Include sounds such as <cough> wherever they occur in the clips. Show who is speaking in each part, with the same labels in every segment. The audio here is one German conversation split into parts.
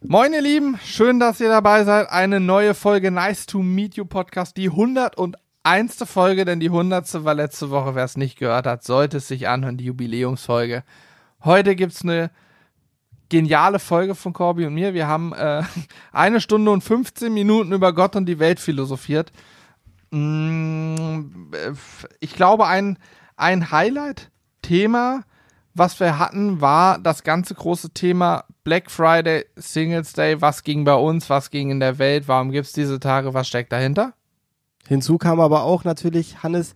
Speaker 1: Moin ihr Lieben, schön, dass ihr dabei seid. Eine neue Folge Nice to Meet You Podcast, die 101. Folge, denn die 100. war letzte Woche. Wer es nicht gehört hat, sollte es sich anhören, die Jubiläumsfolge. Heute gibt's eine geniale Folge von Corby und mir. Wir haben äh, <laughs> eine Stunde und 15 Minuten über Gott und die Welt philosophiert. Mm, äh, ich glaube, ein, ein Highlight-Thema, was wir hatten, war das ganze große Thema Black Friday, Singles Day. Was ging bei uns, was ging in der Welt, warum gibt's diese Tage, was steckt dahinter?
Speaker 2: Hinzu kam aber auch natürlich Hannes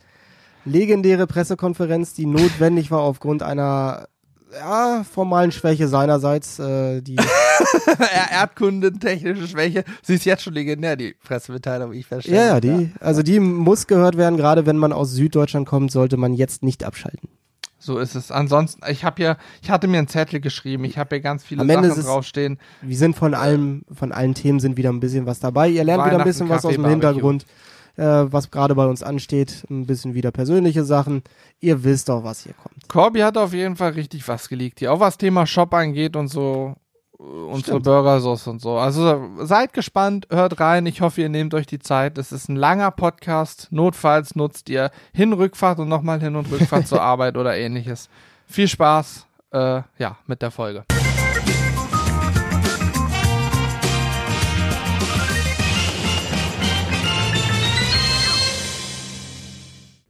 Speaker 2: legendäre Pressekonferenz, die notwendig war aufgrund einer ja, formalen Schwäche seinerseits. Äh, die <laughs>
Speaker 1: Erdkundentechnische Schwäche. Sie ist jetzt schon legendär, die Pressemitteilung, ich verstehe.
Speaker 2: ja, ja, die, also die muss gehört werden. Gerade wenn man aus Süddeutschland kommt, sollte man jetzt nicht abschalten.
Speaker 1: So ist es. Ansonsten, ich habe ja, ich hatte mir einen Zettel geschrieben. Ich habe hier ganz viele
Speaker 2: Am Ende
Speaker 1: Sachen
Speaker 2: ist es-
Speaker 1: draufstehen.
Speaker 2: Wir sind von allem, von allen Themen sind wieder ein bisschen was dabei. Ihr lernt wieder ein bisschen was aus dem Hintergrund, äh, was gerade bei uns ansteht. Ein bisschen wieder persönliche Sachen. Ihr wisst doch, was hier kommt.
Speaker 1: Corby hat auf jeden Fall richtig was geleakt hier. Auch was Thema Shop angeht und so. Äh, Unsere. Burgersauce und so. Also seid gespannt, hört rein. Ich hoffe, ihr nehmt euch die Zeit. Es ist ein langer Podcast. Notfalls nutzt ihr Hin- Rückfahrt und nochmal Hin- und Rückfahrt zur <laughs> Arbeit oder ähnliches. Viel Spaß äh, ja, mit der Folge.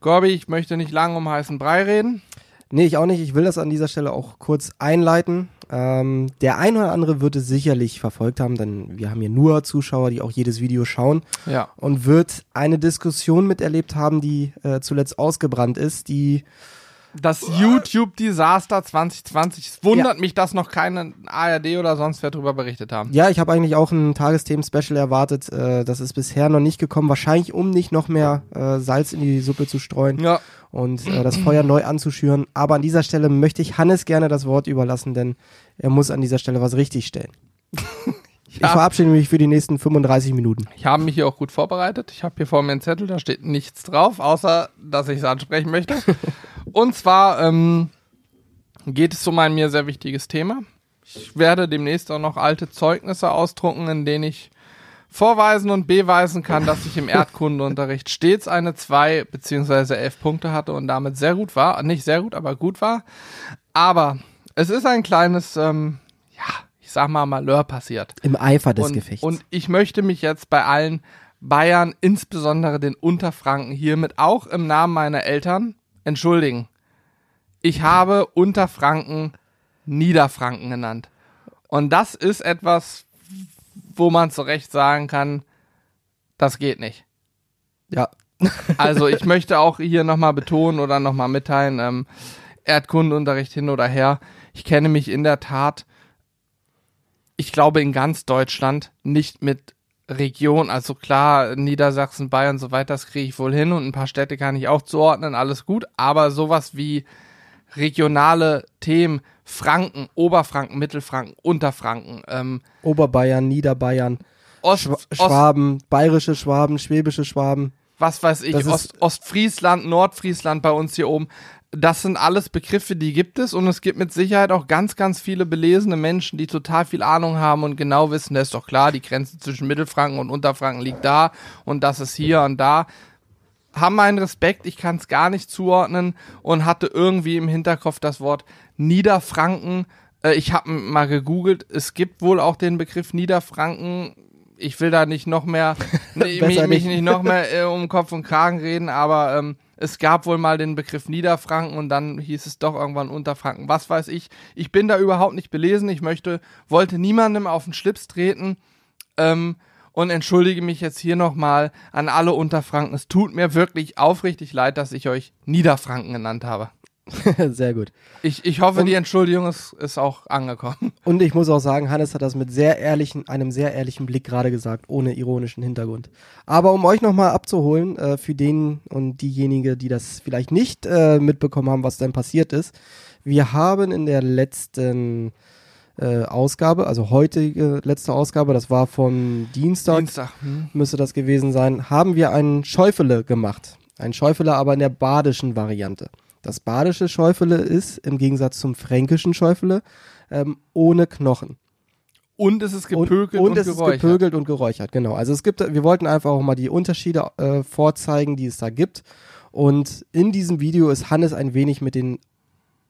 Speaker 1: Gorbi, ich möchte nicht lange um heißen Brei reden.
Speaker 2: Nee, ich auch nicht. Ich will das an dieser Stelle auch kurz einleiten. Ähm, der ein oder andere wird es sicherlich verfolgt haben, denn wir haben hier nur Zuschauer, die auch jedes Video schauen
Speaker 1: Ja.
Speaker 2: und wird eine Diskussion miterlebt haben, die äh, zuletzt ausgebrannt ist, die
Speaker 1: Das YouTube-Desaster 2020. Es wundert mich, dass noch keine ARD oder sonst wer drüber berichtet haben.
Speaker 2: Ja, ich habe eigentlich auch ein Tagesthemen-Special erwartet. Äh, das ist bisher noch nicht gekommen. Wahrscheinlich, um nicht noch mehr äh, Salz in die Suppe zu streuen
Speaker 1: Ja.
Speaker 2: Und äh, das Feuer neu anzuschüren. Aber an dieser Stelle möchte ich Hannes gerne das Wort überlassen, denn er muss an dieser Stelle was richtigstellen. <laughs> Ich
Speaker 1: Ja.
Speaker 2: verabschiede mich für die nächsten 35 Minuten.
Speaker 1: Ich habe mich hier auch gut vorbereitet. Ich habe hier vor mir einen Zettel, da steht nichts drauf, außer dass ich es ansprechen möchte. <laughs> Und zwar ähm, geht es um ein mir sehr wichtiges Thema. Ich werde demnächst auch noch alte Zeugnisse ausdrucken, in denen ich vorweisen und beweisen kann, dass ich im <laughs> Erdkundeunterricht stets eine 2 beziehungsweise 11 Punkte hatte und damit sehr gut war. Nicht sehr gut, aber gut war. Aber es ist ein kleines, ähm, ja, ich sag mal, Malheur passiert.
Speaker 2: Im Eifer des
Speaker 1: und,
Speaker 2: Gefechts.
Speaker 1: Und ich möchte mich jetzt bei allen Bayern, insbesondere den Unterfranken, hiermit auch im Namen meiner Eltern entschuldigen. Ich habe Unterfranken Niederfranken genannt. Und das ist etwas, wo man zu Recht sagen kann, das geht nicht.
Speaker 2: ja, <laughs>
Speaker 1: Also ich möchte auch hier nochmal betonen oder nochmal mitteilen, ähm, Erdkundeunterricht hin oder her. Ich kenne mich in der Tat, ich glaube in ganz Deutschland, nicht mit Region, also klar, Niedersachsen, Bayern und so weiter, das kriege ich wohl hin und ein paar Städte kann ich auch zuordnen, alles gut, aber sowas wie regionale Themen, Franken, Oberfranken, Mittelfranken, Unterfranken, ähm,
Speaker 2: Oberbayern, Niederbayern,
Speaker 1: Ost,
Speaker 2: Schwa
Speaker 1: Ost,
Speaker 2: Schwaben, bayerische Schwaben, schwäbische Schwaben.
Speaker 1: was weiß ich, Ost, Ostfriesland, Nordfriesland bei uns hier oben. Das sind alles Begriffe, die gibt es und es gibt mit Sicherheit auch ganz, ganz viele belesene Menschen, die total viel Ahnung haben und genau wissen, das ist doch klar, die Grenze zwischen Mittelfranken und Unterfranken liegt da und das ist hier und da. Haben meinen Respekt, ich kann es gar nicht zuordnen und hatte irgendwie im Hinterkopf das Wort Niederfranken. Äh, ich habe mal gegoogelt, es gibt wohl auch den Begriff Niederfranken. Ich will da nicht noch mehr, <laughs> nee, mich, mich
Speaker 2: nicht.
Speaker 1: nicht noch mehr äh, um Kopf und Kragen reden, aber ähm, es gab wohl mal den Begriff Niederfranken und dann hieß es doch irgendwann Unterfranken. Was weiß ich. Ich bin da überhaupt nicht belesen. Ich möchte, wollte niemandem auf den Schlips treten. Ähm, und entschuldige mich jetzt hier nochmal an alle Unterfranken. Es tut mir wirklich aufrichtig leid, dass ich euch Niederfranken genannt habe. <laughs>
Speaker 2: Sehr gut.
Speaker 1: Ich, ich hoffe,
Speaker 2: Und-
Speaker 1: die Entschuldigung ist, ist auch angekommen. <laughs>
Speaker 2: Und ich muss auch sagen, Hannes hat das mit sehr ehrlichen, einem sehr ehrlichen Blick gerade gesagt, ohne ironischen Hintergrund. Aber um euch nochmal abzuholen, äh, für den und diejenige, die das vielleicht nicht äh, mitbekommen haben, was denn passiert ist, wir haben in der letzten äh, Ausgabe, also heutige letzte Ausgabe, das war von Dienstag,
Speaker 1: Dienstag. Hm?
Speaker 2: müsste das gewesen sein, haben wir einen Schäufele gemacht. Ein Schäufele aber in der badischen Variante. Das badische Schäufele ist im Gegensatz zum fränkischen Schäufele ähm, ohne Knochen.
Speaker 1: Und es ist gepökelt
Speaker 2: und,
Speaker 1: und,
Speaker 2: und es
Speaker 1: geräuchert.
Speaker 2: ist gepökelt und geräuchert, genau. Also es gibt, wir wollten einfach auch mal die Unterschiede äh, vorzeigen, die es da gibt. Und in diesem Video ist Hannes ein wenig mit den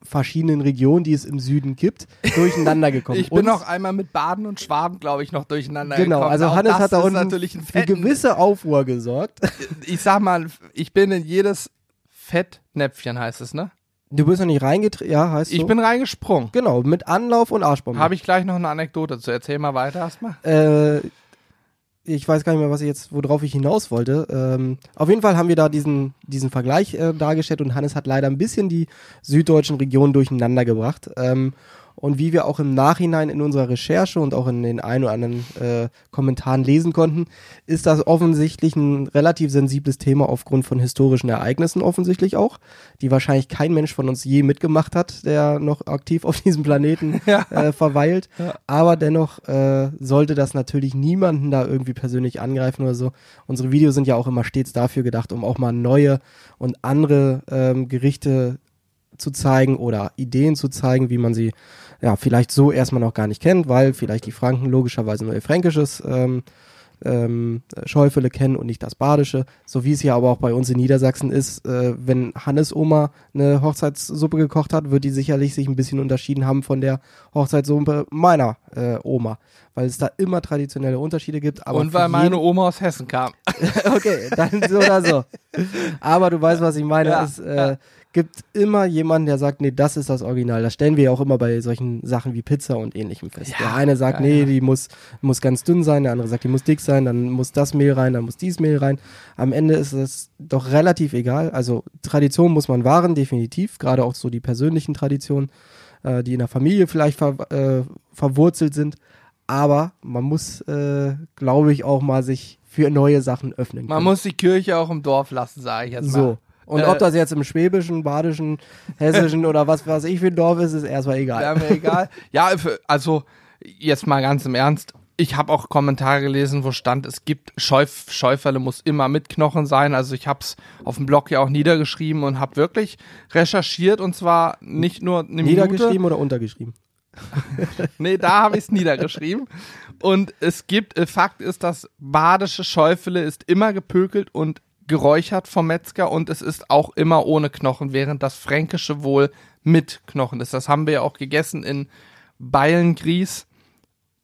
Speaker 2: verschiedenen Regionen, die es im Süden gibt, durcheinander <laughs> gekommen.
Speaker 1: Ich bin
Speaker 2: Und-
Speaker 1: noch einmal mit Baden und Schwaben, glaube ich, noch durcheinander
Speaker 2: Genau,
Speaker 1: gekommen.
Speaker 2: also
Speaker 1: Auch
Speaker 2: Hannes hat da unten
Speaker 1: natürlich ein
Speaker 2: für gewisse Aufruhr gesorgt. <laughs>
Speaker 1: Ich sag mal, ich bin in jedes Fettnäpfchen, heißt es, ne?
Speaker 2: Du bist noch nicht reingetreten, ja, heißt
Speaker 1: Ich
Speaker 2: so.
Speaker 1: bin reingesprungen.
Speaker 2: Genau, mit Anlauf und Arschbombe.
Speaker 1: Habe ich gleich noch eine Anekdote zu. Erzähl mal weiter erstmal.
Speaker 2: Äh, ich weiß gar nicht mehr, was ich jetzt, worauf ich hinaus wollte. Ähm, auf jeden Fall haben wir da diesen, diesen Vergleich äh, dargestellt und Hannes hat leider ein bisschen die süddeutschen Regionen durcheinander gebracht. Ähm, und wie wir auch im Nachhinein in unserer Recherche und auch in den ein oder anderen äh, Kommentaren lesen konnten, ist das offensichtlich ein relativ sensibles Thema aufgrund von historischen Ereignissen offensichtlich auch, die wahrscheinlich kein Mensch von uns je mitgemacht hat, der noch aktiv auf diesem Planeten <laughs>
Speaker 1: Ja.
Speaker 2: äh, verweilt.
Speaker 1: Ja.
Speaker 2: Aber dennoch äh, sollte das natürlich niemanden da irgendwie persönlich angreifen oder so. Unsere Videos sind ja auch immer stets dafür gedacht, um auch mal neue und andere ähm, Gerichte zu zeigen oder Ideen zu zeigen, wie man sie ja vielleicht so erstmal noch gar nicht kennt, weil vielleicht die Franken logischerweise nur ihr fränkisches ähm, ähm, Schäufele kennen und nicht das badische, so wie es ja aber auch bei uns in Niedersachsen ist. Äh, wenn Hannes Oma eine Hochzeitssuppe gekocht hat, wird die sicherlich sich ein bisschen unterschieden haben von der Hochzeitssuppe meiner äh, Oma, weil es da immer traditionelle Unterschiede gibt.
Speaker 1: Und weil meine Oma aus Hessen kam. <laughs>
Speaker 2: okay, dann so oder so. <laughs> Aber du weißt, was ich meine.
Speaker 1: Ja,
Speaker 2: es äh, gibt immer jemanden, der sagt, nee, das ist das Original. Das stellen wir ja auch immer bei solchen Sachen wie Pizza und ähnlichem fest.
Speaker 1: Ja,
Speaker 2: der eine sagt,
Speaker 1: ja,
Speaker 2: nee,
Speaker 1: ja.
Speaker 2: die muss, muss ganz dünn sein, der andere sagt, die muss dick sein, dann muss das Mehl rein, dann muss dies Mehl rein. Am Ende ist es doch relativ egal. Also Tradition muss man wahren, definitiv. Gerade auch so die persönlichen Traditionen, äh, die in der Familie vielleicht ver äh, verwurzelt sind. Aber man muss, äh, glaube ich, auch mal sich für neue Sachen öffnen.
Speaker 1: Man
Speaker 2: können.
Speaker 1: muss die Kirche auch im Dorf lassen, sage ich jetzt mal.
Speaker 2: So. Und
Speaker 1: Äh,
Speaker 2: ob das jetzt im Schwäbischen, Badischen, Hessischen <laughs> oder was weiß ich für ein Dorf ist, ist erstmal egal.
Speaker 1: Wäre mir egal. Ja, also jetzt mal ganz im Ernst. Ich habe auch Kommentare gelesen, wo stand, es gibt Schäuf, Schäuferle muss immer mit Knochen sein. Also ich habe es auf dem Blog ja auch niedergeschrieben und habe wirklich recherchiert und zwar nicht nur eine Minute.
Speaker 2: Niedergeschrieben oder untergeschrieben? <laughs>
Speaker 1: Nee, da habe ich es niedergeschrieben. Und es gibt, äh, Fakt ist, das badische Schäufele ist immer gepökelt und geräuchert vom Metzger und es ist auch immer ohne Knochen, während das fränkische wohl mit Knochen ist. Das haben wir ja auch gegessen in Beilengries.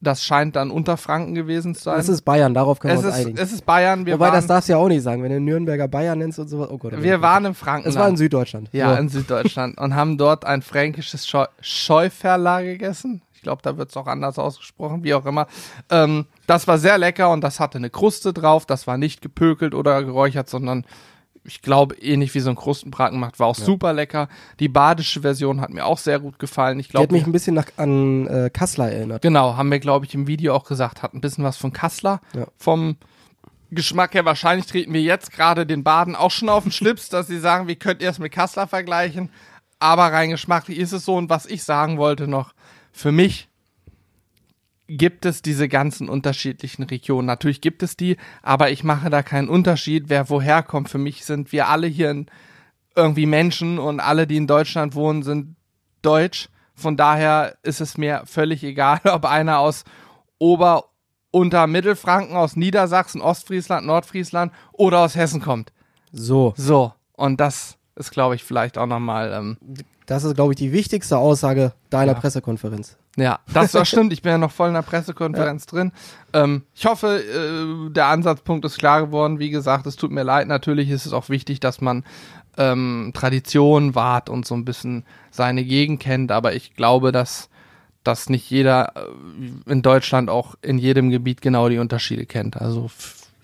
Speaker 1: Das scheint dann Unterfranken gewesen zu sein.
Speaker 2: Das ist Bayern, darauf können
Speaker 1: es,
Speaker 2: wir uns
Speaker 1: ist,
Speaker 2: einigen.
Speaker 1: es ist Bayern. Wir
Speaker 2: Wobei,
Speaker 1: waren,
Speaker 2: das darfst du ja auch nicht sagen, wenn du Nürnberger Bayern nennst und sowas. Oh Gott.
Speaker 1: wir waren im Frankenland.
Speaker 2: Es war in Süddeutschland.
Speaker 1: Ja,
Speaker 2: So.
Speaker 1: in Süddeutschland und haben dort ein fränkisches Scheu Schäuferla gegessen. Ich glaube, da wird es auch anders ausgesprochen, wie auch immer. Ähm, das war sehr lecker und das hatte eine Kruste drauf. Das war nicht gepökelt oder geräuchert, sondern ich glaube, ähnlich wie so ein Krustenbraten macht, war auch super lecker. Die badische Version hat mir auch sehr gut gefallen. Ich
Speaker 2: Die hat
Speaker 1: glaube,
Speaker 2: mich ein bisschen nach, an äh, Kassler erinnert.
Speaker 1: genau, haben wir, glaube ich, im Video auch gesagt, hat ein bisschen was von Kassler.
Speaker 2: Ja.
Speaker 1: Vom Geschmack her, wahrscheinlich treten wir jetzt gerade den Baden auch schon auf den <laughs> Schlips, dass sie sagen, wie könnt ihr es mit Kassler vergleichen? Aber rein geschmacklich ist es so. Und was ich sagen wollte noch, für mich gibt es diese ganzen unterschiedlichen Regionen. Natürlich gibt es die, aber ich mache da keinen Unterschied, wer woher kommt. Für mich sind wir alle hier in, irgendwie Menschen und alle, die in Deutschland wohnen, sind deutsch. Von daher ist es mir völlig egal, <laughs> ob einer aus Ober- unter Mittelfranken, aus Niedersachsen, Ostfriesland, Nordfriesland oder aus Hessen kommt.
Speaker 2: So,
Speaker 1: So, und das ist, glaube ich, vielleicht auch nochmal, ähm,
Speaker 2: das ist, glaube ich, die wichtigste Aussage deiner
Speaker 1: Ja.
Speaker 2: Pressekonferenz.
Speaker 1: ja, das, das stimmt. Ich bin ja noch voll in der Pressekonferenz <laughs> drin. Ähm, ich hoffe, äh, der Ansatzpunkt ist klar geworden. Wie gesagt, es tut mir leid. Natürlich ist es auch wichtig, dass man ähm, Tradition wahrt und so ein bisschen seine Gegend kennt. Aber ich glaube, dass, dass nicht jeder äh, in Deutschland auch in jedem Gebiet genau die Unterschiede kennt. Also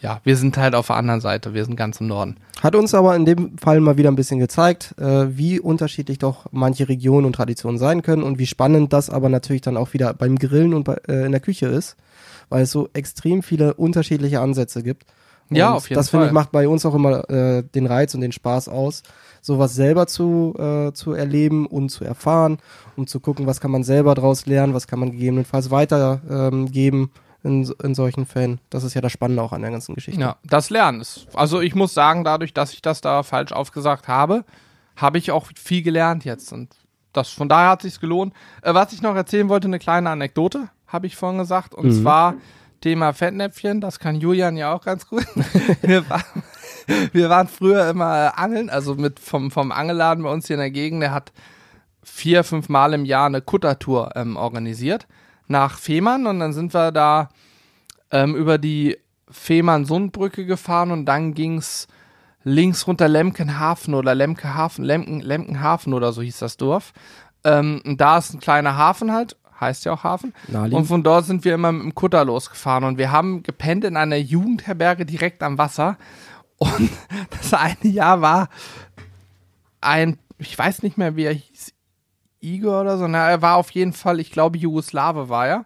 Speaker 1: ja, wir sind halt auf der anderen Seite. Wir sind ganz im Norden.
Speaker 2: Hat uns aber in dem Fall mal wieder ein bisschen gezeigt, äh, wie unterschiedlich doch manche Regionen und Traditionen sein können und wie spannend das aber natürlich dann auch wieder beim Grillen und bei, äh, in der Küche ist, weil es so extrem viele unterschiedliche Ansätze gibt.
Speaker 1: Ja,
Speaker 2: Und
Speaker 1: auf jeden
Speaker 2: das finde ich
Speaker 1: Fall.
Speaker 2: macht bei uns auch immer äh, den Reiz und den Spaß aus, sowas selber zu, äh, zu erleben und zu erfahren, um zu gucken, was kann man selber draus lernen, was kann man gegebenenfalls weitergeben ähm, in, in solchen Fällen. Das ist ja das Spannende auch an der ganzen Geschichte.
Speaker 1: Ja, das Lernen ist. Also ich muss sagen, dadurch, dass ich das da falsch aufgesagt habe, habe ich auch viel gelernt jetzt. Und das von daher hat sich's gelohnt. Äh, was ich noch erzählen wollte, eine kleine Anekdote habe ich vorhin gesagt. Und
Speaker 2: Mhm.
Speaker 1: zwar Thema Fettnäpfchen, das kann Julian ja auch ganz gut. <laughs> wir, waren, wir waren früher immer äh, angeln, also mit vom, vom Angelladen bei uns hier in der Gegend, der hat vier, fünf Mal im Jahr eine Kuttertour ähm, organisiert nach Fehmarn und dann sind wir da ähm, über die Fehmarn-Sundbrücke gefahren und dann ging's links runter Lemkenhafen oder Lemkehafen, Lemken, Lemkenhafen oder so hieß das Dorf. Ähm, und da ist ein kleiner Hafen halt, heißt ja auch Hafen.
Speaker 2: Naheliegend.
Speaker 1: Und von dort sind wir immer mit dem Kutter losgefahren und wir haben gepennt in einer Jugendherberge direkt am Wasser. Und <laughs> das eine Jahr war ein, ich weiß nicht mehr, wie er hieß, Igor oder so. Na, er war auf jeden Fall, ich glaube, Jugoslawe war er.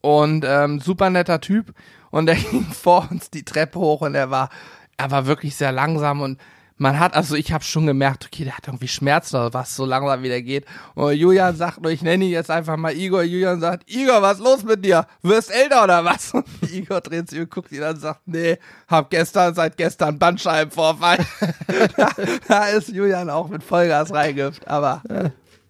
Speaker 1: Und ähm, super netter Typ. Und er <laughs> ging vor uns die Treppe hoch und er war, er war wirklich sehr langsam und man hat, also ich habe schon gemerkt, okay, der hat irgendwie Schmerzen oder was, so langsam wie der geht. Und Julian sagt nur, ich nenne ihn jetzt einfach mal Igor. Julian sagt, Igor, was ist los mit dir? Wirst älter oder was? <laughs> Und Igor dreht sich und guckt ihn an und sagt, nee, hab gestern, seit gestern Bandscheibenvorfall. <laughs> da, da ist Julian auch mit Vollgas reingehüpft, aber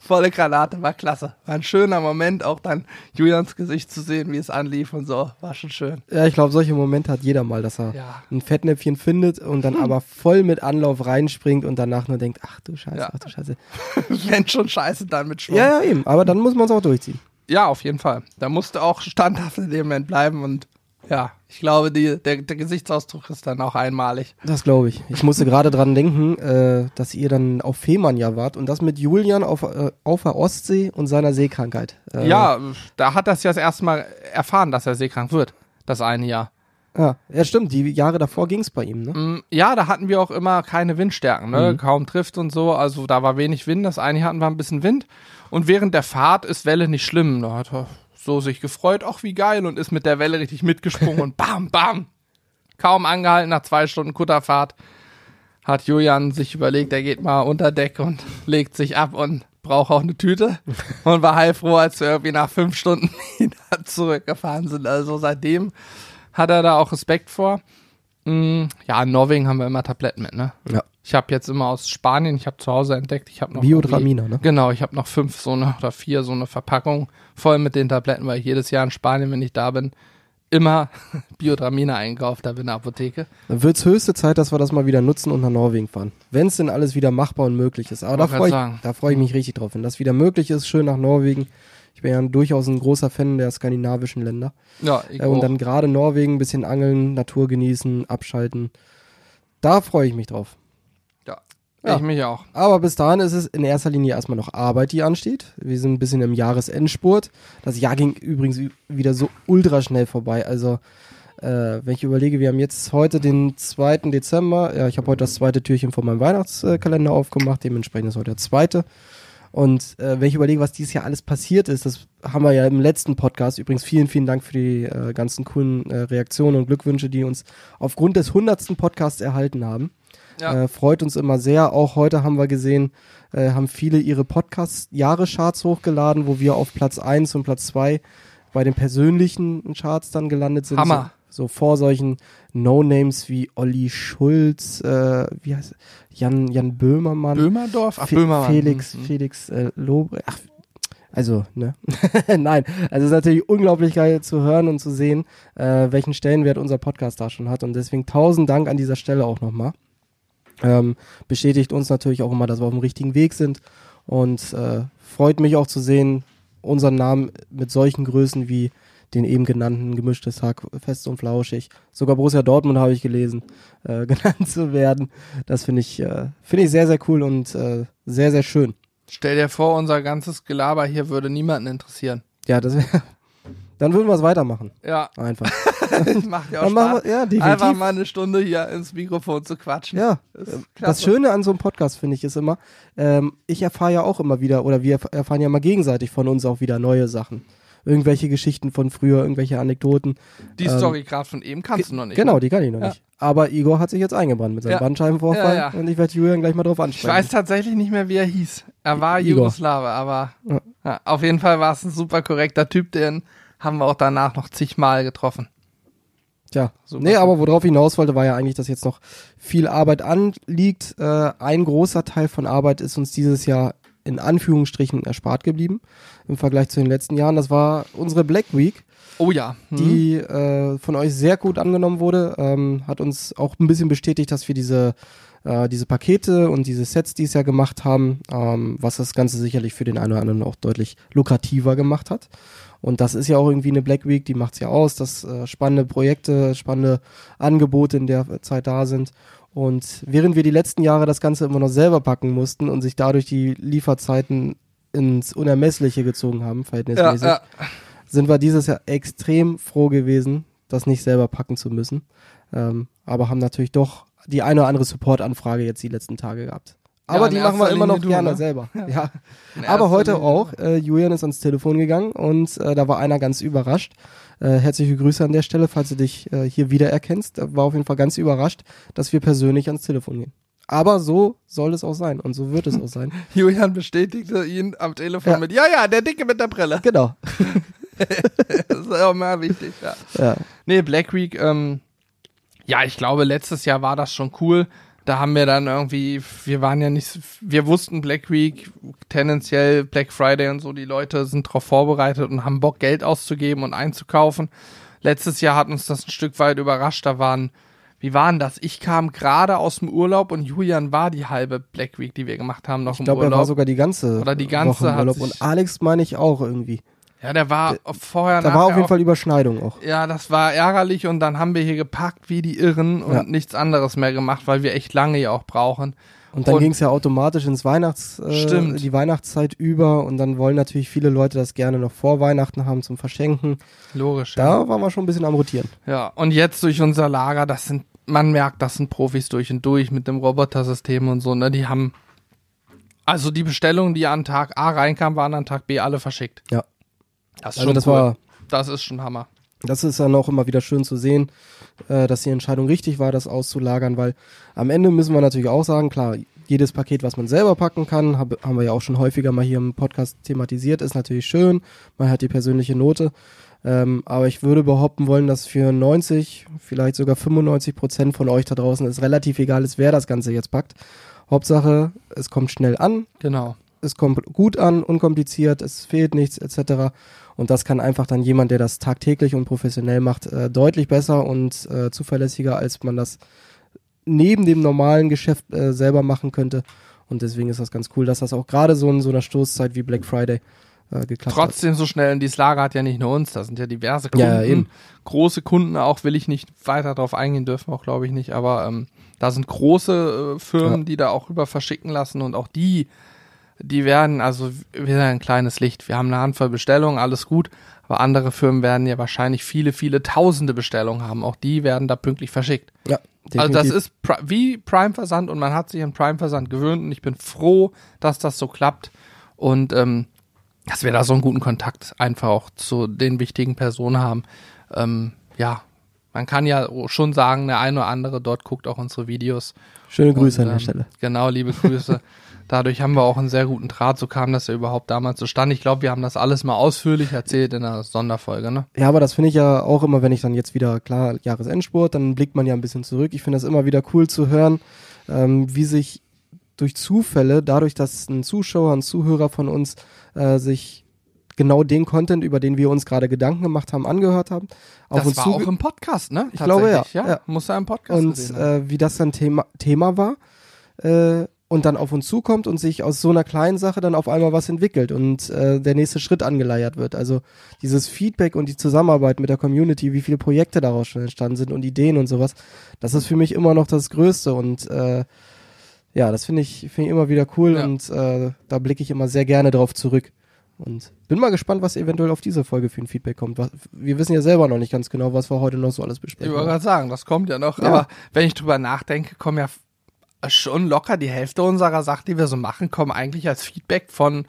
Speaker 1: volle Granate, war klasse. War ein schöner Moment, auch dann Julians Gesicht zu sehen, wie es anlief und so, war schon schön.
Speaker 2: Ja, ich glaube, solche Momente hat jeder mal, dass er
Speaker 1: Ja.
Speaker 2: ein Fettnäpfchen findet und dann aber voll mit Anlauf reinspringt und danach nur denkt, ach du Scheiße,
Speaker 1: Ja.
Speaker 2: ach du Scheiße. <laughs>
Speaker 1: Wenn schon scheiße, dann mit Schwung.
Speaker 2: Ja, ja, eben. Aber dann muss man es auch durchziehen.
Speaker 1: Ja, auf jeden Fall. Da musste auch standhaft in dem Moment bleiben und ja, ich glaube, die, der, der Gesichtsausdruck ist dann auch einmalig.
Speaker 2: Das glaube ich. Ich musste gerade dran denken, äh, dass ihr dann auf Fehmarn ja wart und das mit Julian auf, äh, auf der Ostsee und seiner Seekrankheit. Äh,
Speaker 1: Ja, da hat das ja das erste Mal erfahren, dass er seekrank wird. Das eine Jahr.
Speaker 2: Ja, ja stimmt. Die Jahre davor ging es bei ihm, ne?
Speaker 1: Mm, Ja, da hatten wir auch immer keine Windstärken, ne?
Speaker 2: Mhm.
Speaker 1: Kaum trifft und so. Also da war wenig Wind. Das eine Jahr hatten wir ein bisschen Wind. Und während der Fahrt ist Welle nicht schlimm. Da hat er so sich gefreut, ach wie geil, und ist mit der Welle richtig mitgesprungen und bam, bam. Kaum angehalten nach zwei Stunden Kutterfahrt hat Julian sich überlegt, er geht mal unter Deck und <laughs> legt sich ab und braucht auch eine Tüte und war heilfroh, als wir irgendwie nach fünf Stunden <laughs> wieder zurückgefahren sind. Also seitdem hat er da auch Respekt vor. Mm, Ja, in Norwegen haben wir immer Tabletten mit, ne?
Speaker 2: Ja.
Speaker 1: Ich habe jetzt immer aus Spanien, ich habe zu Hause entdeckt, ich habe noch
Speaker 2: Biodramina, ne?
Speaker 1: Genau, ich habe noch fünf so eine oder vier so eine Verpackung voll mit den Tabletten, weil ich jedes Jahr in Spanien, wenn ich da bin, immer <laughs> Biodramina einkauft, da bin in der Apotheke.
Speaker 2: Dann wird's höchste Zeit, dass wir das mal wieder nutzen und nach Norwegen fahren. Wenn es denn alles wieder machbar und möglich ist. Aber da
Speaker 1: Wollte
Speaker 2: freue ich, da freu ich mich richtig drauf. Wenn das wieder möglich ist, schön nach Norwegen. Ich bin ja durchaus ein großer Fan der skandinavischen Länder.
Speaker 1: Ja, ich
Speaker 2: Äh, und
Speaker 1: auch.
Speaker 2: dann gerade Norwegen, ein bisschen angeln, Natur genießen, abschalten. Da freue ich mich drauf.
Speaker 1: ja,
Speaker 2: Ja.
Speaker 1: ich mich auch.
Speaker 2: Aber bis dahin ist es in erster Linie erstmal noch Arbeit, die ansteht. Wir sind ein bisschen im Jahresendspurt. Das Jahr ging übrigens wieder so ultra schnell vorbei. Also, äh, wenn ich überlege, wir haben jetzt heute den 2. Dezember. Ja, ich habe heute das zweite Türchen von meinem Weihnachtskalender aufgemacht. Dementsprechend ist heute der zweite. Und äh, wenn ich überlege, was dieses Jahr alles passiert ist, das haben wir ja im letzten Podcast. Übrigens vielen, vielen Dank für die äh, ganzen coolen äh, Reaktionen und Glückwünsche, die uns aufgrund des 100. Podcasts erhalten haben.
Speaker 1: Ja.
Speaker 2: Äh, freut uns immer sehr. Auch heute haben wir gesehen, äh, haben viele ihre Podcast-Jahrescharts hochgeladen, wo wir auf Platz 1 und Platz 2 bei den persönlichen Charts dann gelandet sind.
Speaker 1: Hammer.
Speaker 2: So, vor solchen No-Names wie Olli Schulz, äh, wie heißt Jan, Jan Böhmermann.
Speaker 1: Böhmerdorf? Ach,
Speaker 2: Fe-
Speaker 1: Böhmermann.
Speaker 2: Felix,
Speaker 1: Mhm.
Speaker 2: Felix äh, Lobre. Ach, also, ne? <laughs> Nein, also es ist natürlich unglaublich geil zu hören und zu sehen, äh, welchen Stellenwert unser Podcast da schon hat. Und deswegen tausend Dank an dieser Stelle auch nochmal. Ähm, bestätigt uns natürlich auch immer, dass wir auf dem richtigen Weg sind. Und äh, freut mich auch zu sehen, unseren Namen mit solchen Größen wie den eben genannten gemischtes Hack, fest und flauschig. Sogar Borussia Dortmund habe ich gelesen, äh, <laughs> genannt zu werden. Das finde ich, äh, finde ich sehr, sehr cool und äh, sehr, sehr schön.
Speaker 1: Stell dir vor, unser ganzes Gelaber hier würde niemanden interessieren.
Speaker 2: Ja, das wäre. <laughs> Dann würden wir es weitermachen.
Speaker 1: Ja,
Speaker 2: Einfach. <laughs>
Speaker 1: macht ja auch Spaß.
Speaker 2: wir, ja, definitiv.
Speaker 1: Einfach mal eine Stunde hier ins Mikrofon zu quatschen.
Speaker 2: Ja,
Speaker 1: Das,
Speaker 2: äh, das. Schöne an so einem Podcast finde ich ist immer, ähm, ich erfahre ja auch immer wieder, oder wir erf- erfahren ja mal gegenseitig von uns auch wieder neue Sachen. Irgendwelche Geschichten von früher, irgendwelche Anekdoten.
Speaker 1: Die
Speaker 2: ähm,
Speaker 1: Story gerade von eben kannst du noch nicht.
Speaker 2: Genau,
Speaker 1: ne?
Speaker 2: die kann ich noch
Speaker 1: Ja.
Speaker 2: nicht. Aber Igor hat sich jetzt eingebrannt mit seinem
Speaker 1: Ja.
Speaker 2: Bandscheibenvorfall
Speaker 1: Ja,
Speaker 2: und ich werde Julian gleich mal drauf
Speaker 1: Ich
Speaker 2: ansprechen.
Speaker 1: weiß tatsächlich nicht mehr, wie er hieß. Er war
Speaker 2: Igor.
Speaker 1: Jugoslawe, aber auf jeden Fall war es ein super korrekter Typ, den haben wir auch danach noch zigmal getroffen.
Speaker 2: Tja,
Speaker 1: Super.
Speaker 2: nee, aber worauf ich hinaus wollte, war ja eigentlich, dass jetzt noch viel Arbeit anliegt. Äh, ein großer Teil von Arbeit ist uns dieses Jahr in Anführungsstrichen erspart geblieben im Vergleich zu den letzten Jahren. Das war unsere Black Week,
Speaker 1: Oh ja. Hm.
Speaker 2: die äh, von euch sehr gut angenommen wurde. Ähm, hat uns auch ein bisschen bestätigt, dass wir diese, äh, diese Pakete und diese Sets, die es ja gemacht haben, ähm, was das Ganze sicherlich für den einen oder anderen auch deutlich lukrativer gemacht hat. Und das ist ja auch irgendwie eine Black Week, die macht's ja aus, dass äh, spannende Projekte, spannende Angebote in der Zeit da sind. Und während wir die letzten Jahre das Ganze immer noch selber packen mussten und sich dadurch die Lieferzeiten ins Unermessliche gezogen haben,
Speaker 1: ja,
Speaker 2: verhältnismäßig,
Speaker 1: ja.
Speaker 2: sind wir dieses Jahr extrem froh gewesen, das nicht selber packen zu müssen. Ähm, aber haben natürlich doch die eine oder andere Support-Anfrage jetzt die letzten Tage gehabt. Aber
Speaker 1: in
Speaker 2: die machen wir immer noch
Speaker 1: du,
Speaker 2: gerne
Speaker 1: ne?
Speaker 2: selber. Ja.
Speaker 1: In
Speaker 2: Aber heute auch. Äh, Julian ist ans Telefon gegangen und äh, da war einer ganz überrascht. Äh, herzliche Grüße an der Stelle, falls du dich äh, hier wiedererkennst. Er war auf jeden Fall ganz überrascht, dass wir persönlich ans Telefon gehen. Aber so soll es auch sein und so wird es auch sein. <laughs>
Speaker 1: Julian bestätigte ihn am Telefon
Speaker 2: Ja.
Speaker 1: mit, ja, ja, der Dicke mit der Brille.
Speaker 2: Genau. <laughs> <laughs>
Speaker 1: Das ist auch mal wichtig, ja.
Speaker 2: Ja.
Speaker 1: Nee, Black Week, ähm, ja, ich glaube, letztes Jahr war das schon cool. Da haben wir dann irgendwie, wir waren ja nicht, wir wussten Black Week, tendenziell Black Friday und so, die Leute sind darauf vorbereitet und haben Bock, Geld auszugeben und einzukaufen. Letztes Jahr hat uns das ein Stück weit überrascht. Da waren, wie waren das? Ich kam gerade aus dem Urlaub und Julian war die halbe Black Week, die wir gemacht haben, noch
Speaker 2: Ich
Speaker 1: im
Speaker 2: glaube, er
Speaker 1: Urlaub.
Speaker 2: war sogar die ganze,
Speaker 1: Oder die ganze
Speaker 2: Woche im Urlaub. Und Alex meine ich auch irgendwie.
Speaker 1: Ja, der war vorher
Speaker 2: Da war auf jeden
Speaker 1: auch-
Speaker 2: Fall Überschneidung auch.
Speaker 1: Ja, das war ärgerlich und dann haben wir hier gepackt wie die Irren und
Speaker 2: Ja.
Speaker 1: nichts anderes mehr gemacht, weil wir echt lange ja auch brauchen.
Speaker 2: Und dann ging es ja automatisch ins Weihnachts, äh,
Speaker 1: Stimmt.
Speaker 2: die Weihnachtszeit über und dann wollen natürlich viele Leute das gerne noch vor Weihnachten haben zum Verschenken.
Speaker 1: Logisch.
Speaker 2: Da waren wir schon ein bisschen am Rotieren.
Speaker 1: Ja, und jetzt durch unser Lager, das sind, man merkt, das sind Profis durch und durch mit dem Robotersystem und so, ne? Die haben, also die Bestellungen, die an Tag A reinkamen, waren an Tag B alle verschickt.
Speaker 2: Ja.
Speaker 1: Das ist
Speaker 2: Also
Speaker 1: schon
Speaker 2: das
Speaker 1: cool.
Speaker 2: war,
Speaker 1: das ist schon Hammer.
Speaker 2: das ist dann auch immer wieder schön zu sehen, äh, dass die Entscheidung richtig war, das auszulagern, weil am Ende müssen wir natürlich auch sagen, klar, jedes Paket, was man selber packen kann, hab, haben wir ja auch schon häufiger mal hier im Podcast thematisiert, ist natürlich schön. Man hat die persönliche Note. Ähm, aber ich würde behaupten wollen, dass für 90, vielleicht sogar 95 Prozent von euch da draußen es relativ egal ist, wer das Ganze jetzt packt. Hauptsache, es kommt schnell an,
Speaker 1: Genau.
Speaker 2: es kommt gut an, unkompliziert, es fehlt nichts etc. Und das kann einfach dann jemand, der das tagtäglich und professionell macht, äh, deutlich besser und äh, zuverlässiger, als man das neben dem normalen Geschäft äh, selber machen könnte. Und deswegen ist das ganz cool, dass das auch gerade so in so einer Stoßzeit wie Black Friday äh, geklappt hat.
Speaker 1: Trotzdem so schnell in dieses Lager hat ja nicht nur uns, da sind ja diverse Kunden,
Speaker 2: Ja, ja, eben.
Speaker 1: große Kunden auch, will ich nicht weiter drauf eingehen, dürfen auch glaube ich nicht, aber ähm, da sind große äh, Firmen,
Speaker 2: Ja.
Speaker 1: die da auch rüber verschicken lassen und auch die, die werden, also wir sind ein kleines Licht, wir haben eine Handvoll Bestellungen, alles gut, aber andere Firmen werden ja wahrscheinlich viele, viele tausende Bestellungen haben, auch die werden da pünktlich verschickt.
Speaker 2: Ja,
Speaker 1: Also das ist wie Prime-Versand und man hat sich an Prime-Versand gewöhnt und ich bin froh, dass das so klappt und ähm, dass wir da so einen guten Kontakt einfach auch zu den wichtigen Personen haben. Ähm, ja, man kann ja schon sagen, der eine oder andere dort guckt auch unsere Videos.
Speaker 2: Schöne Grüße
Speaker 1: Und,
Speaker 2: an der
Speaker 1: ähm,
Speaker 2: Stelle.
Speaker 1: Genau, liebe Grüße. <laughs> Dadurch haben wir auch einen sehr guten Draht. So kam das ja überhaupt damals zustande. Ich glaube, wir haben das alles mal ausführlich erzählt in einer Sonderfolge, ne?
Speaker 2: Ja, aber das finde ich ja auch immer, wenn ich dann jetzt wieder, klar, Jahresendspurt, dann blickt man ja ein bisschen zurück. Ich finde das immer wieder cool zu hören, ähm, wie sich durch Zufälle, dadurch, dass ein Zuschauer, ein Zuhörer von uns äh, sich genau den Content, über den wir uns gerade Gedanken gemacht haben, angehört haben, auf
Speaker 1: das
Speaker 2: uns
Speaker 1: war auch im Podcast, ne?
Speaker 2: Ich glaube, ja. Ja.
Speaker 1: Muss er im Podcast
Speaker 2: und äh, wie das dann Thema, Thema war äh, und dann auf uns zukommt und sich aus so einer kleinen Sache dann auf einmal was entwickelt und äh, der nächste Schritt angeleiert wird. Also dieses Feedback und die Zusammenarbeit mit der Community, wie viele Projekte daraus schon entstanden sind und Ideen und sowas, das ist für mich immer noch das Größte und äh, ja, das finde ich, finde ich immer wieder cool
Speaker 1: Ja.
Speaker 2: und äh, da blicke ich immer sehr gerne drauf zurück. Und bin mal gespannt, was eventuell auf diese Folge für ein Feedback kommt. Wir wissen ja selber noch nicht ganz genau, was wir heute noch so alles
Speaker 1: Ich
Speaker 2: besprechen.
Speaker 1: wollte gerade sagen, das kommt ja noch.
Speaker 2: Ja.
Speaker 1: Aber wenn ich drüber nachdenke, kommen ja schon locker die Hälfte unserer Sachen, die wir so machen, kommen eigentlich als Feedback von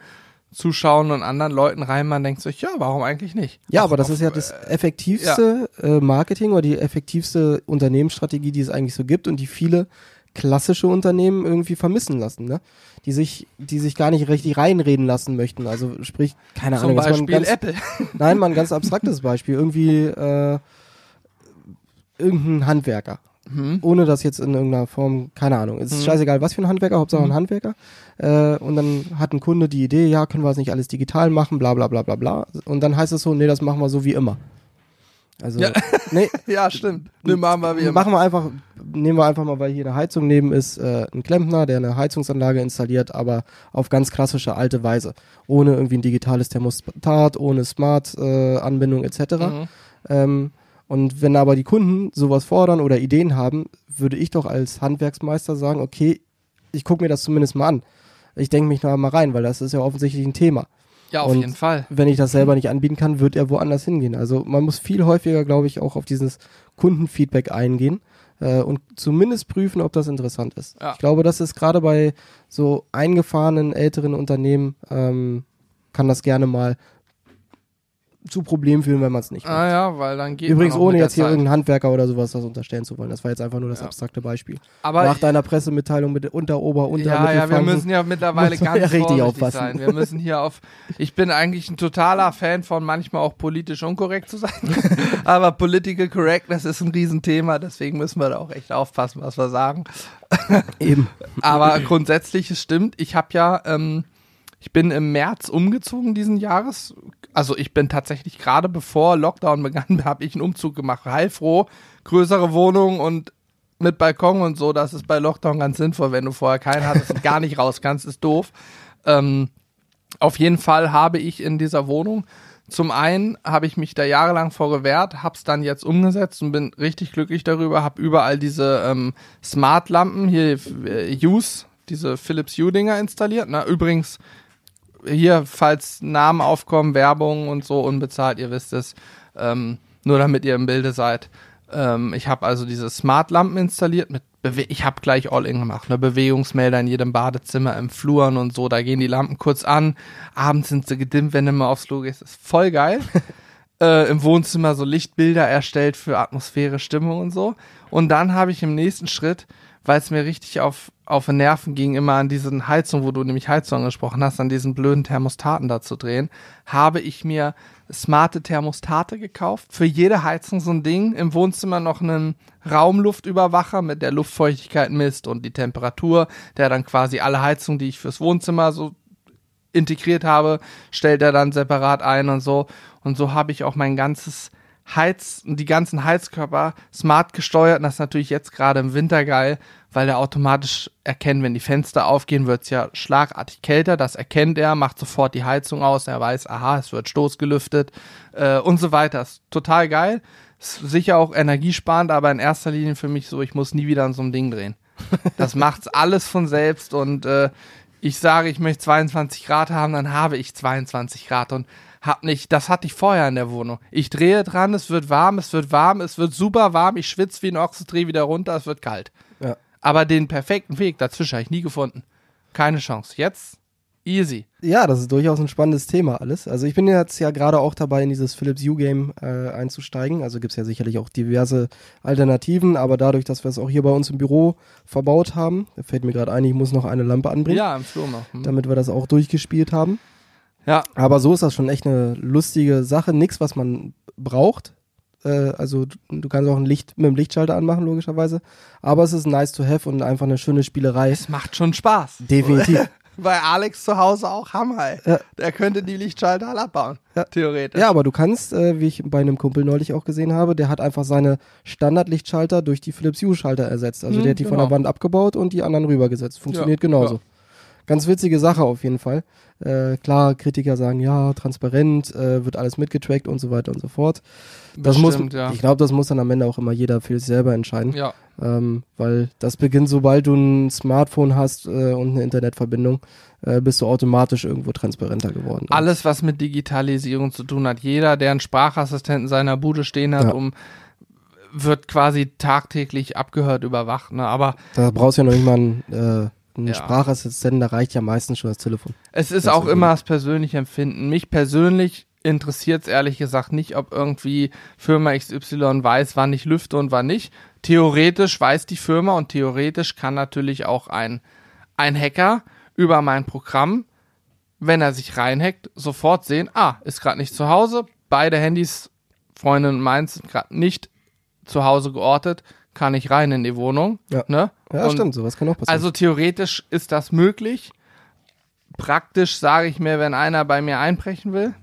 Speaker 1: Zuschauern und anderen Leuten rein. Man denkt sich, ja, warum eigentlich nicht?
Speaker 2: Ja,
Speaker 1: Auch
Speaker 2: aber das
Speaker 1: auf-
Speaker 2: ist ja das effektivste äh, Marketing oder die effektivste Unternehmensstrategie, die es eigentlich so gibt und die viele klassische Unternehmen irgendwie vermissen lassen, ne? Die sich, die sich gar nicht richtig reinreden lassen möchten. Also sprich, keine
Speaker 1: Zum
Speaker 2: Ahnung, ein
Speaker 1: Beispiel
Speaker 2: ganz,
Speaker 1: Apple.
Speaker 2: nein, mal ein ganz abstraktes Beispiel. Irgendwie äh, irgendein Handwerker.
Speaker 1: Hm.
Speaker 2: ohne das jetzt in irgendeiner Form, keine Ahnung, es ist
Speaker 1: Mhm.
Speaker 2: scheißegal, was für ein Handwerker, Hauptsache ein
Speaker 1: Mhm.
Speaker 2: Handwerker. Äh, und dann hat ein Kunde die Idee, ja, können wir das nicht alles digital machen, bla bla bla bla bla. Und dann heißt es so, nee, das machen wir so wie immer. Also,
Speaker 1: Ja. <laughs>
Speaker 2: nee, <laughs>
Speaker 1: Ja, stimmt. Ne, machen wir wie immer.
Speaker 2: machen wir einfach, nehmen wir einfach mal, weil hier eine Heizung neben ist, äh, ein Klempner, der eine Heizungsanlage installiert, aber auf ganz klassische alte Weise. Ohne irgendwie ein digitales Thermostat, ohne Smart-Anbindung etc.
Speaker 1: Mhm.
Speaker 2: Ähm, und wenn aber die Kunden sowas fordern oder Ideen haben, würde ich doch als Handwerksmeister sagen, okay, ich gucke mir das zumindest mal an. Ich denke mich noch mal rein, weil das ist ja offensichtlich ein Thema.
Speaker 1: Ja, auf
Speaker 2: Und-
Speaker 1: jeden Fall.
Speaker 2: Wenn ich das selber nicht anbieten kann, wird er woanders hingehen. Also man muss viel häufiger, glaube ich, auch auf dieses Kundenfeedback eingehen äh, und zumindest prüfen, ob das interessant ist.
Speaker 1: Ja.
Speaker 2: Ich glaube, das ist gerade bei so eingefahrenen älteren Unternehmen, ähm, kann das gerne mal zu Problemen führen, wenn man es nicht macht.
Speaker 1: Ah ja, weil dann geht
Speaker 2: Übrigens, ohne jetzt hier
Speaker 1: Zeit.
Speaker 2: irgendeinen Handwerker oder sowas das unterstellen zu wollen. Das war jetzt einfach nur das
Speaker 1: Ja.
Speaker 2: abstrakte Beispiel.
Speaker 1: Aber
Speaker 2: Nach deiner Pressemitteilung mit Unter, Ober, Unter,
Speaker 1: ja, ja, wir müssen ja mittlerweile ganz
Speaker 2: ja richtig aufpassen.
Speaker 1: sein. Wir müssen hier auf. Ich bin eigentlich ein totaler Fan von manchmal auch politisch unkorrekt zu sein. <laughs> Aber Political Correctness ist ein Riesenthema, deswegen müssen wir da auch echt aufpassen, was wir sagen.
Speaker 2: Eben. <laughs>
Speaker 1: Aber grundsätzlich, es stimmt. Ich habe ja, ähm, ich bin im März umgezogen diesen Jahres. Also ich bin tatsächlich gerade bevor Lockdown begann, <laughs> habe ich einen Umzug gemacht. Heilfroh, größere Wohnung und mit Balkon und so. Das ist bei Lockdown ganz sinnvoll, wenn du vorher keinen hattest und gar nicht raus kannst, ist doof. Ähm, auf jeden Fall habe ich in dieser Wohnung zum einen habe ich mich da jahrelang vor gewehrt, hab's dann jetzt umgesetzt und bin richtig glücklich darüber, hab überall diese ähm, Smart-Lampen, hier äh, Use, diese Philips Hue-Dinger installiert. Na, übrigens, hier, falls Namen aufkommen, Werbung und so unbezahlt, ihr wisst es, ähm, nur damit ihr im Bilde seid. Ähm, ich habe also diese Smart-Lampen installiert mit Bewe ich habe gleich All-In gemacht, ne? Bewegungsmelder in jedem Badezimmer, im Fluren und so, da gehen die Lampen kurz an, abends sind sie gedimmt, wenn du mal aufs Klo gehst, ist voll geil. <laughs> äh, Im Wohnzimmer so Lichtbilder erstellt für Atmosphäre, Stimmung und so. Und dann habe ich im nächsten Schritt, weil es mir richtig auf, auf den Nerven ging, immer an diesen Heizung, wo du nämlich Heizung angesprochen hast, an diesen blöden Thermostaten da zu drehen, habe ich mir smarte Thermostate gekauft. Für jede Heizung so ein Ding. Im Wohnzimmer noch einen Raumluftüberwacher mit der Luftfeuchtigkeit misst und die Temperatur, der dann quasi alle Heizungen, die ich fürs Wohnzimmer so integriert habe, stellt er dann separat ein und so. Und so habe ich auch mein ganzes Heiz, die ganzen Heizkörper smart gesteuert. Und das ist natürlich jetzt gerade im Winter geil, weil er automatisch erkennt, wenn die Fenster aufgehen, wird es ja schlagartig kälter. Das erkennt er, macht sofort die Heizung aus. Er weiß, aha, es wird stoßgelüftet äh, und so weiter. Ist total geil. Ist sicher auch energiesparend, aber in erster Linie für mich so, ich muss nie wieder an so einem Ding drehen. Das <laughs> macht's alles von selbst und äh, ich sage, ich möchte 22 Grad haben, dann habe ich 22 Grad und hab nicht, das hatte ich vorher in der Wohnung. Ich drehe dran, es wird warm, es wird warm, es wird super warm, ich schwitze wie ein Ochse, drehe wieder runter, es wird kalt. Aber den perfekten Weg dazwischen habe ich nie gefunden. Keine Chance. Jetzt easy.
Speaker 2: Ja, das ist durchaus ein spannendes Thema alles. Also ich bin jetzt ja gerade auch dabei, in dieses Philips Hue Game äh, einzusteigen. Also gibt's ja sicherlich auch diverse Alternativen, aber dadurch, dass wir es auch hier bei uns im Büro verbaut haben, fällt mir gerade ein, ich muss noch eine Lampe anbringen,
Speaker 1: Ja, im Flur noch. Hm.
Speaker 2: damit wir das auch durchgespielt haben.
Speaker 1: Ja,
Speaker 2: Aber so ist das schon echt eine lustige Sache. Nix, was man braucht. Äh, also du, du kannst auch ein Licht mit dem Lichtschalter anmachen, logischerweise. Aber es ist nice to have und einfach eine schöne Spielerei.
Speaker 1: es macht schon Spaß.
Speaker 2: Definitiv. <laughs>
Speaker 1: Bei Alex zu Hause auch Hammer.
Speaker 2: Ja.
Speaker 1: Der könnte die Lichtschalter alle abbauen.
Speaker 2: Ja.
Speaker 1: Theoretisch.
Speaker 2: Ja, aber du kannst, äh, wie ich bei einem Kumpel neulich auch gesehen habe, der hat einfach seine Standardlichtschalter durch die Philips Hue-Schalter ersetzt. Also
Speaker 1: Hm,
Speaker 2: der hat die von
Speaker 1: genau.
Speaker 2: der Wand abgebaut und die anderen rübergesetzt. Funktioniert
Speaker 1: Ja,
Speaker 2: genauso. Ganz witzige Sache auf jeden Fall. Äh, klar, Kritiker sagen, ja, transparent, äh, wird alles mitgetrackt und so weiter und so fort. Das
Speaker 1: Bestimmt,
Speaker 2: muss,
Speaker 1: ja.
Speaker 2: ich glaube, das muss dann am Ende auch immer jeder für sich selber entscheiden.
Speaker 1: Ja.
Speaker 2: Ähm, weil das beginnt, sobald du ein Smartphone hast äh, und eine Internetverbindung, äh, bist du automatisch irgendwo transparenter geworden.
Speaker 1: Alles, was mit Digitalisierung zu tun hat. Jeder, der einen Sprachassistenten in seiner Bude stehen hat,
Speaker 2: Ja.
Speaker 1: um wird quasi tagtäglich abgehört, überwacht. Ne? Aber
Speaker 2: Da brauchst du ja noch nicht mal einen, einen
Speaker 1: Ja.
Speaker 2: Sprachassistenten, da reicht ja meistens schon das Telefon.
Speaker 1: es ist
Speaker 2: Das
Speaker 1: auch
Speaker 2: ist
Speaker 1: immer das persönliche Empfinden. Mich persönlich interessiert es ehrlich gesagt nicht, ob irgendwie Firma XY weiß, wann ich lüfte und wann nicht. Theoretisch weiß die Firma und theoretisch kann natürlich auch ein, ein Hacker über mein Programm, wenn er sich reinhackt, sofort sehen, ah, ist gerade nicht zu Hause, beide Handys, Freundin und meins, sind gerade nicht zu Hause geortet, kann ich rein in die Wohnung.
Speaker 2: Ja.
Speaker 1: Ne?
Speaker 2: Ja,
Speaker 1: Und
Speaker 2: stimmt, sowas kann auch passieren.
Speaker 1: Also theoretisch ist das möglich. Praktisch sage ich mir, wenn einer bei mir einbrechen will,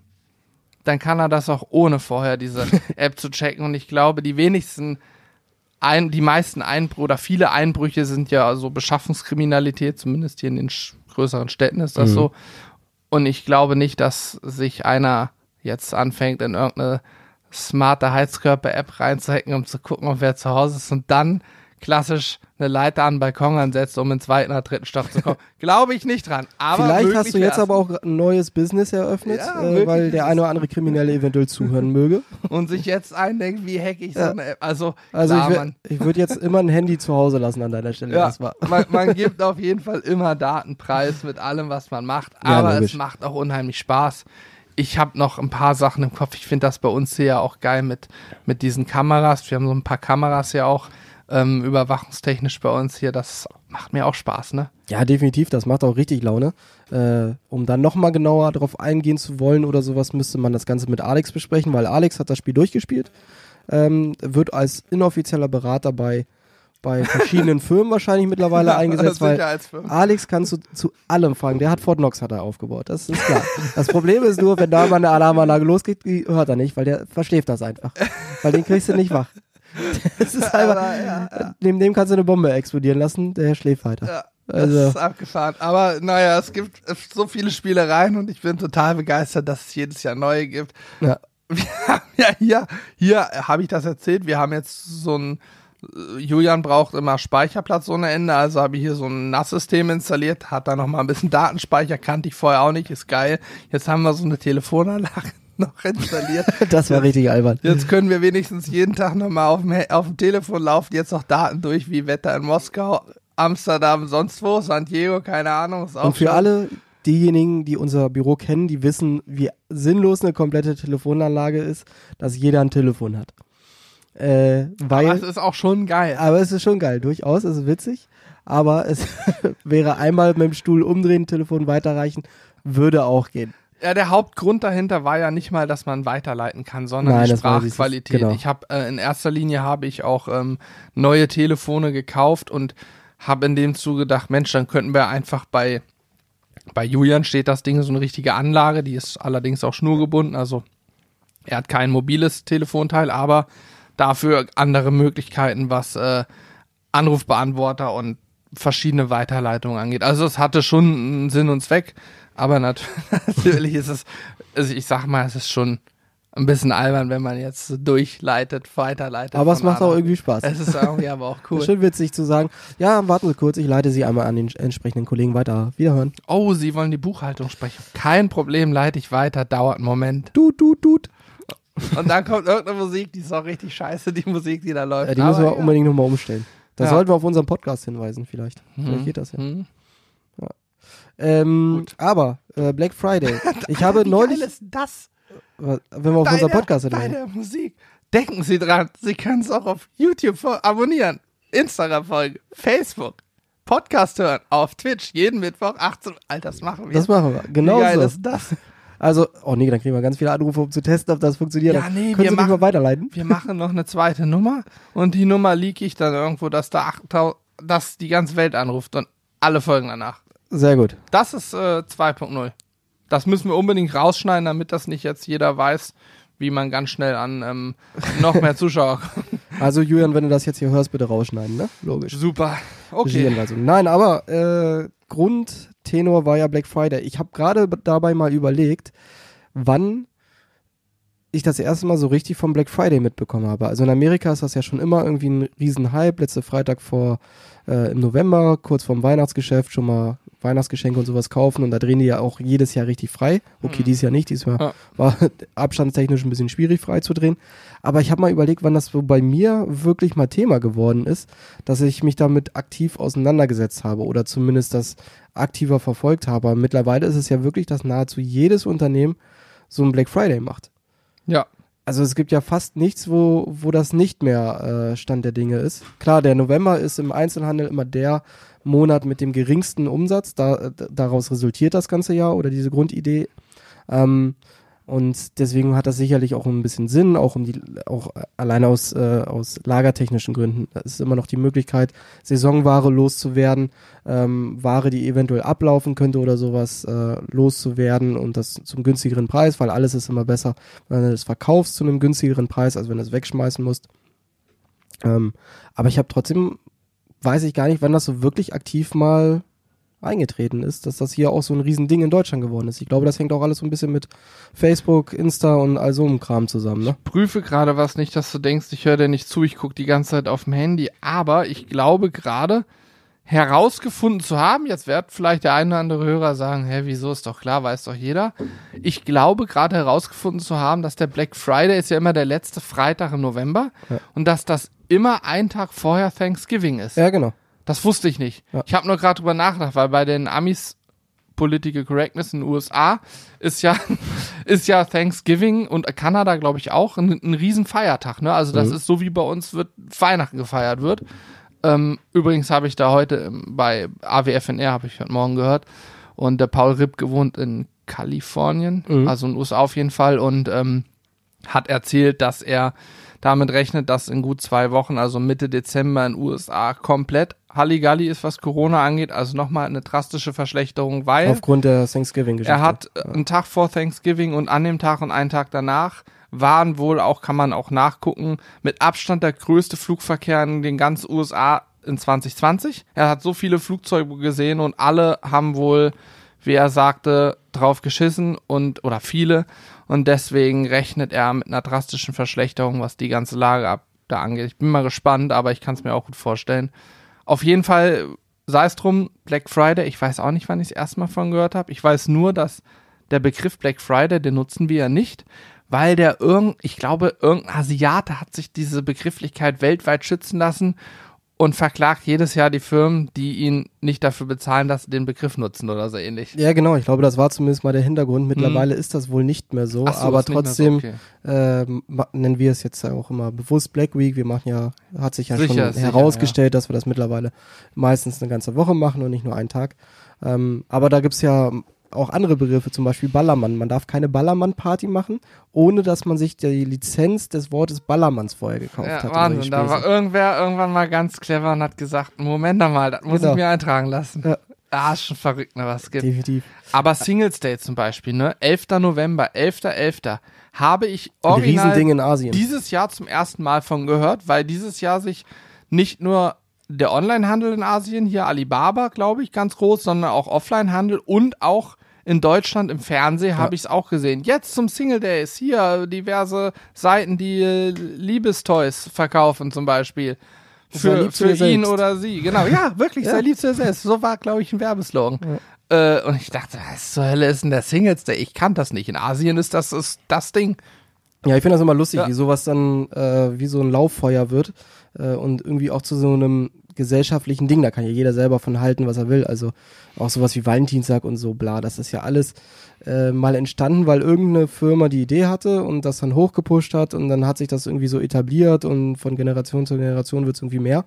Speaker 1: dann kann er das auch ohne vorher diese <laughs> App zu checken. Und ich glaube, die wenigsten, ein, die meisten Einbrüche oder viele Einbrüche sind ja so Beschaffungskriminalität, zumindest hier in den größeren Städten ist das
Speaker 2: Mhm.
Speaker 1: so. Und ich glaube nicht, dass sich einer jetzt anfängt, in irgendeine smarte Heizkörper-App reinzuhacken, um zu gucken, ob wer zu Hause ist und dann klassisch eine Leiter an den Balkon ansetzt, um in den zweiten oder dritten Stock zu kommen. <laughs> Glaube ich nicht dran. Aber
Speaker 2: Vielleicht hast du jetzt aber auch ein neues Business eröffnet,
Speaker 1: Ja,
Speaker 2: äh, weil der eine oder andere Kriminelle eventuell zuhören möge. <laughs>
Speaker 1: und sich jetzt eindenkt, wie hack ich so
Speaker 2: Ja.
Speaker 1: eine App. Also,
Speaker 2: Also
Speaker 1: klar,
Speaker 2: ich, würde jetzt immer ein Handy zu Hause lassen an deiner Stelle.
Speaker 1: ja, man, man <laughs> gibt auf jeden Fall immer Datenpreis mit allem, was man macht. Aber es macht auch unheimlich Spaß. Ich habe noch ein paar Sachen im Kopf. Ich finde das bei uns hier ja auch geil mit, mit diesen Kameras. Wir haben so ein paar Kameras ja auch ähm, überwachungstechnisch bei uns hier. Das macht mir auch Spaß, ne?
Speaker 2: Ja, definitiv, das macht auch richtig Laune. Äh, um dann nochmal genauer darauf eingehen zu wollen oder sowas, müsste man das Ganze mit Alex besprechen, weil Alex hat das Spiel durchgespielt, ähm, wird als inoffizieller Berater bei, bei verschiedenen <laughs> Firmen wahrscheinlich mittlerweile eingesetzt, weil. Alex kannst du zu allem fragen. Der hat Fort Knox hat er aufgebaut, das ist klar. Das Problem ist nur, wenn da mal eine Alarmanlage losgeht, die hört er nicht, weil der versteht das einfach. Weil den kriegst du nicht wach. <laughs> Das ist einfach,
Speaker 1: Aber, ja,
Speaker 2: neben dem kannst du eine Bombe explodieren lassen, der schläft weiter.
Speaker 1: Ja,
Speaker 2: Also-
Speaker 1: das ist abgefahren. Aber naja, es gibt so viele Spielereien und ich bin total begeistert, dass es jedes Jahr neue gibt.
Speaker 2: Ja. <laughs>
Speaker 1: Wir haben ja hier, hier habe ich das erzählt, wir haben jetzt so ein, äh, Julian braucht immer Speicherplatz ohne Ende, also habe ich hier so ein NAS-System installiert, hat da nochmal ein bisschen Datenspeicher, kannte ich vorher auch nicht, ist geil. Jetzt haben wir so eine Telefonanlage <laughs> noch installiert. <laughs>
Speaker 2: Das war richtig albern.
Speaker 1: Jetzt können wir wenigstens jeden Tag nochmal auf dem, auf dem Telefon laufen, jetzt noch Daten durch, wie Wetter in Moskau, Amsterdam, sonst wo, San Diego, keine Ahnung. Ist auch
Speaker 2: Und für
Speaker 1: schon-
Speaker 2: alle diejenigen, die unser Büro kennen, die wissen, wie sinnlos eine komplette Telefonanlage ist, dass jeder ein Telefon hat. Äh, weil,
Speaker 1: Aber es ist auch schon geil.
Speaker 2: aber es ist schon geil, durchaus, es ist witzig. Aber es <laughs> wäre einmal mit dem Stuhl umdrehen, Telefon weiterreichen, würde auch gehen.
Speaker 1: Ja, der Hauptgrund dahinter war ja nicht mal, dass man weiterleiten kann, sondern
Speaker 2: Nein,
Speaker 1: die Sprachqualität.
Speaker 2: genau.
Speaker 1: Ich habe äh, in erster Linie habe ich auch ähm, neue Telefone gekauft und habe in dem Zuge gedacht, Mensch, dann könnten wir einfach bei bei Julian steht das Ding so eine richtige Anlage, die ist allerdings auch schnurgebunden, also er hat kein mobiles Telefonteil, aber dafür andere Möglichkeiten, was äh, Anrufbeantworter und verschiedene Weiterleitungen angeht. Also es hatte schon einen Sinn und Zweck, aber nat <laughs> natürlich ist es, also ich sag mal, es ist schon ein bisschen albern, wenn man jetzt so durchleitet, weiterleitet.
Speaker 2: Aber es macht auch irgendwie Spaß.
Speaker 1: Es ist irgendwie aber auch <laughs> cool.
Speaker 2: Schön witzig zu sagen, ja, warten Sie kurz, ich leite Sie einmal an den entsprechenden Kollegen weiter. Wiederhören.
Speaker 1: Oh, Sie wollen die Buchhaltung sprechen. Kein Problem, leite ich weiter, dauert einen Moment.
Speaker 2: Tut, tut, tut.
Speaker 1: Und dann kommt irgendeine Musik, die ist auch richtig scheiße, die Musik, die da läuft.
Speaker 2: Äh, die müssen wir
Speaker 1: Aber ja.
Speaker 2: unbedingt nochmal umstellen. Da
Speaker 1: Ja.
Speaker 2: sollten wir auf unseren Podcast hinweisen, vielleicht.
Speaker 1: Mhm.
Speaker 2: Vielleicht geht das ja.
Speaker 1: Mhm.
Speaker 2: Ähm,
Speaker 1: Gut.
Speaker 2: aber äh, Black Friday. <laughs> Ich habe
Speaker 1: Wie
Speaker 2: neulich,
Speaker 1: geil ist das?
Speaker 2: wenn wir auf unser Podcast hinweisen.
Speaker 1: deine Musik. Denken Sie dran, Sie können es auch auf YouTube abonnieren, Instagram folgen, Facebook, Podcast hören, auf Twitch, jeden Mittwoch 18 Alter, das machen wir.
Speaker 2: Das machen wir. Genau
Speaker 1: Wie geil
Speaker 2: so.
Speaker 1: ist das?
Speaker 2: Also, oh nee, dann kriegen wir ganz viele Anrufe, um zu testen, ob das funktioniert.
Speaker 1: Ja, nee,
Speaker 2: Können
Speaker 1: wir machen-
Speaker 2: mal weiterleiten?
Speaker 1: Wir machen noch eine zweite Nummer und die Nummer leak ich dann irgendwo, dass da 8000, dass die ganze Welt anruft und alle folgen danach.
Speaker 2: Sehr gut.
Speaker 1: Das ist äh, 2.0. Das müssen wir unbedingt rausschneiden, damit das nicht jetzt jeder weiß, wie man ganz schnell an ähm, noch mehr Zuschauer kommt. <laughs>
Speaker 2: Also, Julian, wenn du das jetzt hier hörst, bitte rausschneiden, ne? Logisch.
Speaker 1: Super. Okay.
Speaker 2: Nein, aber äh, Grundtenor war ja Black Friday. Ich habe gerade dabei mal überlegt, wann ich das erste Mal so richtig vom Black Friday mitbekommen habe. Also in Amerika ist das ja schon immer irgendwie ein Riesenhype. Letzte Freitag vor äh, im November, kurz vorm Weihnachtsgeschäft, schon mal Weihnachtsgeschenke und sowas kaufen und da drehen die ja auch jedes Jahr richtig frei. Okay,
Speaker 1: Mhm.
Speaker 2: dieses Jahr nicht, dieses Jahr
Speaker 1: Ja.
Speaker 2: war <laughs> abstandstechnisch ein bisschen schwierig frei zu drehen. Aber ich habe mal überlegt, wann das so bei mir wirklich mal Thema geworden ist, dass ich mich damit aktiv auseinandergesetzt habe oder zumindest das aktiver verfolgt habe. Mittlerweile ist es ja wirklich, dass nahezu jedes Unternehmen so einen Black Friday macht.
Speaker 1: Ja.
Speaker 2: Also es gibt ja fast nichts, wo, wo das nicht mehr äh, Stand der Dinge ist. Klar, der November ist im Einzelhandel immer der Monat mit dem geringsten Umsatz. Da, d- daraus resultiert das ganze Jahr oder diese Grundidee. Ähm, Und deswegen hat das sicherlich auch ein bisschen Sinn, auch um die, auch alleine aus, äh, aus lagertechnischen Gründen. Da ist immer noch die Möglichkeit, Saisonware loszuwerden, ähm, Ware, die eventuell ablaufen könnte oder sowas, äh, loszuwerden und das zum günstigeren Preis, weil alles ist immer besser, wenn du es verkaufst zu einem günstigeren Preis, als wenn du es wegschmeißen musst. Ähm, aber ich habe trotzdem, weiß ich gar nicht, wann das so wirklich aktiv mal eingetreten ist, dass das hier auch so ein Riesending in Deutschland geworden ist. Ich glaube, das hängt auch alles so ein bisschen mit Facebook, Insta und all so einem Kram zusammen. Ne?
Speaker 1: Ich prüfe gerade was nicht, dass du denkst, ich höre dir nicht zu, ich gucke die ganze Zeit auf dem Handy, aber ich glaube gerade herausgefunden zu haben, jetzt wird vielleicht der eine oder andere Hörer sagen, hä, wieso ist doch klar, weiß doch jeder. Ich glaube gerade herausgefunden zu haben, dass der Black Friday ist ja immer der letzte Freitag im November
Speaker 2: Ja.
Speaker 1: und dass das immer ein Tag vorher Thanksgiving ist.
Speaker 2: Ja, genau.
Speaker 1: Das wusste ich nicht.
Speaker 2: Ja.
Speaker 1: Ich habe nur gerade drüber nachgedacht, weil bei den Amis Political Correctness in den USA ist ja <laughs> ist ja Thanksgiving und Kanada glaube ich auch ein, ein riesen Feiertag. Ne? Also das
Speaker 2: Mhm.
Speaker 1: ist so wie bei uns wird Weihnachten gefeiert wird. Ähm, übrigens habe ich da heute bei AWFNR habe ich heute Morgen gehört und der Paul Ripp gewohnt in Kalifornien,
Speaker 2: Mhm.
Speaker 1: also in den USA auf jeden Fall und ähm, hat erzählt, dass er damit rechnet, dass in gut zwei Wochen, also Mitte Dezember in den USA komplett Halligalli ist, was Corona angeht, also nochmal eine drastische Verschlechterung, weil
Speaker 2: Aufgrund der Thanksgiving-Geschichte.
Speaker 1: er hat äh, einen Tag vor Thanksgiving und an dem Tag und einen Tag danach waren wohl auch, kann man auch nachgucken, mit Abstand der größte Flugverkehr in den ganzen USA in 2020. Er hat so viele Flugzeuge gesehen und alle haben wohl, wie er sagte, drauf geschissen und oder viele und deswegen rechnet er mit einer drastischen Verschlechterung, was die ganze Lage ab da angeht. Ich bin mal gespannt, aber ich kann es mir auch gut vorstellen. Auf jeden Fall sei es drum, Black Friday, ich weiß auch nicht, wann ich es erstmal von gehört habe. Ich weiß nur, dass der Begriff Black Friday, den nutzen wir ja nicht, weil der irgend, ich glaube, irgendein Asiate hat sich diese Begrifflichkeit weltweit schützen lassen und verklagt jedes Jahr die Firmen, die ihn nicht dafür bezahlen, dass sie den Begriff nutzen oder so ähnlich.
Speaker 2: Ja, genau. Ich glaube, das war zumindest mal der Hintergrund. Mittlerweile ist das wohl nicht mehr so.
Speaker 1: Mhm. So,
Speaker 2: aber
Speaker 1: mehr so,
Speaker 2: trotzdem
Speaker 1: okay.
Speaker 2: ma- nennen wir es jetzt auch immer bewusst Black Week. Wir machen ja, hat sich ja
Speaker 1: Sicher,
Speaker 2: schon
Speaker 1: sicher,
Speaker 2: herausgestellt, dass wir das mittlerweile meistens eine ganze Woche machen und nicht nur einen Tag. Ähm, aber da gibt's ja auch andere Begriffe, zum Beispiel Ballermann. Man darf keine Ballermann-Party machen, ohne dass man sich die Lizenz des Wortes Ballermanns vorher gekauft
Speaker 1: Ja,
Speaker 2: hat.
Speaker 1: Wahnsinn, da war irgendwer irgendwann mal ganz clever und hat gesagt, Moment mal, das muss
Speaker 2: Genau.
Speaker 1: ich mir eintragen lassen.
Speaker 2: Ja.
Speaker 1: Ah, ist schon verrückt, ne, was gibt.
Speaker 2: Definitiv.
Speaker 1: Aber Singles Day zum Beispiel, ne? 11. November, 11.11. habe ich original dieses Jahr zum ersten Mal von gehört, weil dieses Jahr sich nicht nur der Onlinehandel in Asien, hier Alibaba, glaube ich, ganz groß, sondern auch Offlinehandel und auch in Deutschland im Fernsehen habe ich es auch gesehen. Jetzt zum Single Days, hier diverse Seiten, die äh, Liebestoys verkaufen zum Beispiel. Für, für ihn
Speaker 2: selbst.
Speaker 1: oder sie. Genau, ja, wirklich,
Speaker 2: Ja.
Speaker 1: sei lieb zu dir selbst. So war, glaube ich, ein Werbeslogan. Äh, und ich dachte, was zur Hölle ist denn der Singles Day? Ich kann das nicht. In Asien ist das ist das Ding.
Speaker 2: Ja, ich finde das immer lustig,
Speaker 1: Ja.
Speaker 2: wie sowas dann äh, wie so ein Lauffeuer wird äh, und irgendwie auch zu so einem gesellschaftlichen Ding. Da kann ja jeder selber von halten, was er will. Also auch sowas wie Valentinstag und so, bla. Das ist ja alles äh, mal entstanden, weil irgendeine Firma die Idee hatte und das dann hochgepusht hat und dann hat sich das irgendwie so etabliert und von Generation zu Generation wird es irgendwie mehr.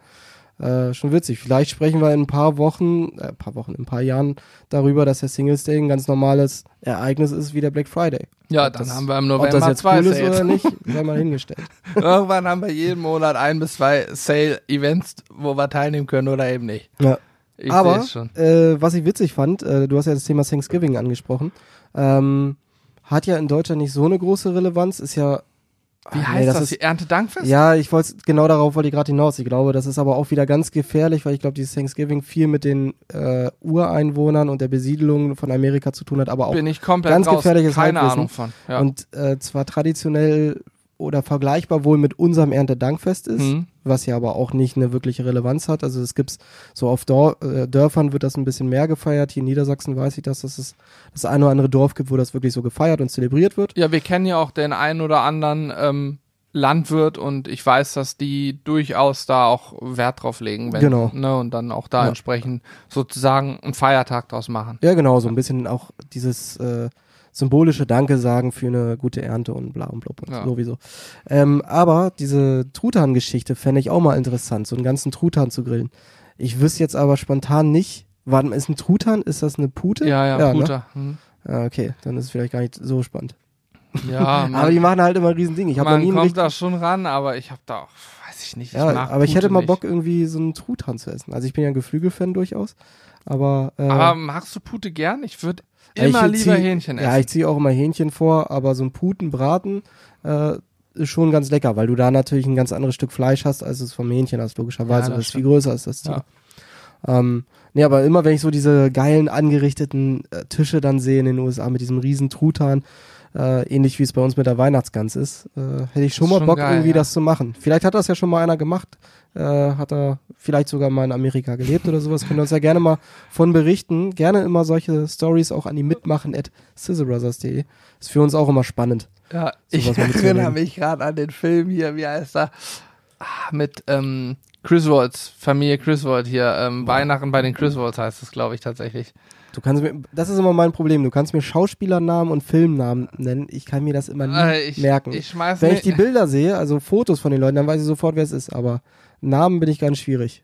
Speaker 2: Äh, schon witzig. Vielleicht sprechen wir in ein paar Wochen, äh, paar Wochen, in ein paar Jahren darüber, dass der Singles Day ein ganz normales Ereignis ist wie der Black Friday.
Speaker 1: Ja,
Speaker 2: Ob
Speaker 1: dann
Speaker 2: das-
Speaker 1: haben wir im
Speaker 2: Ob das
Speaker 1: November
Speaker 2: jetzt
Speaker 1: zwei
Speaker 2: cool
Speaker 1: Sales.
Speaker 2: oder nicht, sei mal hingestellt. <laughs>
Speaker 1: Irgendwann haben wir jeden Monat ein bis zwei Sale-Events, wo wir teilnehmen können oder eben nicht.
Speaker 2: Ja.
Speaker 1: Ich
Speaker 2: Aber äh, was ich witzig fand, äh, du hast ja das Thema Thanksgiving angesprochen, ähm, hat ja in Deutschland nicht so eine große Relevanz, ist ja.
Speaker 1: Wie heißt
Speaker 2: nee,
Speaker 1: das?
Speaker 2: Ist,
Speaker 1: Die Erntedankfest?
Speaker 2: ja, ich wollte genau darauf wollte ich gerade hinaus. Ich glaube, das ist aber auch wieder ganz gefährlich, weil ich glaube, dieses Thanksgiving viel mit den äh, Ureinwohnern und der Besiedelung von Amerika zu tun hat, aber auch
Speaker 1: Bin ich komplett
Speaker 2: ganz
Speaker 1: raus.
Speaker 2: gefährliches
Speaker 1: Keine
Speaker 2: Halbwissen.
Speaker 1: Ahnung von. Ja.
Speaker 2: und äh, zwar traditionell oder vergleichbar wohl mit unserem Erntedankfest ist,
Speaker 1: Mhm.
Speaker 2: Was ja aber auch nicht eine wirkliche Relevanz hat. Also es gibt's so auf Dor äh, Dörfern wird das ein bisschen mehr gefeiert. Hier in Niedersachsen weiß ich, dass es das, das eine oder andere Dorf gibt, wo das wirklich so gefeiert und zelebriert wird.
Speaker 1: ja, wir kennen ja auch den einen oder anderen ähm, Landwirt und ich weiß, dass die durchaus da auch Wert drauf legen, wenn,
Speaker 2: Genau.
Speaker 1: ne, und dann auch da
Speaker 2: Ja.
Speaker 1: entsprechend sozusagen einen Feiertag draus machen.
Speaker 2: Ja, genau, so ein bisschen auch dieses äh, symbolische Danke sagen für eine gute Ernte und bla und blub und
Speaker 1: Ja.
Speaker 2: sowieso. Ähm, aber diese Truthahn-Geschichte fände ich auch mal interessant, so einen ganzen Truthahn zu grillen. Ich wüsste jetzt aber spontan nicht, warte mal, ist ein Truthahn, ist das eine Pute?
Speaker 1: Ja, ja,
Speaker 2: ne?
Speaker 1: Puter. Mhm.
Speaker 2: Ah, okay, dann ist es vielleicht gar nicht so spannend.
Speaker 1: Ja, <laughs> man,
Speaker 2: aber die machen halt immer ein Riesending. Ich
Speaker 1: man
Speaker 2: nie
Speaker 1: kommt da schon ran, aber ich habe da auch, weiß ich nicht.
Speaker 2: ja,
Speaker 1: ich
Speaker 2: aber ich hätte
Speaker 1: Pute
Speaker 2: mal
Speaker 1: nicht.
Speaker 2: Bock irgendwie so einen Truthahn zu essen. Also ich bin ja ein Geflügelfan durchaus, aber äh,
Speaker 1: Aber magst du Pute gern? Ich würde Immer
Speaker 2: zieh-
Speaker 1: lieber Hähnchen essen.
Speaker 2: Ja, ich ziehe auch immer Hähnchen vor, aber so ein Putenbraten äh, ist schon ganz lecker, weil du da natürlich ein ganz anderes Stück Fleisch hast, als es vom Hähnchen hast, logischerweise.
Speaker 1: Ja, das
Speaker 2: das ist viel größer als das Tier.
Speaker 1: Ja.
Speaker 2: Ähm, nee, aber immer wenn ich so diese geilen angerichteten äh, Tische dann sehe in den USA mit diesem riesen Truthahn, äh, ähnlich wie es bei uns mit der Weihnachtsgans ist, äh, hätte ich schon mal
Speaker 1: schon
Speaker 2: Bock,
Speaker 1: geil,
Speaker 2: irgendwie
Speaker 1: ja.
Speaker 2: das zu machen. Vielleicht hat das ja schon mal einer gemacht, äh, hat er vielleicht sogar mal in Amerika gelebt oder sowas. Könnt ihr uns ja gerne mal von berichten. Gerne immer solche Stories auch an die mitmachen at scissorbrothers.de. Ist für uns auch immer spannend.
Speaker 1: Ja, ich <laughs> erinnere mich gerade an den Film hier, wie heißt er? Ah, mit ähm, Griswolds, Familie Griswold hier, ähm, Weihnachten bei den Griswolds heißt es, glaube ich, tatsächlich.
Speaker 2: Du kannst mir, das ist immer mein Problem. Du kannst mir Schauspielernamen und Filmnamen nennen. Ich kann mir das immer nie
Speaker 1: Äh, ich,
Speaker 2: merken.
Speaker 1: ich
Speaker 2: Wenn ich die Bilder sehe, also Fotos von den Leuten, dann weiß ich sofort, wer es ist. Aber Namen bin ich ganz schwierig.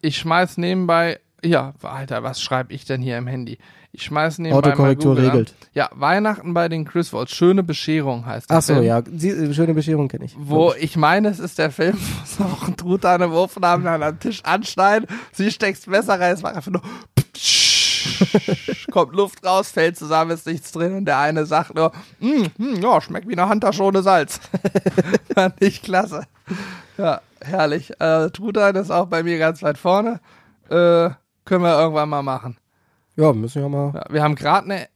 Speaker 1: ich schmeiß nebenbei, ja, Alter, was schreibe ich denn hier im Handy? Ich schmeiß nebenbei
Speaker 2: Autokorrektur regelt.
Speaker 1: An. Ja, Weihnachten bei den Griswolds, schöne Bescherung heißt der
Speaker 2: Ach so,
Speaker 1: Film.
Speaker 2: ja. Sie, schöne Bescherung kenne ich.
Speaker 1: Wo ich meine, es ist der Film, wo sie auch einen Truthahn im Ofen haben, dann am Tisch anschneiden, sie steckst Messer rein, es macht einfach nur <laughs> kommt Luft raus, fällt zusammen, ist nichts drin und der eine sagt nur, "Mm, mm, ja, schmeckt wie eine Handtasche ohne Salz. <laughs> Fand ich klasse. Ja, herrlich. Äh, Truthahn ist auch bei mir ganz weit vorne. Äh, können wir irgendwann mal machen.
Speaker 2: Ja, müssen wir mal.
Speaker 1: Ja, wir haben gerade eine.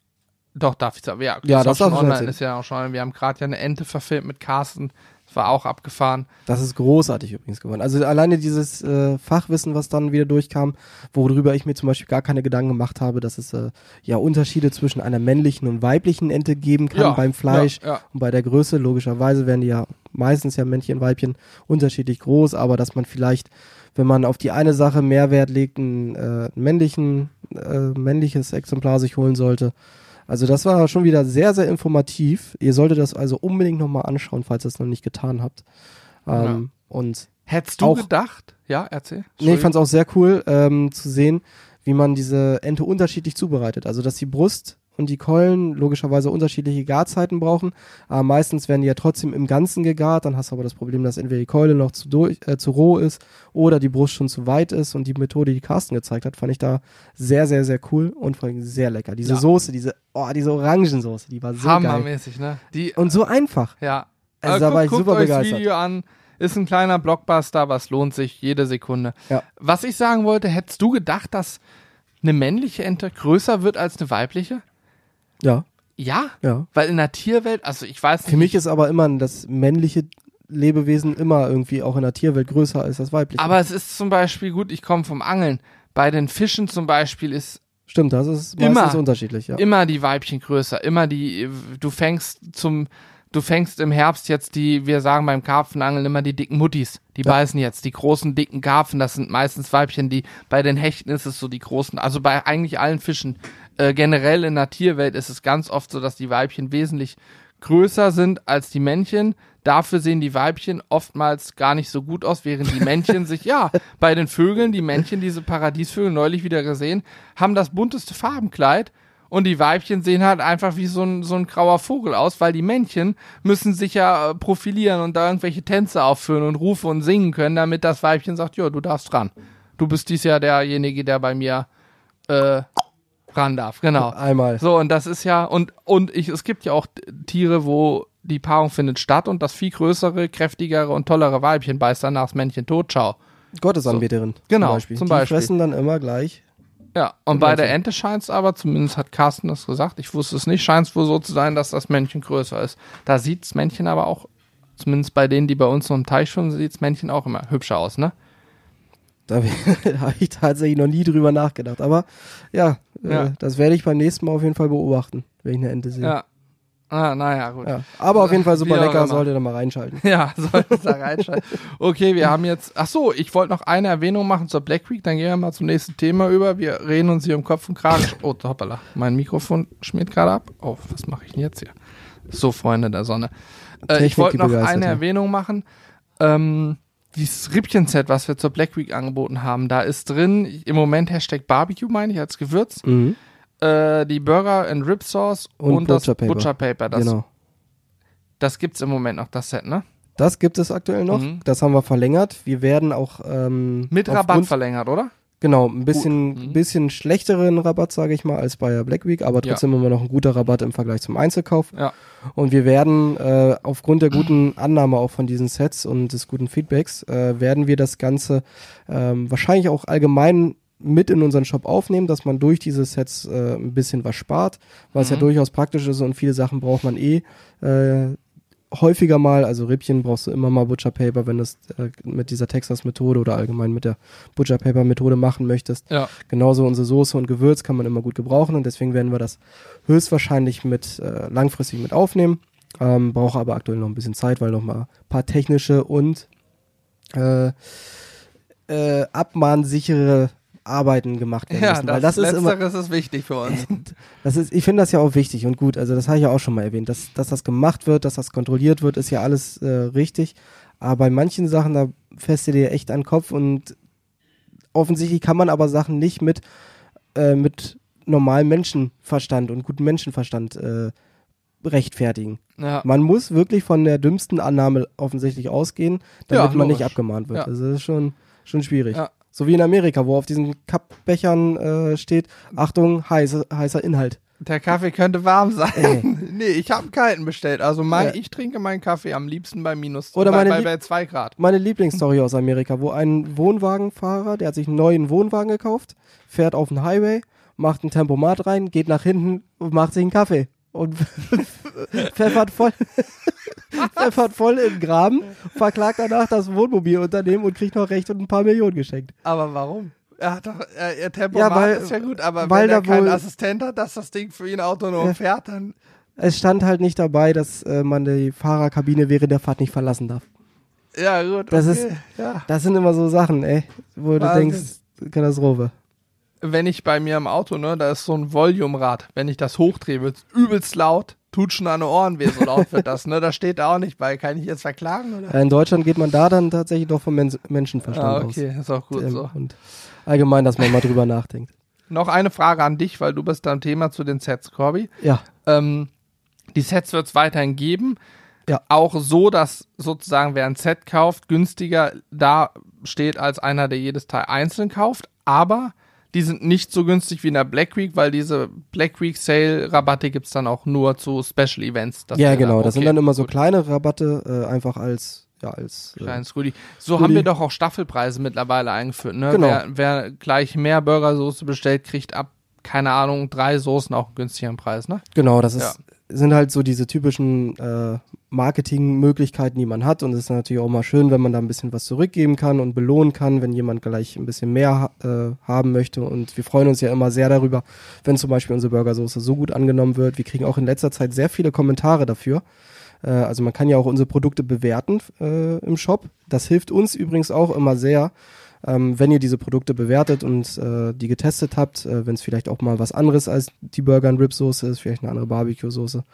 Speaker 1: Doch, darf ich sagen. Ja,
Speaker 2: Ja,
Speaker 1: ist
Speaker 2: das darfst du
Speaker 1: online. Ist ja auch schon. Wir haben gerade ja eine Ente verfilmt mit Carsten. Das war auch abgefahren.
Speaker 2: Das ist großartig übrigens geworden. Also alleine dieses äh, Fachwissen, was dann wieder durchkam, worüber ich mir zum Beispiel gar keine Gedanken gemacht habe, dass es äh, ja Unterschiede zwischen einer männlichen und weiblichen Ente geben kann
Speaker 1: Ja,
Speaker 2: beim Fleisch
Speaker 1: ja, ja.
Speaker 2: und bei der Größe. Logischerweise werden die ja meistens ja Männchen, Weibchen unterschiedlich groß, aber dass man vielleicht, wenn man auf die eine Sache mehr Wert legt, ein äh, männlichen, äh, männliches Exemplar sich holen sollte. Also das war schon wieder sehr, sehr informativ. Ihr solltet das also unbedingt nochmal anschauen, falls ihr es noch nicht getan habt. Ähm, Und
Speaker 1: Hättest du
Speaker 2: Auch-
Speaker 1: gedacht? Ja, erzähl.
Speaker 2: nee, ich fand es auch sehr cool ähm, zu sehen, wie man diese Ente unterschiedlich zubereitet. Also dass die Brust und die Keulen logischerweise unterschiedliche Garzeiten brauchen. Aber meistens werden die ja trotzdem im Ganzen gegart. Dann hast du aber das Problem, dass entweder die Keule noch zu, durch, äh, zu roh ist oder die Brust schon zu weit ist. Und die Methode, die Carsten gezeigt hat, fand ich da sehr, sehr, sehr cool und vor allem sehr lecker. Diese
Speaker 1: Ja.
Speaker 2: Soße, diese, oh, diese Orangensoße, die war so geil.
Speaker 1: Hammermäßig, ne? Die,
Speaker 2: Und so einfach.
Speaker 1: ja.
Speaker 2: Also
Speaker 1: Äh,
Speaker 2: da war
Speaker 1: guckt-
Speaker 2: ich super
Speaker 1: euch
Speaker 2: begeistert.
Speaker 1: das Video an. Ist ein kleiner Blockbuster, es lohnt sich jede Sekunde.
Speaker 2: Ja.
Speaker 1: Was ich sagen wollte, hättest du gedacht, dass eine männliche Ente größer wird als eine weibliche?
Speaker 2: Ja,
Speaker 1: Ja,
Speaker 2: ja.
Speaker 1: weil in der Tierwelt, also ich weiß nicht,
Speaker 2: Für mich ist aber immer das männliche Lebewesen immer irgendwie auch in der Tierwelt größer als das weibliche.
Speaker 1: aber es ist zum Beispiel gut, ich komme vom Angeln. Bei den Fischen zum Beispiel ist
Speaker 2: Stimmt, das ist
Speaker 1: Immer.
Speaker 2: meistens unterschiedlich, ja.
Speaker 1: immer die Weibchen größer, immer die, du fängst zum, du fängst im Herbst jetzt die, wir sagen beim Karpfenangeln immer die dicken Muttis, die
Speaker 2: Ja.
Speaker 1: beißen jetzt, die großen dicken Karpfen, das sind meistens Weibchen, die, bei den Hechten ist es so die großen, also bei eigentlich allen Fischen, äh, generell in der Tierwelt ist es ganz oft so, dass die Weibchen wesentlich größer sind als die Männchen. Dafür sehen die Weibchen oftmals gar nicht so gut aus, während die Männchen sich, ja, <laughs> bei den Vögeln, die Männchen, diese Paradiesvögel neulich wieder gesehen, haben das bunteste Farbenkleid und die Weibchen sehen halt einfach wie so ein, so ein grauer Vogel aus, weil die Männchen müssen sich ja äh, profilieren und da irgendwelche Tänze aufführen und rufen und singen können, damit das Weibchen sagt, ja, du darfst ran. Du bist dies Jahr derjenige, der bei mir äh, ran darf. Genau.
Speaker 2: Einmal.
Speaker 1: So, und das ist ja, und, und ich, es gibt ja auch Tiere, wo die Paarung findet statt und das viel größere, kräftigere und tollere Weibchen beißt danach das Männchen tot, ciao.
Speaker 2: Gottesanbeterin.
Speaker 1: Genau,
Speaker 2: Zum Beispiel.
Speaker 1: zum
Speaker 2: Die
Speaker 1: Beispiel.
Speaker 2: fressen dann immer gleich.
Speaker 1: Ja, und bei der Ente scheint es aber, zumindest hat Carsten das gesagt, ich wusste es nicht, scheint es wohl so zu sein, dass das Männchen größer ist. Da sieht das Männchen aber auch, zumindest bei denen, die bei uns so im Teich schwimmen, sieht das Männchen auch immer hübscher aus, ne?
Speaker 2: Da, da <laughs> habe ich tatsächlich noch nie drüber nachgedacht. Aber ja,
Speaker 1: Ja.
Speaker 2: Äh, das werde ich beim nächsten Mal auf jeden Fall beobachten, wenn ich eine Ente sehe.
Speaker 1: Ja. Ah, naja, gut.
Speaker 2: Ja. Aber auf jeden Fall super lecker, solltet ihr da mal reinschalten. <laughs>
Speaker 1: Ja, solltest da reinschalten. Okay, wir haben jetzt. Ach so, ich wollte noch eine Erwähnung machen zur Black Week, dann gehen wir mal zum nächsten Thema über. Wir reden uns hier um Kopf und Kragen. Oh, hoppala, mein Mikrofon schmiert gerade ab. Oh, was mache ich denn jetzt hier? So, Freunde der Sonne. Äh, ich wollte noch eine. Erwähnung machen. Ähm, dieses Rippchen-Set, was wir zur Black Week angeboten haben, da ist drin im Moment Hashtag Barbecue, meine ich, als Gewürz.
Speaker 2: Mhm.
Speaker 1: Äh, die Burger and Rib Sauce
Speaker 2: Und
Speaker 1: und, das
Speaker 2: Butcher Paper.
Speaker 1: Butcher Paper. Das
Speaker 2: Genau.
Speaker 1: Das gibt's im Moment noch, das Set, ne?
Speaker 2: Das gibt es aktuell noch.
Speaker 1: Mhm.
Speaker 2: Das haben wir verlängert. Wir werden auch ähm,
Speaker 1: Mit Rabatt verlängert, oder?
Speaker 2: Genau, ein bisschen.
Speaker 1: Mhm.
Speaker 2: bisschen schlechteren Rabatt, sage ich mal, als bei der Black Week, aber
Speaker 1: Ja.
Speaker 2: trotzdem immer noch ein guter Rabatt im Vergleich zum Einzelkauf.
Speaker 1: Ja.
Speaker 2: Und wir werden äh, aufgrund der guten Annahme auch von diesen Sets und des guten Feedbacks, äh, werden wir das Ganze ähm, wahrscheinlich auch allgemein mit in unseren Shop aufnehmen, dass man durch diese Sets äh, ein bisschen was spart, weil es ja
Speaker 1: Mhm.
Speaker 2: durchaus praktisch ist und viele Sachen braucht man eh äh, häufiger mal, also Rippchen brauchst du immer mal Butcher Paper, wenn du es äh, mit dieser Texas-Methode oder allgemein mit der Butcher Paper-Methode machen möchtest.
Speaker 1: Ja.
Speaker 2: Genauso unsere Soße und Gewürz kann man immer gut gebrauchen und deswegen werden wir das höchstwahrscheinlich mit äh, langfristig mit aufnehmen. Ähm, brauche aber aktuell noch ein bisschen Zeit, weil noch mal ein paar technische und äh, äh, abmahnsichere Arbeiten gemacht werden
Speaker 1: Ja,
Speaker 2: müssen.
Speaker 1: das,
Speaker 2: weil das ist immer,
Speaker 1: ist wichtig für uns. <laughs>
Speaker 2: das ist, ich finde das ja auch wichtig und gut. Also das habe ich ja auch schon mal erwähnt, dass, dass das gemacht wird, dass das kontrolliert wird, ist ja alles äh, richtig. Aber bei manchen Sachen, da fährst du dir echt an den Kopf und offensichtlich kann man aber Sachen nicht mit, äh, mit normalem Menschenverstand und gutem Menschenverstand äh, rechtfertigen.
Speaker 1: Ja.
Speaker 2: Man muss wirklich von der dümmsten Annahme offensichtlich ausgehen, damit
Speaker 1: Ja,
Speaker 2: man nicht abgemahnt wird.
Speaker 1: Ja.
Speaker 2: Also das ist schon, schon schwierig.
Speaker 1: Ja.
Speaker 2: So wie in Amerika, wo auf diesen Cup-Bechern äh, steht, Achtung, heiße, heißer Inhalt.
Speaker 1: Der Kaffee könnte warm sein.
Speaker 2: Ey. <laughs>
Speaker 1: nee, ich habe kalten bestellt. Also mein,
Speaker 2: Ja.
Speaker 1: ich trinke meinen Kaffee am liebsten bei minus
Speaker 2: Oder
Speaker 1: bei,
Speaker 2: meine
Speaker 1: bei, bei 2 Grad.
Speaker 2: Meine Lieblingsstory aus Amerika, wo ein Wohnwagenfahrer, der hat sich einen neuen Wohnwagen gekauft, fährt auf den Highway, macht ein Tempomat rein, geht nach hinten und macht sich einen Kaffee. Und <laughs> pfeffert voll, pfeffert voll in den Graben, verklagt danach das Wohnmobilunternehmen und kriegt noch Recht und ein paar Millionen geschenkt.
Speaker 1: Aber warum? Er hat doch, er, er Tempomat
Speaker 2: Ja, weil-
Speaker 1: ist ja gut, aber
Speaker 2: weil
Speaker 1: wenn er keinen
Speaker 2: wohl-
Speaker 1: Assistent hat, dass das Ding für ihn autonom
Speaker 2: Ja.
Speaker 1: fährt, dann
Speaker 2: Es stand halt nicht dabei, dass äh, man die Fahrerkabine während der Fahrt nicht verlassen darf.
Speaker 1: ja gut.
Speaker 2: Das
Speaker 1: okay.
Speaker 2: ist-
Speaker 1: ja.
Speaker 2: Das sind immer so Sachen, ey, wo du
Speaker 1: Wahnsinn.
Speaker 2: denkst, Katastrophe.
Speaker 1: Wenn ich bei mir im Auto, ne, da ist so ein Volume-Rad. Wenn ich das hochdrehe, wird's übelst laut. Tut schon an den Ohren weh, so laut wird das, ne? Da steht da auch nicht bei. Kann ich jetzt verklagen, oder?
Speaker 2: In Deutschland geht man da dann tatsächlich doch vom Men Menschenverstand
Speaker 1: Ah,
Speaker 2: aus.
Speaker 1: okay, ist auch gut
Speaker 2: Ähm,
Speaker 1: so.
Speaker 2: Und allgemein, dass man mal drüber nachdenkt.
Speaker 1: Noch eine Frage an dich, weil du bist da im Thema zu den Sets, Corby.
Speaker 2: Ja,
Speaker 1: Ähm, die Sets wird es weiterhin geben.
Speaker 2: Ja.
Speaker 1: Auch so, dass sozusagen wer ein Set kauft, günstiger da steht als einer, der jedes Teil einzeln kauft. Aber die sind nicht so günstig wie in der Black Week, weil diese Black Week Sale Rabatte gibt's dann auch nur zu Special Events.
Speaker 2: ja genau.
Speaker 1: sagen,
Speaker 2: das sind dann immer so
Speaker 1: gut,
Speaker 2: kleine Rabatte, äh, einfach als, ja, als. Äh,
Speaker 1: Kleines Rüdi. So
Speaker 2: Rüdi.
Speaker 1: haben wir doch auch Staffelpreise mittlerweile eingeführt. Ne?
Speaker 2: Genau.
Speaker 1: Wer, wer gleich mehr Burgersoße bestellt, kriegt ab, keine Ahnung, drei Soßen auch einen günstigeren Preis. Ne?
Speaker 2: genau, das ist, sind halt so diese typischen äh, Marketingmöglichkeiten, die man hat. Und es ist natürlich auch mal schön, wenn man da ein bisschen was zurückgeben kann und belohnen kann, wenn jemand gleich ein bisschen mehr äh, haben möchte. Und wir freuen uns ja immer sehr darüber, wenn zum Beispiel unsere Burgersoße so gut angenommen wird. Wir kriegen auch in letzter Zeit sehr viele Kommentare dafür. Äh, also man kann ja auch unsere Produkte bewerten äh, im Shop. Das hilft uns übrigens auch immer sehr, ähm, wenn ihr diese Produkte bewertet und äh, die getestet habt, äh, wenn es vielleicht auch mal was anderes als die Burger and Rib Soße ist, vielleicht eine andere Barbecue Soße,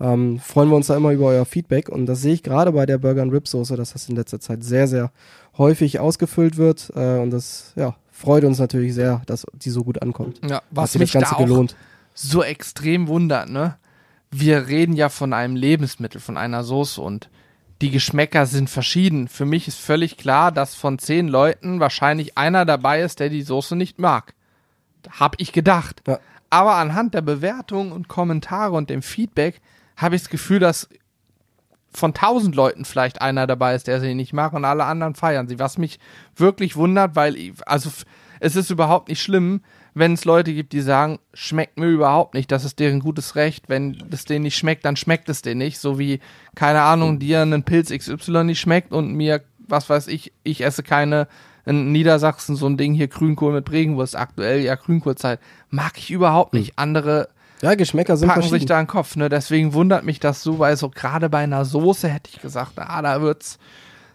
Speaker 2: ähm, freuen wir uns da immer über euer Feedback und das sehe ich gerade bei der Burger and Rib Soße, dass das in letzter Zeit sehr sehr häufig ausgefüllt wird äh, und das ja freut uns natürlich sehr, dass die so gut ankommt.
Speaker 1: Ja,
Speaker 2: Hat
Speaker 1: was
Speaker 2: sich
Speaker 1: mich
Speaker 2: das Ganze
Speaker 1: da auch
Speaker 2: gelohnt.
Speaker 1: so extrem wundert, ne? Wir reden ja von einem Lebensmittel, von einer Soße und die Geschmäcker sind verschieden. Für mich ist völlig klar, dass von zehn Leuten wahrscheinlich einer dabei ist, der die Soße nicht mag. Hab ich gedacht.
Speaker 2: Ja.
Speaker 1: Aber anhand der Bewertungen und Kommentare und dem Feedback habe ich das Gefühl, dass von tausend Leuten vielleicht einer dabei ist, der sie nicht mag und alle anderen feiern sie. Was mich wirklich wundert, weil, ich, also es ist überhaupt nicht schlimm, wenn es Leute gibt, die sagen, schmeckt mir überhaupt nicht, das ist deren gutes Recht. Wenn es denen nicht schmeckt, dann schmeckt es denen nicht. So wie, keine Ahnung, dir einen Pilz XY nicht schmeckt und mir, was weiß ich, ich esse keine, in Niedersachsen so ein Ding hier Grünkohl mit Regenwurst, aktuell ja Grünkohlzeit, mag ich überhaupt nicht. Andere
Speaker 2: Ja, Geschmäcker sind
Speaker 1: packen sich da einen Kopf, ne? Deswegen wundert mich das so, weil so gerade bei einer Soße hätte ich gesagt, ah, da wird's,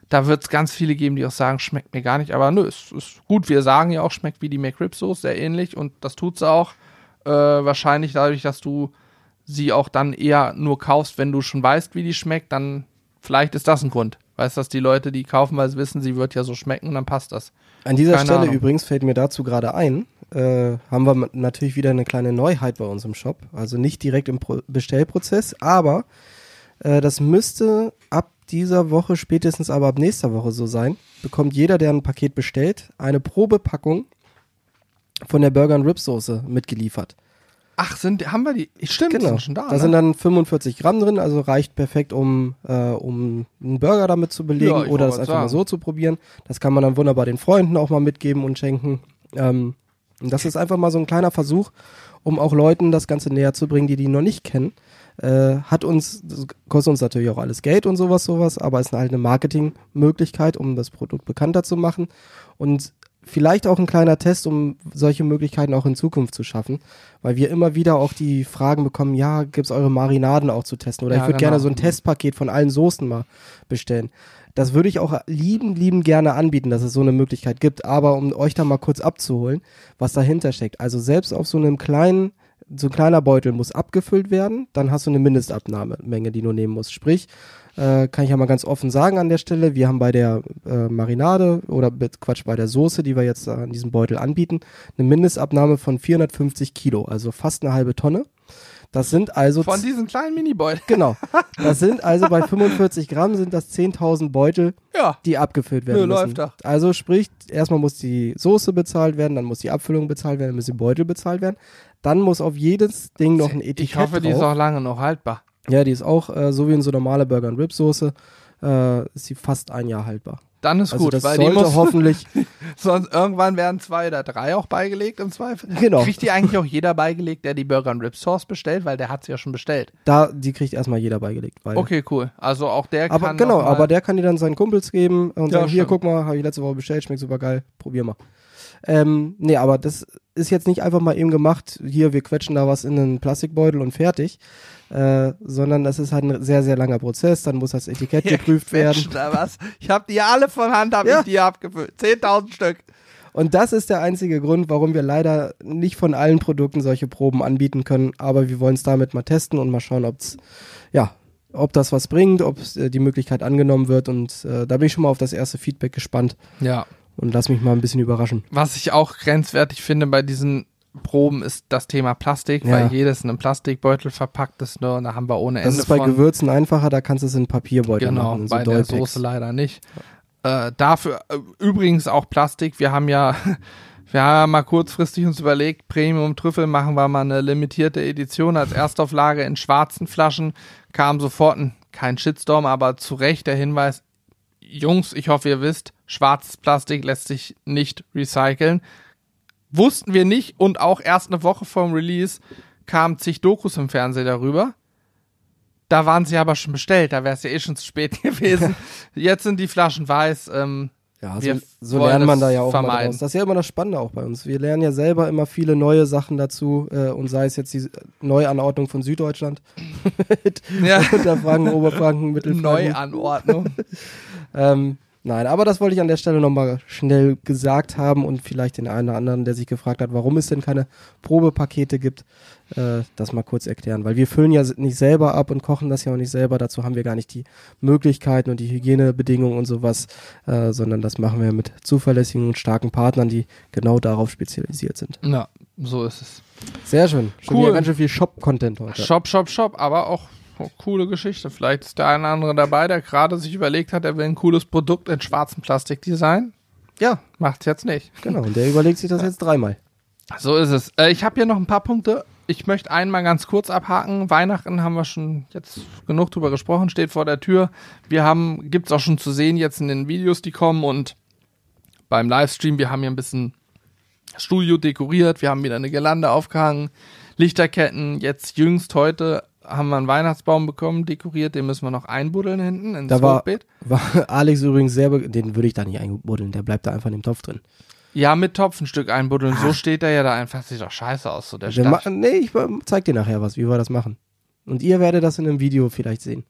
Speaker 1: da wird's ganz viele geben, die auch sagen, schmeckt mir gar nicht. Aber nö, es ist gut. Wir sagen ja auch, schmeckt wie die McRib-Soße, sehr ähnlich und das tut sie auch. Äh, wahrscheinlich dadurch, dass du sie auch dann eher nur kaufst, wenn du schon weißt, wie die schmeckt, dann vielleicht ist das ein Grund. Weißt du, dass die Leute, die kaufen, weil sie wissen, sie wird ja so schmecken und dann passt das.
Speaker 2: An dieser
Speaker 1: Keine
Speaker 2: Stelle
Speaker 1: Ahnung.
Speaker 2: übrigens fällt mir dazu gerade ein, äh, haben wir natürlich wieder eine kleine Neuheit bei uns im Shop. Also nicht direkt im Pro Bestellprozess, aber Äh, das müsste ab dieser Woche, spätestens aber ab nächster Woche so sein. Bekommt jeder, der ein Paket bestellt, eine Probepackung von der Burger Rib Soße mitgeliefert.
Speaker 1: Ach, sind, haben wir die? Stimmt,
Speaker 2: Genau.
Speaker 1: sind schon da.
Speaker 2: da
Speaker 1: ne?
Speaker 2: sind dann 45 Gramm drin, also reicht perfekt, um, äh, um einen Burger damit zu belegen
Speaker 1: Ja,
Speaker 2: oder
Speaker 1: grad
Speaker 2: einfach mal
Speaker 1: sagen.
Speaker 2: so zu probieren. Das kann man dann wunderbar den Freunden auch mal mitgeben und schenken. Ähm, und das ist einfach mal so ein kleiner Versuch, um auch Leuten das Ganze näher zu bringen, die die noch nicht kennen. Äh, hat uns, das kostet uns natürlich auch alles Geld und sowas, sowas, aber ist halt eine Marketingmöglichkeit, um das Produkt bekannter zu machen. Und vielleicht auch ein kleiner Test, um solche Möglichkeiten auch in Zukunft zu schaffen, weil wir immer wieder auch die Fragen bekommen, ja, gibt's eure Marinaden auch zu testen oder
Speaker 1: Ja,
Speaker 2: ich würde
Speaker 1: genau.
Speaker 2: gerne so ein Testpaket von allen Soßen mal bestellen. Das würde ich auch lieben, lieben gerne anbieten, dass es so eine Möglichkeit gibt, aber um euch da mal kurz abzuholen, was dahinter steckt. Also selbst auf so einem kleinen so ein kleiner Beutel muss abgefüllt werden, dann hast du eine Mindestabnahmemenge, die du nehmen musst. Sprich, äh, kann ich ja mal ganz offen sagen an der Stelle, wir haben bei der äh, Marinade oder Quatsch, bei der Soße, die wir jetzt an diesem Beutel anbieten, eine Mindestabnahme von 450 Kilo, also fast eine halbe Tonne. Das sind also
Speaker 1: Von diesen kleinen Minibeuteln. <laughs>
Speaker 2: genau. Das sind also bei <laughs> 45 Gramm sind das 10.000 Beutel,
Speaker 1: Ja.
Speaker 2: die abgefüllt werden
Speaker 1: Nö,
Speaker 2: müssen.
Speaker 1: läuft doch.
Speaker 2: Also sprich, erstmal muss die Soße bezahlt werden, dann muss die Abfüllung bezahlt werden, dann müssen die Beutel bezahlt werden. Dann muss auf jedes Ding noch ein Etikett
Speaker 1: Ich hoffe, die ist
Speaker 2: drauf.
Speaker 1: auch lange noch haltbar.
Speaker 2: Ja, die ist auch äh, so wie in so normale Burger and Rib Soße äh, ist sie fast ein Jahr haltbar.
Speaker 1: Dann ist
Speaker 2: Also
Speaker 1: gut,
Speaker 2: das
Speaker 1: weil die
Speaker 2: sollte
Speaker 1: muss,
Speaker 2: hoffentlich <laughs>
Speaker 1: sonst irgendwann werden zwei oder drei auch beigelegt im Zweifel.
Speaker 2: Genau.
Speaker 1: Kriegt die eigentlich auch jeder beigelegt, der die Burger and Rib Sauce bestellt, weil der hat sie ja schon bestellt.
Speaker 2: da die kriegt erstmal jeder beigelegt, weil
Speaker 1: Okay, cool. Also auch der
Speaker 2: aber
Speaker 1: kann
Speaker 2: genau, aber der kann die dann seinen Kumpels geben und
Speaker 1: Ja,
Speaker 2: sagen, hier
Speaker 1: stimmt.
Speaker 2: guck mal, habe ich letzte Woche bestellt, schmeckt super geil, probier mal. Ähm, nee, aber das ist jetzt nicht einfach mal eben gemacht, hier, wir quetschen da was in einen Plastikbeutel und fertig, äh, sondern das ist halt ein sehr, sehr langer Prozess, dann muss das Etikett geprüft werden.
Speaker 1: Da was. Ich habe die alle von Hand, habe
Speaker 2: Ja.
Speaker 1: ich die abgefüllt. 10.000 Stück.
Speaker 2: Und das ist der einzige Grund, warum wir leider nicht von allen Produkten solche Proben anbieten können. Aber wir wollen es damit mal testen und mal schauen, ob's, ja, ob das was bringt, ob äh, die Möglichkeit angenommen wird. Und äh, da bin ich schon mal auf das erste Feedback gespannt
Speaker 1: Ja.
Speaker 2: Und lass mich mal ein bisschen überraschen.
Speaker 1: Was ich auch grenzwertig finde bei diesen Proben ist das Thema Plastik,
Speaker 2: Ja.
Speaker 1: weil jedes in einem Plastikbeutel verpackt ist. Ne? Und da haben wir ohne
Speaker 2: Das
Speaker 1: Ende
Speaker 2: ist bei
Speaker 1: von.
Speaker 2: Gewürzen einfacher, da kannst du es in Papierbeutel
Speaker 1: Genau,
Speaker 2: machen, so
Speaker 1: bei der
Speaker 2: Dollpacks.
Speaker 1: Soße leider nicht. Äh, dafür äh, übrigens auch Plastik. Wir haben ja, <laughs> wir haben mal kurzfristig uns überlegt, Premium Trüffel machen wir mal eine limitierte Edition als Erstauflage in schwarzen Flaschen. Kam sofort ein, kein Shitstorm, aber zu Recht der Hinweis, Jungs, ich hoffe, ihr wisst, schwarzes Plastik lässt sich nicht recyceln. Wussten wir nicht und auch erst eine Woche vorm Release kamen zig Dokus im Fernsehen darüber. Da waren sie aber schon bestellt, da wäre es ja eh schon zu spät <laughs> gewesen. <laughs> Jetzt sind die Flaschen weiß. Ähm,
Speaker 2: Ja, so, so lernt man da ja auch mal
Speaker 1: vermeiden.
Speaker 2: draus. Das ist ja immer das Spannende auch bei uns. Wir lernen ja selber immer viele neue Sachen dazu äh, und sei es jetzt die Neuanordnung von Süddeutschland <laughs> mit
Speaker 1: ja,
Speaker 2: Unterfranken, Oberfranken, Mittelfranken.
Speaker 1: Neuanordnung.
Speaker 2: Ähm, nein, aber das wollte ich an der Stelle nochmal schnell gesagt haben und vielleicht den einen oder anderen, der sich gefragt hat, warum es denn keine Probepakete gibt, äh, das mal kurz erklären. Weil wir füllen ja nicht selber ab und kochen das ja auch nicht selber. Dazu haben wir gar nicht die Möglichkeiten und die Hygienebedingungen und sowas, äh, sondern das machen wir mit zuverlässigen und starken Partnern, die genau darauf spezialisiert sind.
Speaker 1: Na, so ist es.
Speaker 2: Sehr schön. Schon
Speaker 1: Cool.
Speaker 2: ganz schön viel Shop-Content heute.
Speaker 1: Shop, Shop, Shop, aber auch oh, coole Geschichte. Vielleicht ist der eine oder andere dabei, der gerade sich überlegt hat, er will ein cooles Produkt in schwarzem Plastik designen.
Speaker 2: Ja,
Speaker 1: Macht's jetzt nicht.
Speaker 2: genau. Und der überlegt sich das jetzt dreimal.
Speaker 1: So ist es. Äh, ich habe hier noch ein paar Punkte. Ich möchte einmal ganz kurz abhaken. Weihnachten haben wir schon jetzt genug drüber gesprochen, steht vor der Tür. Wir haben, gibt's auch schon zu sehen jetzt in den Videos, die kommen und beim Livestream. Wir haben hier ein bisschen Studio dekoriert. Wir haben wieder eine Girlande aufgehangen, Lichterketten. Jetzt jüngst heute haben wir einen Weihnachtsbaum bekommen, dekoriert. Den müssen wir noch einbuddeln hinten ins
Speaker 2: Da war,
Speaker 1: Hochbeet.
Speaker 2: war <laughs> Alex übrigens sehr, den würde ich da nicht einbuddeln, der bleibt da einfach in dem Topf drin.
Speaker 1: Ja, mit Topf ein Stück einbuddeln. So steht er ja da einfach. Sieht doch scheiße aus, so der
Speaker 2: ma- nee, ich ähm, zeig dir nachher was, wie wir das machen. Und ihr werdet das in einem Video vielleicht sehen.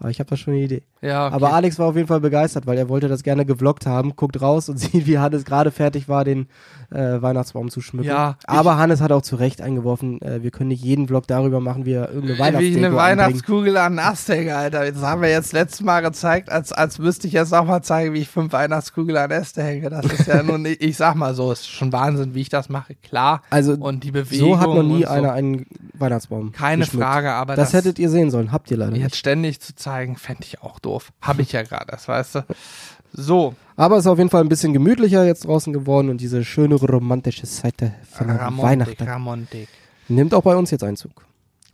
Speaker 2: Aber ich habe da schon eine Idee.
Speaker 1: Ja, okay.
Speaker 2: Aber Alex war auf jeden Fall begeistert, weil er wollte das gerne gevloggt haben. Guckt raus und <laughs> sieht, wie Hannes gerade fertig war, den äh, Weihnachtsbaum zu schmücken.
Speaker 1: Ja,
Speaker 2: Aber Hannes hat auch zu Recht eingeworfen, äh, wir können nicht jeden Vlog darüber machen, wie er irgendeine
Speaker 1: Wie
Speaker 2: Weihnachtsdeko
Speaker 1: eine
Speaker 2: anbringt.
Speaker 1: Weihnachtskugel an den Ast hänge, Alter. Das haben wir jetzt letztes Mal gezeigt, als, als müsste ich jetzt auch mal zeigen, wie ich fünf Weihnachtskugeln an Äste hänge. Das ist ja nun, <laughs> ich sag mal so, ist schon Wahnsinn, wie ich das mache, klar.
Speaker 2: Also
Speaker 1: Und die Bewegung.
Speaker 2: so hat noch nie
Speaker 1: so.
Speaker 2: einer einen Weihnachtsbaum
Speaker 1: Keine
Speaker 2: geschmückt.
Speaker 1: Frage, aber
Speaker 2: Das, hättet ihr sehen sollen, habt ihr leider
Speaker 1: jetzt ständig zu zeigen, fände ich auch doof. Habe ich ja gerade, das weißt du. So,
Speaker 2: Aber es ist auf jeden Fall ein bisschen gemütlicher jetzt draußen geworden und diese schöne romantische Seite von
Speaker 1: Ramontik,
Speaker 2: Weihnachten
Speaker 1: Ramontik.
Speaker 2: nimmt auch bei uns jetzt Einzug.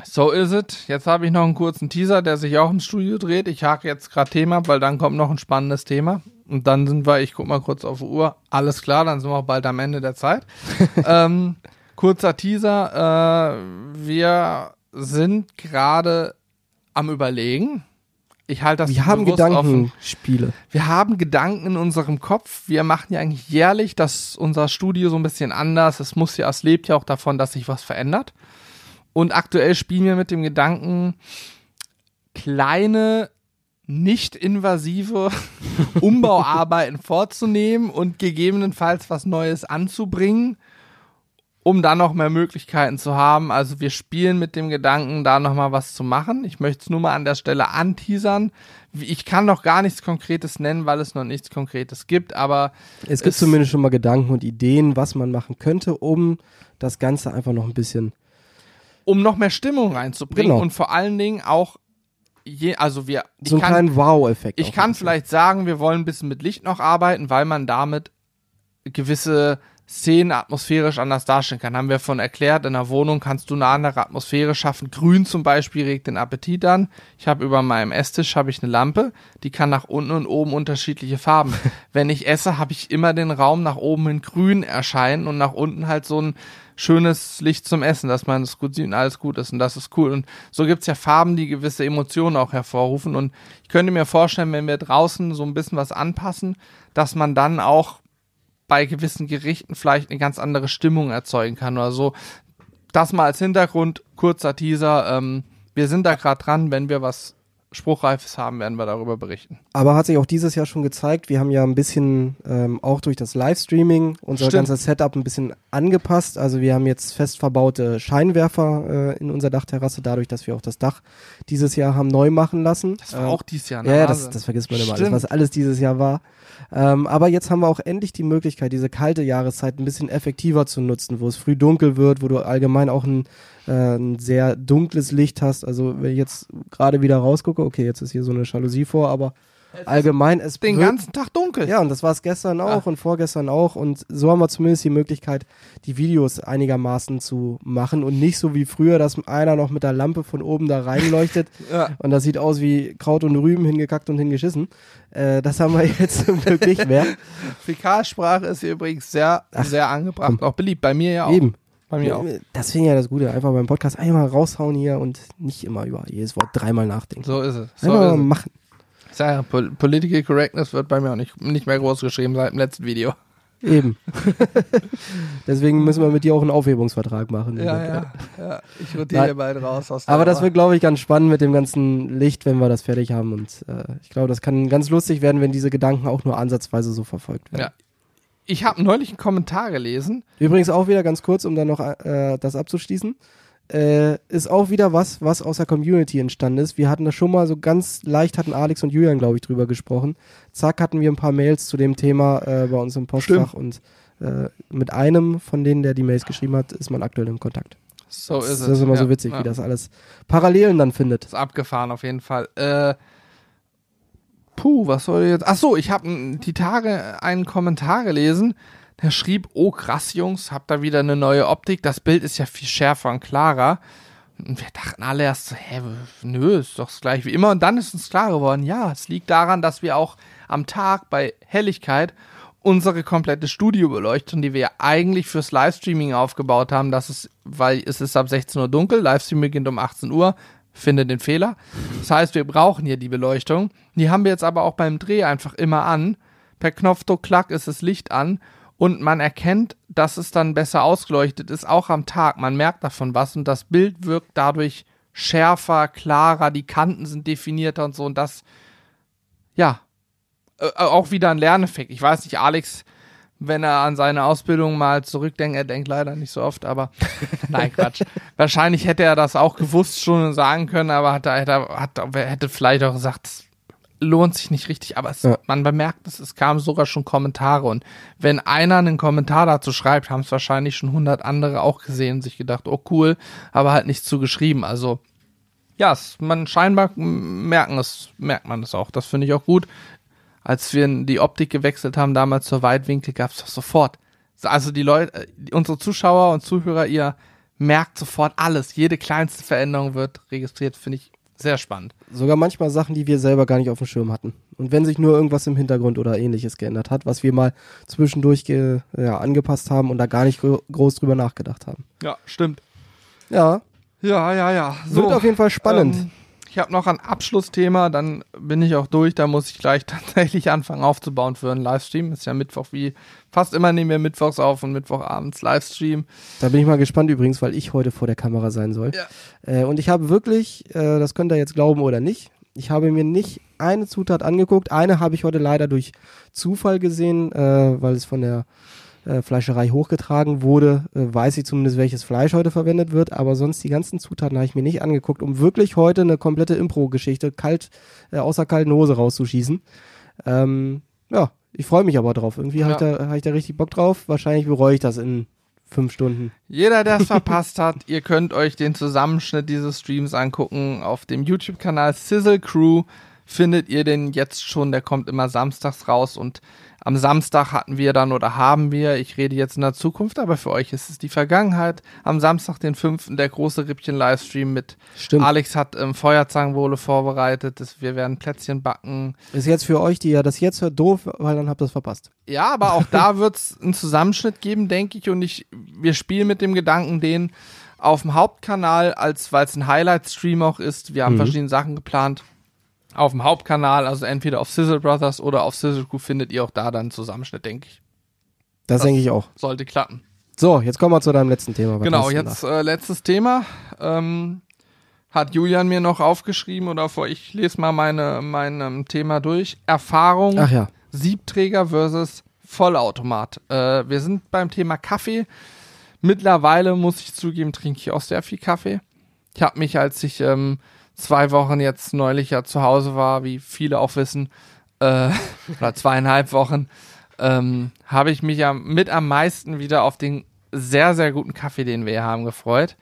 Speaker 1: So ist es. Jetzt habe ich noch einen kurzen Teaser, der sich auch im Studio dreht. Ich hake jetzt gerade Thema, weil dann kommt noch ein spannendes Thema. Und dann sind wir, ich guck mal kurz auf die Uhr. Alles klar, dann sind wir auch bald am Ende der Zeit. <laughs> ähm, kurzer Teaser. Äh, wir sind gerade am Überlegen. Ich halte das
Speaker 2: Wir haben. Gedankenspiele.
Speaker 1: Wir haben Gedanken in unserem Kopf. Wir machen ja eigentlich jährlich das unser Studio so ein bisschen anders. Es muss ja, es lebt ja auch davon, dass sich was verändert. Und aktuell spielen wir mit dem Gedanken, kleine, nicht invasive <laughs> Umbauarbeiten vorzunehmen und gegebenenfalls was Neues anzubringen, um dann noch mehr Möglichkeiten zu haben. Also wir spielen mit dem Gedanken, da noch mal was zu machen. Ich möchte es nur mal an der Stelle anteasern. Ich kann noch gar nichts Konkretes nennen, weil es noch nichts Konkretes gibt, aber
Speaker 2: Es gibt
Speaker 1: Es-
Speaker 2: zumindest schon mal Gedanken und Ideen, was man machen könnte, um das Ganze einfach noch ein bisschen.
Speaker 1: um noch mehr Stimmung reinzubringen
Speaker 2: Genau.
Speaker 1: und vor allen Dingen auch je, also wir ich
Speaker 2: So einen
Speaker 1: kann,
Speaker 2: kleinen Wow-Effekt.
Speaker 1: Ich kann vielleicht sagen, wir wollen ein bisschen mit Licht noch arbeiten, weil man damit gewisse Szenen atmosphärisch anders darstellen kann. Haben wir von erklärt, in der Wohnung kannst du eine andere Atmosphäre schaffen. Grün zum Beispiel regt den Appetit an. Ich habe über meinem Esstisch habe ich eine Lampe, die kann nach unten und oben unterschiedliche Farben. <laughs> Wenn ich esse, habe ich immer den Raum nach oben in grün erscheinen und nach unten halt so ein schönes Licht zum Essen, dass man es gut sieht und alles gut ist und das ist cool. Und so gibt's ja Farben, die gewisse Emotionen auch hervorrufen und ich könnte mir vorstellen, wenn wir draußen so ein bisschen was anpassen, dass man dann auch bei gewissen Gerichten vielleicht eine ganz andere Stimmung erzeugen kann oder so. Das mal als Hintergrund, kurzer Teaser. Ähm, wir sind da gerade dran, wenn wir was Spruchreifes haben, werden wir darüber berichten.
Speaker 2: Aber hat sich auch dieses Jahr schon gezeigt, wir haben ja ein bisschen ähm, auch durch das Livestreaming unser
Speaker 1: Stimmt.
Speaker 2: ganzes Setup ein bisschen angepasst. Also wir haben jetzt fest verbaute Scheinwerfer äh, in unserer Dachterrasse, dadurch, dass wir auch das Dach dieses Jahr haben neu machen lassen.
Speaker 1: Das war
Speaker 2: Ähm,
Speaker 1: auch dieses Jahr.
Speaker 2: Ja,
Speaker 1: ne?
Speaker 2: ja das, das vergisst man immer alles, was alles dieses Jahr war. Ähm, aber jetzt haben wir auch endlich die Möglichkeit, diese kalte Jahreszeit ein bisschen effektiver zu nutzen, wo es früh dunkel wird, wo du allgemein auch ein, äh, ein sehr dunkles Licht hast. Also wenn ich jetzt gerade wieder rausgucke, okay, jetzt ist hier so eine Jalousie vor, aber allgemein es
Speaker 1: den
Speaker 2: wird,
Speaker 1: ganzen Tag dunkel.
Speaker 2: ja, und das war es gestern auch
Speaker 1: Ah.
Speaker 2: und vorgestern auch. Und so haben wir zumindest die Möglichkeit, die Videos einigermaßen zu machen und nicht so wie früher, dass einer noch mit der Lampe von oben da reinleuchtet <laughs>
Speaker 1: Ja.
Speaker 2: und das sieht aus wie Kraut und Rüben hingekackt und hingeschissen. Äh, das haben wir <laughs> jetzt zum Glück nicht mehr.
Speaker 1: Fäkalsprache ist hier übrigens sehr, sehr angebracht. Auch beliebt. Bei mir ja auch.
Speaker 2: Eben.
Speaker 1: Bei mir auch.
Speaker 2: Das finde ich ja das Gute. Einfach beim Podcast einmal raushauen hier und nicht immer über jedes Wort dreimal nachdenken.
Speaker 1: So ist es. So
Speaker 2: Einfach
Speaker 1: ist es.
Speaker 2: machen.
Speaker 1: Ich Pol Political Correctness wird bei mir auch nicht, nicht mehr groß geschrieben seit dem letzten Video.
Speaker 2: Eben. <laughs> Deswegen müssen wir mit dir auch einen Aufhebungsvertrag machen.
Speaker 1: Ja, ja, ja. Ich rotiere bald raus aus
Speaker 2: Aber das wird, glaube ich, ganz spannend mit dem ganzen Licht, wenn wir das fertig haben. Und äh, ich glaube, das kann ganz lustig werden, wenn diese Gedanken auch nur ansatzweise so verfolgt werden.
Speaker 1: Ja. Ich habe neulich einen Kommentar gelesen.
Speaker 2: Übrigens auch wieder ganz kurz, um dann noch äh, das abzuschließen. Äh, ist auch wieder was, was aus der Community entstanden ist. Wir hatten das schon mal so ganz leicht, hatten Alex und Julian, glaube ich, drüber gesprochen. Zack, hatten wir ein paar Mails zu dem Thema äh, bei uns im Postfach und äh, mit einem von denen, der die Mails geschrieben hat, ist man aktuell im Kontakt.
Speaker 1: So ist
Speaker 2: das
Speaker 1: es.
Speaker 2: ist immer
Speaker 1: ja.
Speaker 2: so witzig,
Speaker 1: ja.
Speaker 2: wie das alles Parallelen dann findet.
Speaker 1: ist abgefahren auf jeden Fall. Äh, puh, was soll jetzt? Ach so, ich habe die Tage einen Kommentar gelesen. Der schrieb: Oh krass, Jungs, habt da wieder eine neue Optik. Das Bild ist ja viel schärfer und klarer. Und wir dachten alle erst hä, nö, ist doch gleich wie immer. Und dann ist uns klar geworden, ja, es liegt daran, dass wir auch am Tag bei Helligkeit unsere komplette Studiobeleuchtung, die wir ja eigentlich fürs Livestreaming aufgebaut haben, das ist, weil es ist ab 16 Uhr dunkel, Livestream beginnt um 18 Uhr, finde den Fehler. Das heißt, wir brauchen hier die Beleuchtung. Die haben wir jetzt aber auch beim Dreh einfach immer an. Per Knopfdruck, klack, ist das Licht an und man erkennt, dass es dann besser ausgeleuchtet ist, auch am Tag. Man merkt davon was und das Bild wirkt dadurch schärfer, klarer, die Kanten sind definierter und so und das, ja, äh, auch wieder ein Lerneffekt. Ich weiß nicht, Alex, wenn er an seine Ausbildung mal zurückdenkt, er denkt leider nicht so oft, aber <laughs> nein, Quatsch. Wahrscheinlich hätte er das auch gewusst schon sagen können, aber hat, hätte, hat, hätte vielleicht auch gesagt, es lohnt sich nicht richtig, aber es,
Speaker 2: Ja.
Speaker 1: man bemerkt es, es kamen sogar schon Kommentare und wenn einer einen Kommentar dazu schreibt, haben es wahrscheinlich schon hundert andere auch gesehen und sich gedacht, oh cool, aber halt nichts zu geschrieben, also ja, es, man scheinbar merken es, merkt man es auch. Das finde ich auch gut. Als wir die Optik gewechselt haben, damals zur Weitwinkel, gab es doch sofort. Also die Leute, äh, unsere Zuschauer und Zuhörer, ihr merkt sofort alles. Jede kleinste Veränderung wird registriert, finde ich sehr spannend.
Speaker 2: Sogar manchmal Sachen, die wir selber gar nicht auf dem Schirm hatten. Und wenn sich nur irgendwas im Hintergrund oder ähnliches geändert hat, was wir mal zwischendurch ge, ja, angepasst haben und da gar nicht gro groß drüber nachgedacht haben.
Speaker 1: Ja, stimmt.
Speaker 2: Ja,
Speaker 1: Ja, ja, ja.
Speaker 2: wird auf jeden Fall spannend.
Speaker 1: Ähm, ich habe noch ein Abschlussthema, dann bin ich auch durch. Da muss ich gleich <laughs> tatsächlich anfangen aufzubauen für einen Livestream. Ist ja Mittwoch wie fast immer nehmen wir Mittwochs auf und Mittwochabends Livestream.
Speaker 2: Da bin ich mal gespannt übrigens, weil ich heute vor der Kamera sein soll.
Speaker 1: Ja.
Speaker 2: Äh, und ich habe wirklich, äh, das könnt ihr jetzt glauben oder nicht, ich habe mir nicht eine Zutat angeguckt. Eine habe ich heute leider durch Zufall gesehen, äh, weil es von der äh, Fleischerei hochgetragen wurde. Äh, weiß ich zumindest, welches Fleisch heute verwendet wird. Aber sonst die ganzen Zutaten habe ich mir nicht angeguckt, um wirklich heute eine komplette Impro-Geschichte kalt, äh, außer kalten Hose rauszuschießen. Ähm, ja, ich freue mich aber drauf. Irgendwie habe ich,
Speaker 1: Ja.
Speaker 2: da, hab ich da richtig Bock drauf. Wahrscheinlich bereue ich das in fünf Stunden.
Speaker 1: Jeder, der es <laughs> verpasst hat, ihr könnt euch den Zusammenschnitt dieses Streams angucken. Auf dem YouTube-Kanal Sizzle Crew findet ihr den jetzt schon. Der kommt immer samstags raus und am Samstag hatten wir dann oder haben wir, ich rede jetzt in der Zukunft, aber für euch ist es die Vergangenheit. Am Samstag, den 5. der große Rippchen-Livestream mit
Speaker 2: Stimmt.
Speaker 1: Alex hat ähm, Feuerzangenbowle vorbereitet. Das, wir werden Plätzchen backen.
Speaker 2: Ist jetzt für euch, die ja das jetzt hört, doof, weil dann habt ihr es verpasst.
Speaker 1: Ja, aber auch da <laughs> wird es einen Zusammenschnitt geben, denke ich. Und ich, wir spielen mit dem Gedanken, den auf dem Hauptkanal, als weil es ein Highlight-Stream auch ist. Wir haben
Speaker 2: Mhm.
Speaker 1: verschiedene Sachen geplant. Auf dem Hauptkanal, also entweder auf Sizzle Brothers oder auf Sizzle Crew findet ihr auch da dann einen Zusammenschnitt, denke ich.
Speaker 2: Das,
Speaker 1: Das-
Speaker 2: denke ich auch.
Speaker 1: Sollte klappen.
Speaker 2: So, jetzt kommen wir zu deinem letzten Thema. Was
Speaker 1: genau, jetzt äh, letztes Thema. Ähm, hat Julian mir noch aufgeschrieben oder vor, ich lese mal meine, mein ähm, Thema durch. Erfahrung?
Speaker 2: Ach ja.
Speaker 1: Siebträger versus Vollautomat. Äh, wir sind beim Thema Kaffee. Mittlerweile muss ich zugeben, trinke ich auch sehr viel Kaffee. Ich habe mich, als ich ähm, zwei Wochen jetzt neulich ja zu Hause war, wie viele auch wissen, äh, <laughs> oder zweieinhalb Wochen, ähm, habe ich mich ja mit am meisten wieder auf den sehr, sehr guten Kaffee, den wir hier haben, gefreut.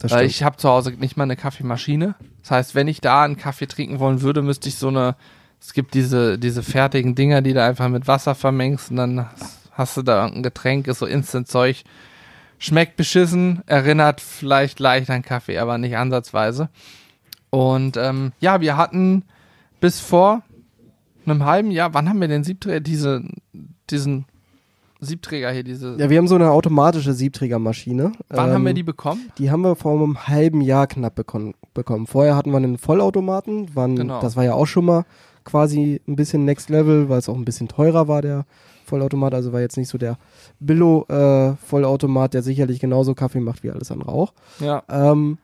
Speaker 1: Weil
Speaker 2: stimmt.
Speaker 1: ich habe zu Hause nicht mal eine Kaffeemaschine. Das heißt, wenn ich da einen Kaffee trinken wollen würde, müsste ich so eine, es gibt diese, diese fertigen Dinger, die du einfach mit Wasser vermengst und dann hast, hast du da irgendein Getränk, ist so Instant-Zeug. Schmeckt beschissen, erinnert vielleicht leicht an Kaffee, aber nicht ansatzweise. Und ähm, ja, wir hatten bis vor einem halben Jahr, wann haben wir den Siebträger, diese, diesen Siebträger hier, diese,
Speaker 2: ja, wir haben so eine automatische Siebträgermaschine.
Speaker 1: wann
Speaker 2: Ähm,
Speaker 1: haben wir die bekommen?
Speaker 2: Die haben wir vor einem halben Jahr knapp bekommen. Vorher hatten wir einen Vollautomaten. Waren,
Speaker 1: Genau.
Speaker 2: Das war ja auch schon mal quasi ein bisschen Next Level, weil es auch ein bisschen teurer war, der Vollautomat. Also war jetzt nicht so der Billo-Vollautomat, der sicherlich genauso Kaffee macht wie alles andere auch.
Speaker 1: Ja.
Speaker 2: Ähm,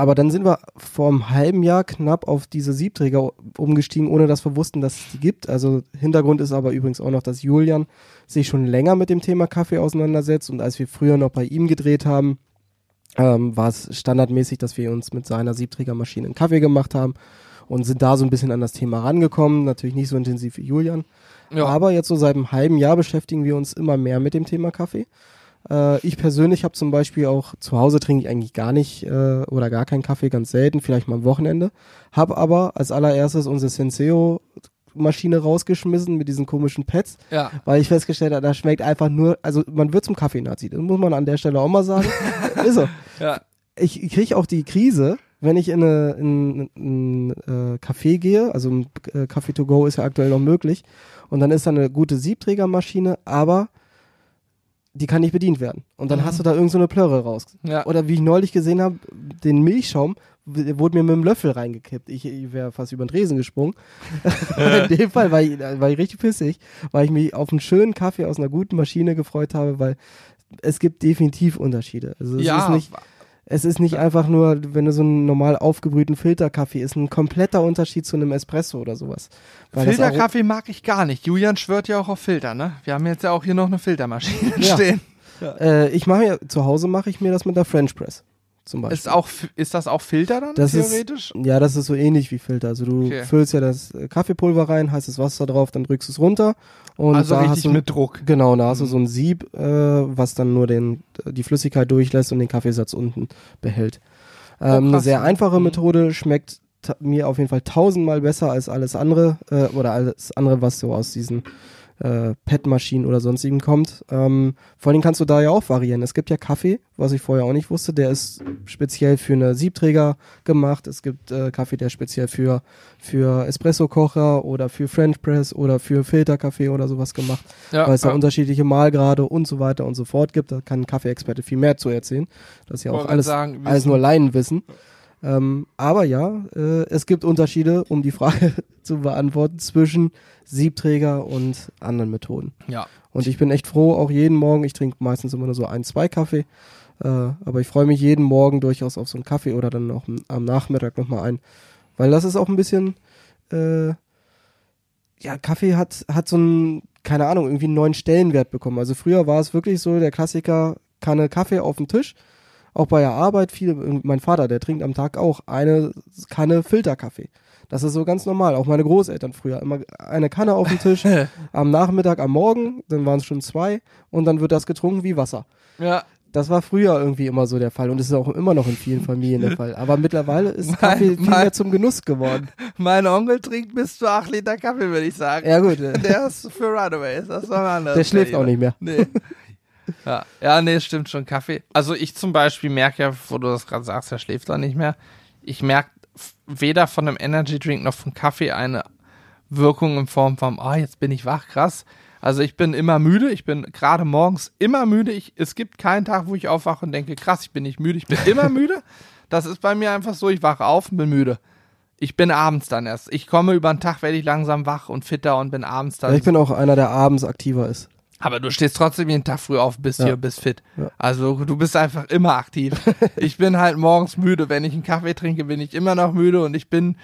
Speaker 2: aber dann sind wir vor einem halben Jahr knapp auf diese Siebträger umgestiegen, ohne dass wir wussten, dass es die gibt. Also Hintergrund ist aber übrigens auch noch, dass Julian sich schon länger mit dem Thema Kaffee auseinandersetzt und als wir früher noch bei ihm gedreht haben, ähm, war es standardmäßig, dass wir uns mit seiner Siebträgermaschine einen Kaffee gemacht haben und sind da so ein bisschen an das Thema rangekommen. Natürlich nicht so intensiv wie Julian.
Speaker 1: Ja.
Speaker 2: Aber jetzt so seit einem halben Jahr beschäftigen wir uns immer mehr mit dem Thema Kaffee. Äh, ich persönlich habe zum Beispiel auch, zu Hause trinke ich eigentlich gar nicht äh, oder gar keinen Kaffee, ganz selten, vielleicht mal am Wochenende. Habe aber als allererstes unsere Senseo Maschine rausgeschmissen mit diesen komischen Pads,
Speaker 1: ja.
Speaker 2: weil ich festgestellt habe, das schmeckt einfach nur, also man wird zum Kaffee-Nazi, das muss man an der Stelle auch mal sagen. <laughs> Ist so.
Speaker 1: Ja.
Speaker 2: Ich, kriege auch die Krise, wenn ich in, eine, in, in ein äh, Café gehe, also ein äh, Café to go ist ja aktuell noch möglich, und dann ist da eine gute Siebträgermaschine, aber die kann nicht bedient werden. Und dann
Speaker 1: Mhm.
Speaker 2: hast du da irgend so eine Plörre raus.
Speaker 1: Ja.
Speaker 2: Oder wie ich neulich gesehen habe, den Milchschaum w- wurde mir mit dem Löffel reingekippt. Ich, ich wäre fast über den Tresen gesprungen. <laughs> in dem Fall war ich, war ich richtig pissig, weil ich mich auf einen schönen Kaffee aus einer guten Maschine gefreut habe, weil es gibt definitiv Unterschiede. Also es
Speaker 1: ja,
Speaker 2: ist nicht, Es ist nicht einfach nur, wenn du so einen normal aufgebrühten Filterkaffee ist, ein kompletter Unterschied zu einem Espresso oder sowas. Weil
Speaker 1: Filterkaffee mag ich gar nicht. Julian schwört ja auch auf Filter, ne? Wir haben jetzt ja auch hier noch eine Filtermaschine
Speaker 2: Ja.
Speaker 1: stehen.
Speaker 2: Auch, äh, ich mache mir, zu Hause mache ich mir das mit der French Press. Zum Beispiel.
Speaker 1: Ist, auch, ist das auch Filter dann,
Speaker 2: Das ist-
Speaker 1: theoretisch?
Speaker 2: Ja, das ist so ähnlich wie Filter. Also du
Speaker 1: Okay.
Speaker 2: füllst ja das äh, Kaffeepulver rein, heißes Wasser drauf, dann drückst du es runter und
Speaker 1: also
Speaker 2: da hast
Speaker 1: richtig
Speaker 2: du
Speaker 1: mit Druck.
Speaker 2: genau, da hast du so ein Sieb, äh, was dann nur den die Flüssigkeit durchlässt und den Kaffeesatz unten behält. Ähm, eine
Speaker 1: Oh, krass.
Speaker 2: sehr einfache
Speaker 1: Mhm.
Speaker 2: Methode schmeckt mir auf jeden Fall tausendmal besser als alles andere äh, oder alles andere, was so aus diesen äh, PET-Maschinen oder sonstigem kommt. Ähm, vor allem kannst du da ja auch variieren. Es gibt ja Kaffee, was ich vorher auch nicht wusste, der ist speziell für eine Siebträger gemacht. Es gibt äh, Kaffee, der speziell für, für Espresso-Kocher oder für French Press oder für Filterkaffee oder sowas gemacht,
Speaker 1: Ja,
Speaker 2: weil es da
Speaker 1: ja.
Speaker 2: unterschiedliche Mahlgrade und so weiter und so fort gibt. Da kann ein Kaffeeexperte viel mehr zu erzählen. Das ist ja auch alles,
Speaker 1: sagen,
Speaker 2: alles
Speaker 1: Wissen.
Speaker 2: nur Laienwissen. Ähm, aber ja, äh, es gibt Unterschiede, um die Frage <laughs> zu beantworten, zwischen Siebträger und anderen Methoden.
Speaker 1: Ja.
Speaker 2: Und ich bin echt froh, auch jeden Morgen, ich trinke meistens immer nur so ein, zwei Kaffee, äh, aber ich freue mich jeden Morgen durchaus auf so einen Kaffee oder dann auch am- Nachmittag nochmal ein. Weil das ist auch ein bisschen, äh, ja, Kaffee hat, hat so einen, keine Ahnung, irgendwie einen neuen Stellenwert bekommen. Also früher war es wirklich so, der Klassiker, Kanne Kaffee auf dem Tisch. Auch bei der Arbeit, viele, mein Vater, der trinkt am Tag auch eine Kanne Filterkaffee. Das ist so ganz normal. Auch meine Großeltern früher. Immer eine Kanne auf dem Tisch, <laughs> am Nachmittag, am Morgen, dann waren es schon zwei und dann wird das getrunken wie Wasser.
Speaker 1: Ja.
Speaker 2: Das war früher irgendwie immer so der Fall und es ist auch immer noch in vielen Familien der Fall. Aber mittlerweile ist
Speaker 1: Mein-
Speaker 2: Kaffee viel
Speaker 1: mein-
Speaker 2: mehr zum Genuss geworden. <laughs>
Speaker 1: Mein Onkel trinkt bis zu 8 Liter Kaffee, würde ich sagen.
Speaker 2: Ja gut,
Speaker 1: Der ist für Runaways, das war ein anderes
Speaker 2: der schläft auch nicht mehr.
Speaker 1: Nee. Ja. ja, nee, stimmt schon, Kaffee. Also ich zum Beispiel merke ja, wo du das gerade sagst, er schläft auch nicht mehr. Ich merke weder von einem Energy Drink noch von Kaffee eine Wirkung in Form von, ah, jetzt bin ich wach, krass. Also ich bin immer müde, ich bin gerade morgens immer müde. Ich, es gibt keinen Tag, wo ich aufwache und denke, krass, ich bin nicht müde, ich bin immer <laughs> müde. Das ist bei mir einfach so, ich wache auf und bin müde. Ich bin abends dann erst. Ich komme über den Tag, werde ich langsam wach und fitter und bin abends dann
Speaker 2: Ja, ich bin auch einer, der abends aktiver ist.
Speaker 1: Aber du stehst trotzdem jeden Tag früh auf, bist
Speaker 2: Ja.
Speaker 1: hier, bist fit.
Speaker 2: Ja.
Speaker 1: Also du bist einfach immer aktiv. <laughs> ich bin halt morgens müde. Wenn ich einen Kaffee trinke, bin ich immer noch müde und ich bin,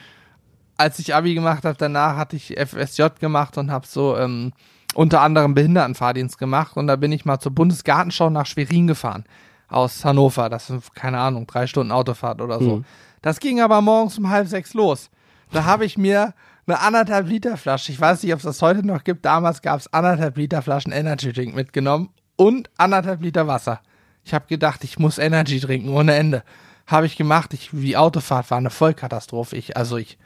Speaker 1: als ich Abi gemacht habe, danach hatte ich FSJ gemacht und habe so ähm, unter anderem Behindertenfahrdienst gemacht und da bin ich mal zur Bundesgartenschau nach Schwerin gefahren aus Hannover. Das sind keine Ahnung drei Stunden Autofahrt oder so.
Speaker 2: Mhm.
Speaker 1: Das ging aber morgens um halb sechs los. Da habe ich mir eine anderthalb Liter Flasche, ich weiß nicht, ob es das heute noch gibt, damals gab es anderthalb Liter Flaschen Energy Drink mitgenommen und anderthalb Liter Wasser. Ich habe gedacht, ich muss Energy trinken ohne Ende. Habe ich gemacht, ich, die Autofahrt war eine Vollkatastrophe. Ich, also ich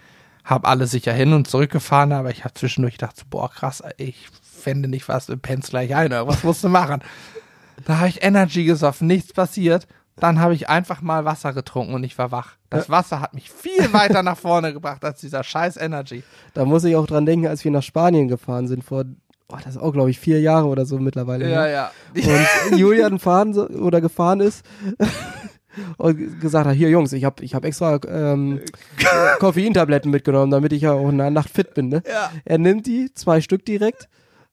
Speaker 1: habe alle sicher hin und zurück gefahren, aber ich habe zwischendurch gedacht, boah krass, ich fände nicht was, du pennst gleich ein, was musst du machen? Da habe ich Energy gesoffen, nichts passiert. Dann habe ich einfach mal Wasser getrunken und ich war wach. Das Wasser hat mich viel <laughs> weiter nach vorne gebracht als dieser scheiß Energy.
Speaker 2: Da muss ich auch dran denken, als wir nach Spanien gefahren sind vor, oh, das ist auch glaube ich vier Jahre oder so mittlerweile.
Speaker 1: Ja,
Speaker 2: her.
Speaker 1: ja.
Speaker 2: Und <laughs> Julian fahren oder gefahren ist <laughs> und gesagt hat, hier Jungs, ich habe ich hab extra ähm, Koffeintabletten mitgenommen, damit ich ja auch in der Nacht fit bin. Ne?
Speaker 1: Ja.
Speaker 2: Er nimmt die, zwei Stück direkt,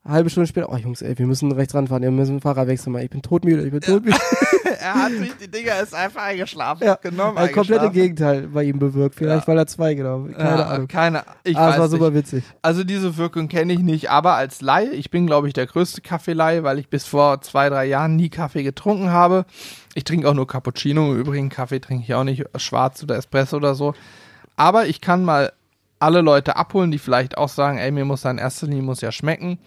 Speaker 2: halbe Stunde später, oh Jungs, ey, wir müssen rechts ranfahren, wir müssen den Fahrer wechseln, ich bin totmüde, ich bin totmüde. <laughs>
Speaker 1: er hat sich die Dinger ist einfach eingeschlafen.
Speaker 2: Ja,
Speaker 1: genommen.
Speaker 2: Ein komplette
Speaker 1: eingeschlafen.
Speaker 2: Gegenteil bei ihm bewirkt, vielleicht
Speaker 1: Ja.
Speaker 2: weil er zwei genommen hat, keine
Speaker 1: ja,
Speaker 2: Ahnung.
Speaker 1: Keine ich
Speaker 2: Aber es
Speaker 1: weiß
Speaker 2: war
Speaker 1: nicht.
Speaker 2: super witzig.
Speaker 1: Also diese Wirkung kenne ich nicht, aber als Laie, ich bin glaube ich der größte Kaffeelaie, weil ich bis vor zwei, drei Jahren nie Kaffee getrunken habe. Ich trinke auch nur Cappuccino, im Übrigen Kaffee trinke ich auch nicht schwarz oder Espresso oder so. Aber ich kann mal alle Leute abholen, die vielleicht auch sagen, ey, mir muss da in erster Linie muss ja schmecken.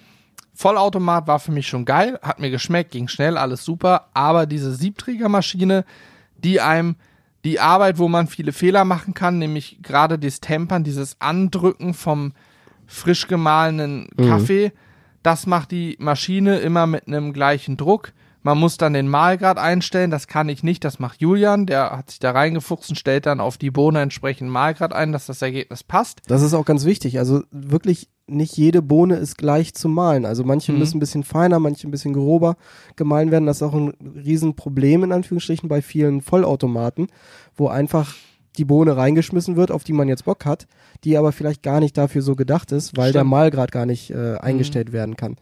Speaker 1: Vollautomat war für mich schon geil, hat mir geschmeckt, ging schnell, alles super, aber diese Siebträgermaschine, die einem die Arbeit, wo man viele Fehler machen kann, nämlich gerade das Tempern, dieses Andrücken vom frisch gemahlenen Kaffee, das macht die Maschine immer mit einem gleichen Druck. Man muss dann den Mahlgrad einstellen, das kann ich nicht, das macht Julian, der hat sich da reingefuchst und stellt dann auf die Bohne entsprechend Mahlgrad ein, dass das Ergebnis passt.
Speaker 2: Das ist auch ganz wichtig. Also wirklich nicht jede Bohne ist gleich zu mahlen. Also manche
Speaker 1: Mhm.
Speaker 2: müssen ein bisschen feiner, manche ein bisschen grober gemahlen werden. Das ist auch ein Riesenproblem in Anführungsstrichen bei vielen Vollautomaten, wo einfach die Bohne reingeschmissen wird, auf die man jetzt Bock hat, die aber vielleicht gar nicht dafür so gedacht ist, weil der
Speaker 1: Stimmt.
Speaker 2: Mahlgrad gar nicht äh, eingestellt werden kann.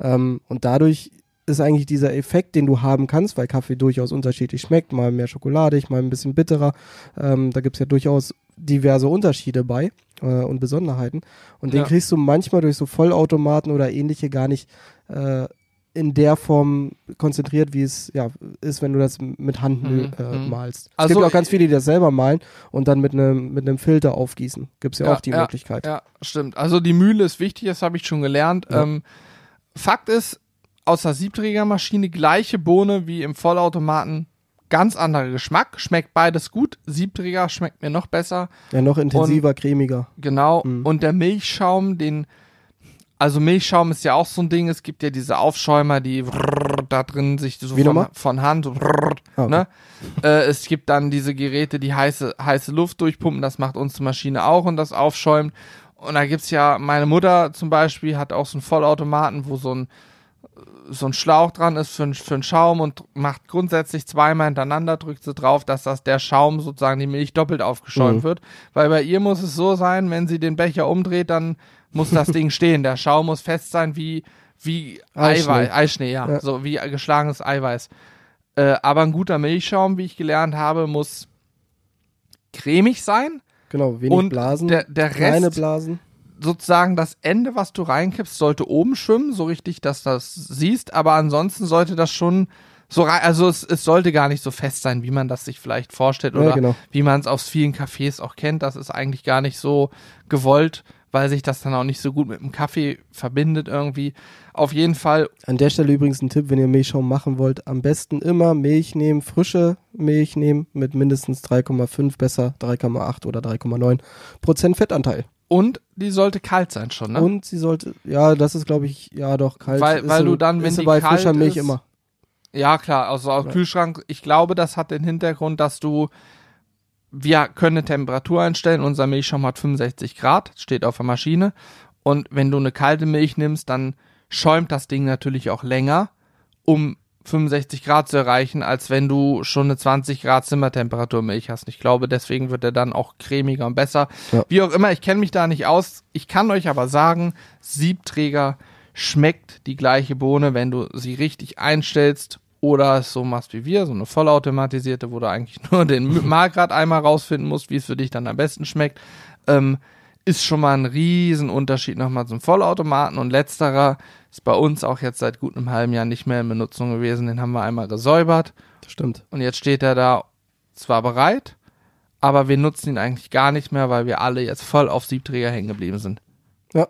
Speaker 2: Ähm, und dadurch ist eigentlich dieser Effekt, den du haben kannst, weil Kaffee durchaus unterschiedlich schmeckt, mal mehr schokoladig, mal ein bisschen bitterer. Ähm, da gibt's ja durchaus diverse Unterschiede bei äh, und Besonderheiten. Und den
Speaker 1: Ja.
Speaker 2: kriegst du manchmal durch so Vollautomaten oder ähnliche gar nicht äh, in der Form konzentriert, wie es ja ist, wenn du das mit Hand
Speaker 1: Mhm,
Speaker 2: äh,
Speaker 1: mhm.
Speaker 2: malst. Es
Speaker 1: Also
Speaker 2: gibt auch ganz viele, die das selber malen und dann mit einem mit einem Filter aufgießen. Gibt's ja,
Speaker 1: Ja,
Speaker 2: auch die
Speaker 1: ja,
Speaker 2: Möglichkeit.
Speaker 1: Ja, stimmt. Also die Mühle ist wichtig, das habe ich schon gelernt. Ähm, Fakt ist, aus der Siebträgermaschine gleiche Bohne wie im Vollautomaten, ganz anderer Geschmack. Schmeckt beides gut. Siebträger schmeckt mir noch besser.
Speaker 2: Ja, noch intensiver, cremiger.
Speaker 1: Genau.
Speaker 2: Mhm.
Speaker 1: Und der Milchschaum, den, also Milchschaum ist ja auch so ein Ding. Es gibt ja diese Aufschäumer, die da drin sich so von, von Hand so
Speaker 2: Ah, okay.
Speaker 1: ne? äh, es gibt dann diese Geräte, die heiße, heiße Luft durchpumpen. Das macht unsere Maschine auch und das aufschäumt. Und da gibt's ja, meine Mutter zum Beispiel hat auch so einen Vollautomaten, wo so ein so ein Schlauch dran ist für, für einen Schaum und macht grundsätzlich zweimal hintereinander, drückt sie drauf, dass das der Schaum sozusagen die Milch doppelt aufgeschäumt
Speaker 2: Mhm.
Speaker 1: wird. Weil bei ihr muss es so sein, wenn sie den Becher umdreht, dann muss das <laughs> Ding stehen. Der Schaum muss fest sein wie, wie
Speaker 2: Eischnee.
Speaker 1: Eiweiß, Eischnee, ja,
Speaker 2: Ja.
Speaker 1: so wie geschlagenes Eiweiß. Äh, aber ein guter Milchschaum, wie ich gelernt habe, muss cremig sein.
Speaker 2: Genau, wenig
Speaker 1: Und
Speaker 2: Blasen,
Speaker 1: der, der
Speaker 2: kleine
Speaker 1: Rest,
Speaker 2: Blasen.
Speaker 1: Sozusagen das Ende, was du reinkippst, sollte oben schwimmen, so richtig, dass du das siehst, aber ansonsten sollte das schon so rein, also es, es sollte gar nicht so fest sein, wie man das sich vielleicht vorstellt
Speaker 2: Ja,
Speaker 1: oder
Speaker 2: genau.
Speaker 1: wie man es aus vielen Cafés auch kennt. Das ist eigentlich gar nicht so gewollt, weil sich das dann auch nicht so gut mit dem Kaffee verbindet irgendwie. Auf jeden Fall,
Speaker 2: An der Stelle übrigens ein Tipp, wenn ihr Milchschaum machen wollt, am besten immer Milch nehmen, frische Milch nehmen mit mindestens 3,5, besser 3,8 oder 3,9 Prozent Fettanteil.
Speaker 1: Und die sollte kalt sein schon, ne?
Speaker 2: Und sie sollte, ja, das ist glaube ich, ja doch, kalt.
Speaker 1: Weil- weil du dann, wenn die
Speaker 2: bei
Speaker 1: kalt
Speaker 2: frischer Milch
Speaker 1: ist,
Speaker 2: immer.
Speaker 1: Ja, klar, also aus
Speaker 2: Ja.
Speaker 1: Kühlschrank. Ich glaube, das hat den Hintergrund, dass du, wir können eine Temperatur einstellen. Unser Milchschaum hat 65 Grad, steht auf der Maschine. Und wenn du eine kalte Milch nimmst, dann schäumt das Ding natürlich auch länger, um 65 Grad zu erreichen, als wenn du schon eine 20 Grad Zimmertemperatur Milch hast. Ich glaube, deswegen wird er dann auch cremiger und besser.
Speaker 2: Ja.
Speaker 1: Wie auch immer, ich kenne mich da nicht aus. Ich kann euch aber sagen, Siebträger schmeckt die gleiche Bohne, wenn du sie richtig einstellst oder es so machst wie wir, so eine vollautomatisierte, wo du eigentlich <laughs> nur den <laughs> Mahlgrad einmal rausfinden musst, wie es für dich dann am besten schmeckt. Ähm, ist schon mal ein riesen Unterschied nochmal zum Vollautomaten und letzterer ist bei uns auch jetzt seit gut einem halben Jahr nicht mehr in Benutzung gewesen. Den haben wir einmal gesäubert
Speaker 2: Das stimmt.
Speaker 1: und jetzt steht er da zwar bereit, aber wir nutzen ihn eigentlich gar nicht mehr, weil wir alle jetzt voll auf Siebträger hängen geblieben sind.
Speaker 2: Ja.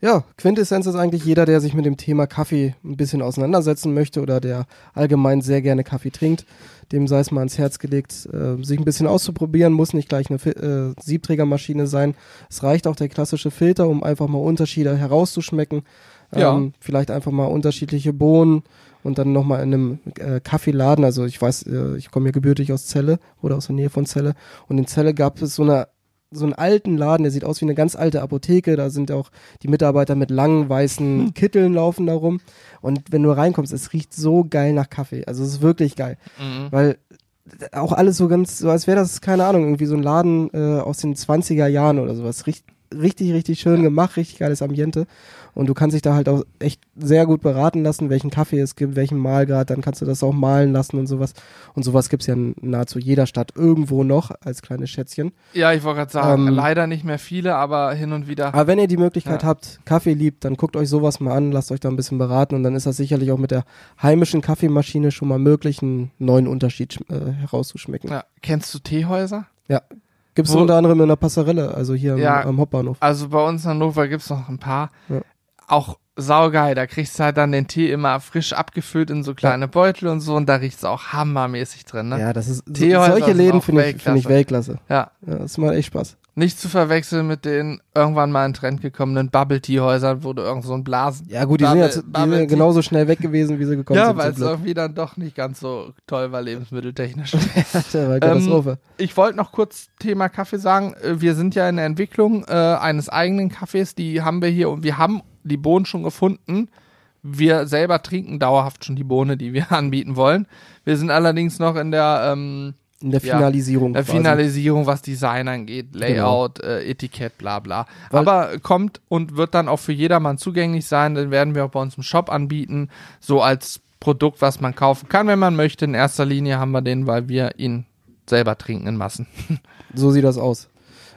Speaker 2: Ja, Quintessenz ist eigentlich jeder, der sich mit dem Thema Kaffee ein bisschen auseinandersetzen möchte oder der allgemein sehr gerne Kaffee trinkt, dem sei es mal ans Herz gelegt, äh, sich ein bisschen auszuprobieren, muss nicht gleich eine äh, Siebträgermaschine sein. Es reicht auch der klassische Filter, um einfach mal Unterschiede herauszuschmecken.
Speaker 1: Ja.
Speaker 2: Ähm, vielleicht einfach mal unterschiedliche Bohnen und dann nochmal in einem äh, Kaffeeladen. Also ich weiß, äh, ich komme ja gebürtig aus Celle oder aus der Nähe von Celle. Und in Celle gab es so eine so einen alten Laden, der sieht aus wie eine ganz alte Apotheke. Da sind auch die Mitarbeiter mit langen weißen Kitteln laufen da rum. Und wenn du reinkommst, es riecht so geil nach Kaffee. Also es ist wirklich geil. Weil auch alles so ganz, so als wäre das, keine Ahnung, irgendwie so ein Laden äh, aus den 20er Jahren oder sowas. Richt, richtig, richtig schön gemacht, richtig geiles Ambiente. Und du kannst dich da halt auch echt sehr gut beraten lassen, welchen Kaffee es gibt, welchen Mahlgrad, dann kannst du das auch malen lassen und sowas. Und sowas gibt's ja in nahezu jeder Stadt irgendwo noch als kleines Schätzchen.
Speaker 1: Ja, ich wollte gerade sagen,
Speaker 2: Ähm,
Speaker 1: leider nicht mehr viele, aber hin und wieder.
Speaker 2: Aber wenn ihr die Möglichkeit
Speaker 1: Ja.
Speaker 2: habt, Kaffee liebt, dann guckt euch sowas mal an, lasst euch da ein bisschen beraten und dann ist das sicherlich auch mit der heimischen Kaffeemaschine schon mal möglich, einen neuen Unterschied äh, herauszuschmecken.
Speaker 1: Ja. Kennst du Teehäuser?
Speaker 2: Gibt's
Speaker 1: Wo-
Speaker 2: unter anderem in der Passerelle, also hier am,
Speaker 1: Ja.
Speaker 2: am Hauptbahnhof.
Speaker 1: Also bei uns in Hannover gibt's noch ein paar.
Speaker 2: Ja.
Speaker 1: Auch saugeil. Da kriegst du halt dann den Tee immer frisch abgefüllt in so kleine Beutel und so und da riecht's auch hammermäßig drin, ne?
Speaker 2: Ja, das ist
Speaker 1: Teehäuser
Speaker 2: solche
Speaker 1: sind
Speaker 2: Läden finde ich, finde ich Weltklasse.
Speaker 1: Ja.
Speaker 2: Ja, das macht echt Spaß.
Speaker 1: Nicht zu verwechseln mit den irgendwann mal in Trend gekommenen Bubble-Tea-Häusern, wo du irgend so ein Blasen.
Speaker 2: Ja gut, die sind
Speaker 1: Bubble-
Speaker 2: jetzt die sind genauso schnell weg gewesen, wie sie gekommen
Speaker 1: Ja,
Speaker 2: sind.
Speaker 1: weil
Speaker 2: zum
Speaker 1: es irgendwie dann doch nicht ganz so toll war, lebensmitteltechnisch. <laughs>
Speaker 2: Tja, war Katastrophe.
Speaker 1: Ich wollte noch kurz Thema Kaffee sagen. Äh, Wir sind ja in der Entwicklung äh, eines eigenen Kaffees. Die haben wir hier und wir haben die Bohnen schon gefunden. Wir selber trinken dauerhaft schon die Bohne, die wir <laughs> anbieten wollen. Wir sind allerdings noch in der ähm,
Speaker 2: In der
Speaker 1: Ja,
Speaker 2: Finalisierung.
Speaker 1: der
Speaker 2: quasi.
Speaker 1: Finalisierung, was Design angeht, Layout, äh, Etikett, bla bla. Aber kommt und wird dann auch für jedermann zugänglich sein. Den werden wir auch bei uns im Shop anbieten. So als Produkt, was man kaufen kann, wenn man möchte. In erster Linie haben wir den, weil wir ihn selber trinken in Massen. <laughs>
Speaker 2: So sieht das aus.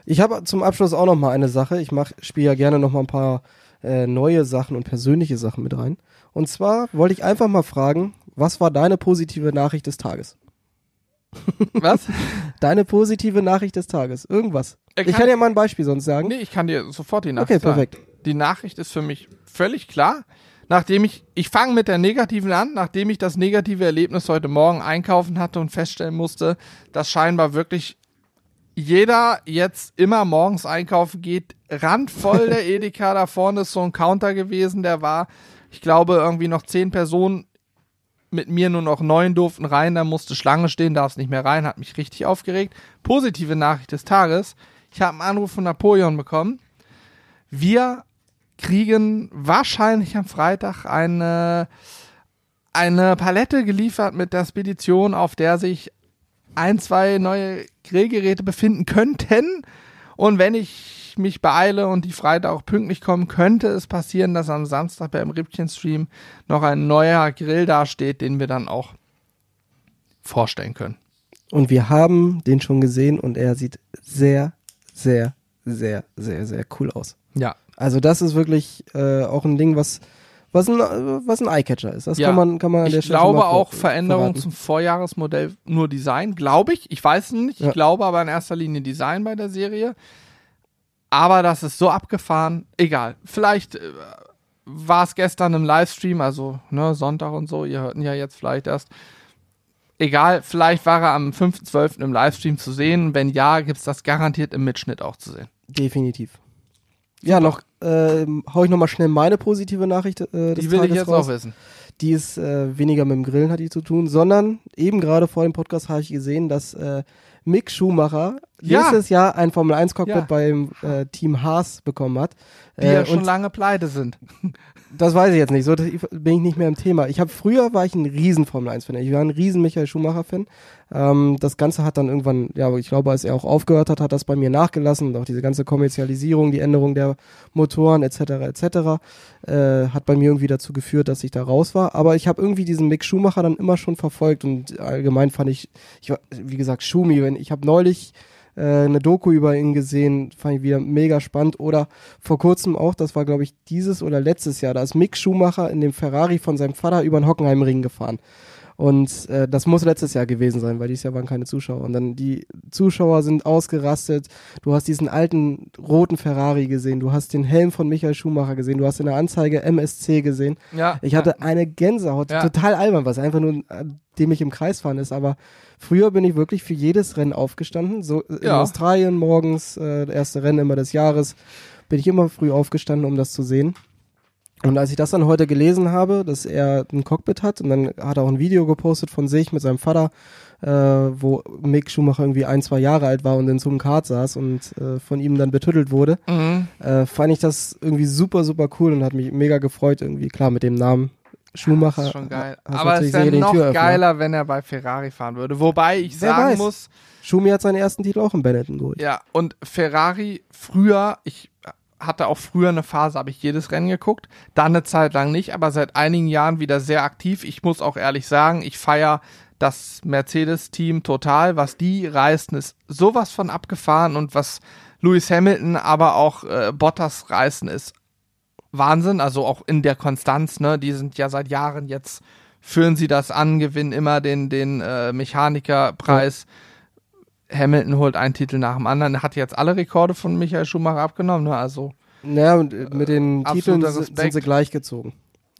Speaker 2: Ich habe zum Abschluss auch noch mal eine Sache. Ich spiele ja gerne noch mal ein paar äh, neue Sachen und persönliche Sachen mit rein. Und zwar wollte ich einfach mal fragen, was war deine positive Nachricht des Tages? <laughs>
Speaker 1: Was?
Speaker 2: Deine positive Nachricht des Tages. Irgendwas.
Speaker 1: Er
Speaker 2: ich
Speaker 1: kann-
Speaker 2: kann dir mal ein Beispiel sonst sagen.
Speaker 1: Nee, ich kann dir sofort die
Speaker 2: okay,
Speaker 1: Nachricht sagen.
Speaker 2: perfekt.
Speaker 1: Die Nachricht ist für mich völlig klar. Nachdem ich, ich fange mit der negativen an, nachdem ich das negative Erlebnis heute Morgen einkaufen hatte und feststellen musste, dass scheinbar wirklich jeder jetzt immer morgens einkaufen geht. Randvoll der <laughs> Edeka da vorne ist so ein Counter gewesen, der war, ich glaube, irgendwie noch zehn Personen mit mir nur noch neun durften rein, da musste Schlange stehen, darfst nicht mehr rein, hat mich richtig aufgeregt. Positive Nachricht des Tages, ich habe einen Anruf von Napoleon bekommen. Wir kriegen wahrscheinlich am Freitag eine, eine Palette geliefert mit der Spedition, auf der sich ein, zwei neue Grillgeräte befinden könnten. Und wenn ich mich beeile und die Freitag auch pünktlich kommen, könnte es passieren, dass am Samstag beim Rippchen-Stream noch ein neuer Grill dasteht, den wir dann auch vorstellen können.
Speaker 2: Und wir haben den schon gesehen und er sieht sehr, sehr, sehr, sehr, sehr cool aus.
Speaker 1: Ja,
Speaker 2: Also das ist wirklich äh, auch ein Ding, was was ein, äh, was ein Eyecatcher ist. Das
Speaker 1: Ja.
Speaker 2: kann man kann man an der
Speaker 1: Ich
Speaker 2: Stelle
Speaker 1: glaube auch Veränderungen
Speaker 2: verraten.
Speaker 1: zum Vorjahresmodell nur Design, glaube ich. Ich weiß es nicht. Ich
Speaker 2: Ja.
Speaker 1: glaube aber in erster Linie Design bei der Serie. Aber das ist so abgefahren. Egal. Vielleicht äh, war es gestern im Livestream, also ne, Sonntag und so. Ihr hört ihn ja jetzt vielleicht erst. Egal, vielleicht war er am 5.12. im Livestream zu sehen. Wenn ja, gibt es das garantiert im Mitschnitt auch zu sehen.
Speaker 2: Definitiv. Ja, noch ähm, hau ich noch mal schnell meine positive Nachricht äh, des
Speaker 1: Die will ich
Speaker 2: Tages
Speaker 1: jetzt
Speaker 2: raus.
Speaker 1: auch wissen.
Speaker 2: Die ist äh, weniger mit dem Grillen hat die zu tun, sondern eben gerade vor dem Podcast habe ich gesehen, dass äh, Mick Schumacher
Speaker 1: Ja.
Speaker 2: nächstes Jahr ein Formel 1 Cockpit
Speaker 1: Ja.
Speaker 2: beim äh, Team Haas bekommen hat.
Speaker 1: Die
Speaker 2: Äh,
Speaker 1: ja schon
Speaker 2: und
Speaker 1: lange pleite sind. <laughs>
Speaker 2: das weiß ich jetzt nicht, so das- bin ich nicht mehr im Thema. Ich habe früher war ich ein riesen Formel 1 Fan. Ich war ein riesen Michael Schumacher Fan. Ähm, das Ganze hat dann irgendwann, ja, ich glaube, als er auch aufgehört hat, hat das bei mir nachgelassen und auch diese ganze Kommerzialisierung, die Änderung der Motoren etc. etc. Äh, hat bei mir irgendwie dazu geführt, dass ich da raus war. Aber ich habe irgendwie diesen Mick Schumacher dann immer schon verfolgt und allgemein fand ich, ich war, wie gesagt, Schumi, wenn ich habe neulich äh, eine Doku über ihn gesehen, fand ich wieder mega spannend. Oder vor kurzem auch, das war glaube ich dieses oder letztes Jahr, da ist Mick Schumacher in dem Ferrari von seinem Vater über den Hockenheimring gefahren. Und äh, das muss letztes Jahr gewesen sein, weil dieses Jahr waren keine Zuschauer. Und dann die Zuschauer sind ausgerastet. Du hast diesen alten roten Ferrari gesehen. Du hast den Helm von Michael Schumacher gesehen. Du hast in der Anzeige MSC gesehen.
Speaker 1: Ja,
Speaker 2: Ich hatte eine Gänsehaut,
Speaker 1: Ja.
Speaker 2: total albern, was einfach nur, äh, dem ich im Kreis fahren ist. Aber früher bin ich wirklich für jedes Rennen aufgestanden. So äh, in
Speaker 1: Ja.
Speaker 2: Australien morgens, äh, erste Rennen immer des Jahres, bin ich immer früh aufgestanden, um das zu sehen. Und als ich das dann heute gelesen habe, dass er ein Cockpit hat, und dann hat er auch ein Video gepostet von sich mit seinem Vater, äh, wo Mick Schumacher irgendwie ein, zwei Jahre alt war und in so einem Kart saß und äh, von ihm dann betüttelt wurde,
Speaker 1: Mhm.
Speaker 2: äh, fand ich das irgendwie super, super cool und hat mich mega gefreut irgendwie. Klar, mit dem Namen Schumacher.
Speaker 1: Das ist schon geil. Aber es wäre noch geiler, wenn er bei Ferrari fahren würde. Wobei ich
Speaker 2: Wer
Speaker 1: sagen
Speaker 2: weiß.
Speaker 1: muss,
Speaker 2: Schumi hat seinen ersten Titel auch in Benetton geholt.
Speaker 1: ja, und Ferrari früher, ich hatte auch früher eine Phase, habe ich jedes Rennen geguckt, dann eine Zeit lang nicht, aber seit einigen Jahren wieder sehr aktiv. Ich muss auch ehrlich sagen, ich feiere das Mercedes-Team total. Was die reißen, ist sowas von abgefahren und was Lewis Hamilton, aber auch äh, Bottas reißen, ist Wahnsinn. Also auch in der Konstanz, ne? Die sind ja seit Jahren jetzt, führen sie das an, gewinnen immer den, den äh, Mechanikerpreis. Hamilton holt einen Titel nach dem anderen. Er hat jetzt alle Rekorde von Michael Schumacher abgenommen, ne? Also
Speaker 2: Ja, und äh, mit den
Speaker 1: absoluter
Speaker 2: Titeln sind, sind sie gleichgezogen.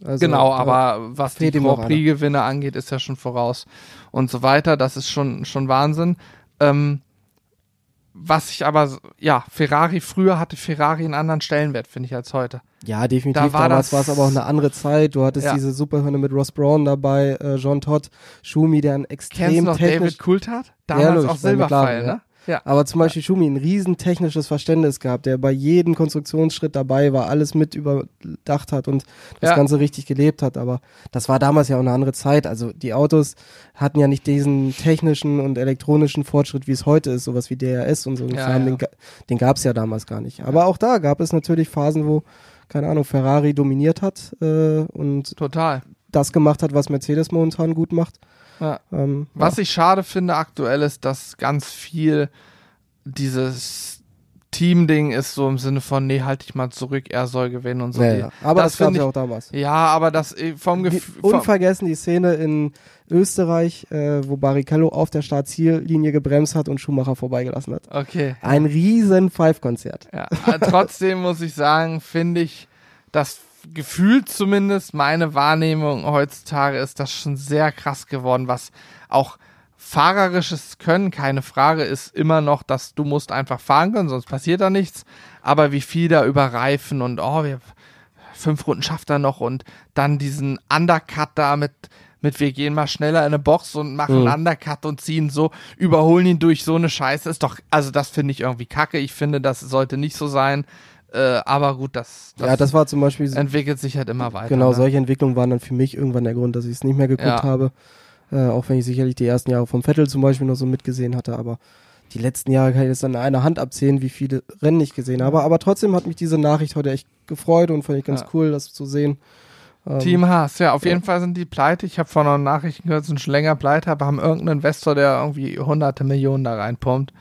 Speaker 2: Also,
Speaker 1: genau,
Speaker 2: äh,
Speaker 1: aber was die Grand Prix-Gewinne angeht, ist ja schon voraus und so weiter. Das ist schon, schon Wahnsinn. Ähm, was ich aber, ja, Ferrari, früher hatte Ferrari einen anderen Stellenwert, finde ich, als heute.
Speaker 2: Ja, definitiv.
Speaker 1: Da war
Speaker 2: Damals war es aber auch eine andere Zeit. Du hattest
Speaker 1: Ja.
Speaker 2: diese Superhörner mit Ross Brown dabei, äh, John Todd, Schumi, der ein
Speaker 1: Kennst du
Speaker 2: extrem
Speaker 1: noch
Speaker 2: technisch...
Speaker 1: David Coulthard? Damals
Speaker 2: logisch,
Speaker 1: auch
Speaker 2: bei McLaren,
Speaker 1: Silberpfeil,
Speaker 2: ja.
Speaker 1: ne? Ja.
Speaker 2: Aber zum Beispiel Schumi ein riesen technisches Verständnis gehabt, der bei jedem Konstruktionsschritt dabei war, alles mit überdacht hat und das
Speaker 1: Ja.
Speaker 2: Ganze richtig gelebt hat. Aber das war damals ja auch eine andere Zeit. Also die Autos hatten ja nicht diesen technischen und elektronischen Fortschritt, wie es heute ist, sowas wie DRS und so.
Speaker 1: Ja,
Speaker 2: Kram. Den, den gab es ja damals gar nicht. Aber auch da gab es natürlich Phasen, wo, keine Ahnung, Ferrari dominiert hat äh, und
Speaker 1: Total.
Speaker 2: das gemacht hat, was Mercedes momentan gut macht.
Speaker 1: Ja.
Speaker 2: Ähm,
Speaker 1: Was ich schade finde aktuell ist, dass ganz viel dieses Team-Ding ist so im Sinne von, nee, halt dich mal zurück, er soll gewinnen und so.
Speaker 2: ja, ja. Aber
Speaker 1: das
Speaker 2: das, gab ja
Speaker 1: ich-
Speaker 2: auch damals.
Speaker 1: Ja, aber das äh, vom Gefühl.
Speaker 2: Unvergessen die Szene in Österreich, äh, wo Barrichello auf der Startziellinie gebremst hat und Schumacher vorbeigelassen hat.
Speaker 1: Okay.
Speaker 2: Ein riesen Five-Konzert.
Speaker 1: Ja, aber trotzdem muss ich sagen, finde ich, das gefühlt zumindest meine Wahrnehmung heutzutage ist das schon sehr krass geworden, was auch fahrerisches Können, keine Frage, ist immer noch, dass du musst einfach fahren können, sonst passiert da nichts. Aber wie viel da über Reifen und oh, wir, fünf Runden schafft er noch und dann diesen Undercut da mit, mit wir gehen mal schneller in eine Box und machen
Speaker 2: Mhm.
Speaker 1: einen Undercut und ziehen so, überholen ihn durch so eine Scheiße. Ist doch, also das finde ich irgendwie kacke. Ich finde, das sollte nicht so sein. Äh, aber gut, das, das,
Speaker 2: ja, das war zum Beispiel,
Speaker 1: entwickelt sich halt immer weiter.
Speaker 2: genau,
Speaker 1: ne?
Speaker 2: solche Entwicklungen waren dann für mich irgendwann der Grund, dass ich es nicht mehr geguckt
Speaker 1: Ja.
Speaker 2: habe. Äh, auch wenn ich sicherlich die ersten Jahre vom Vettel zum Beispiel noch so mitgesehen hatte, aber die letzten Jahre kann ich jetzt an einer Hand abzählen, wie viele Rennen ich gesehen habe. Aber trotzdem hat mich diese Nachricht heute echt gefreut und fand ich ganz
Speaker 1: Ja.
Speaker 2: cool, das zu sehen. Ähm,
Speaker 1: Team Haas, ja, auf
Speaker 2: ja.
Speaker 1: jeden Fall sind die pleite. Ich habe von noch Nachrichten gehört, sind schon länger pleite, aber haben irgendeinen Investor, der irgendwie hunderte Millionen da reinpumpt.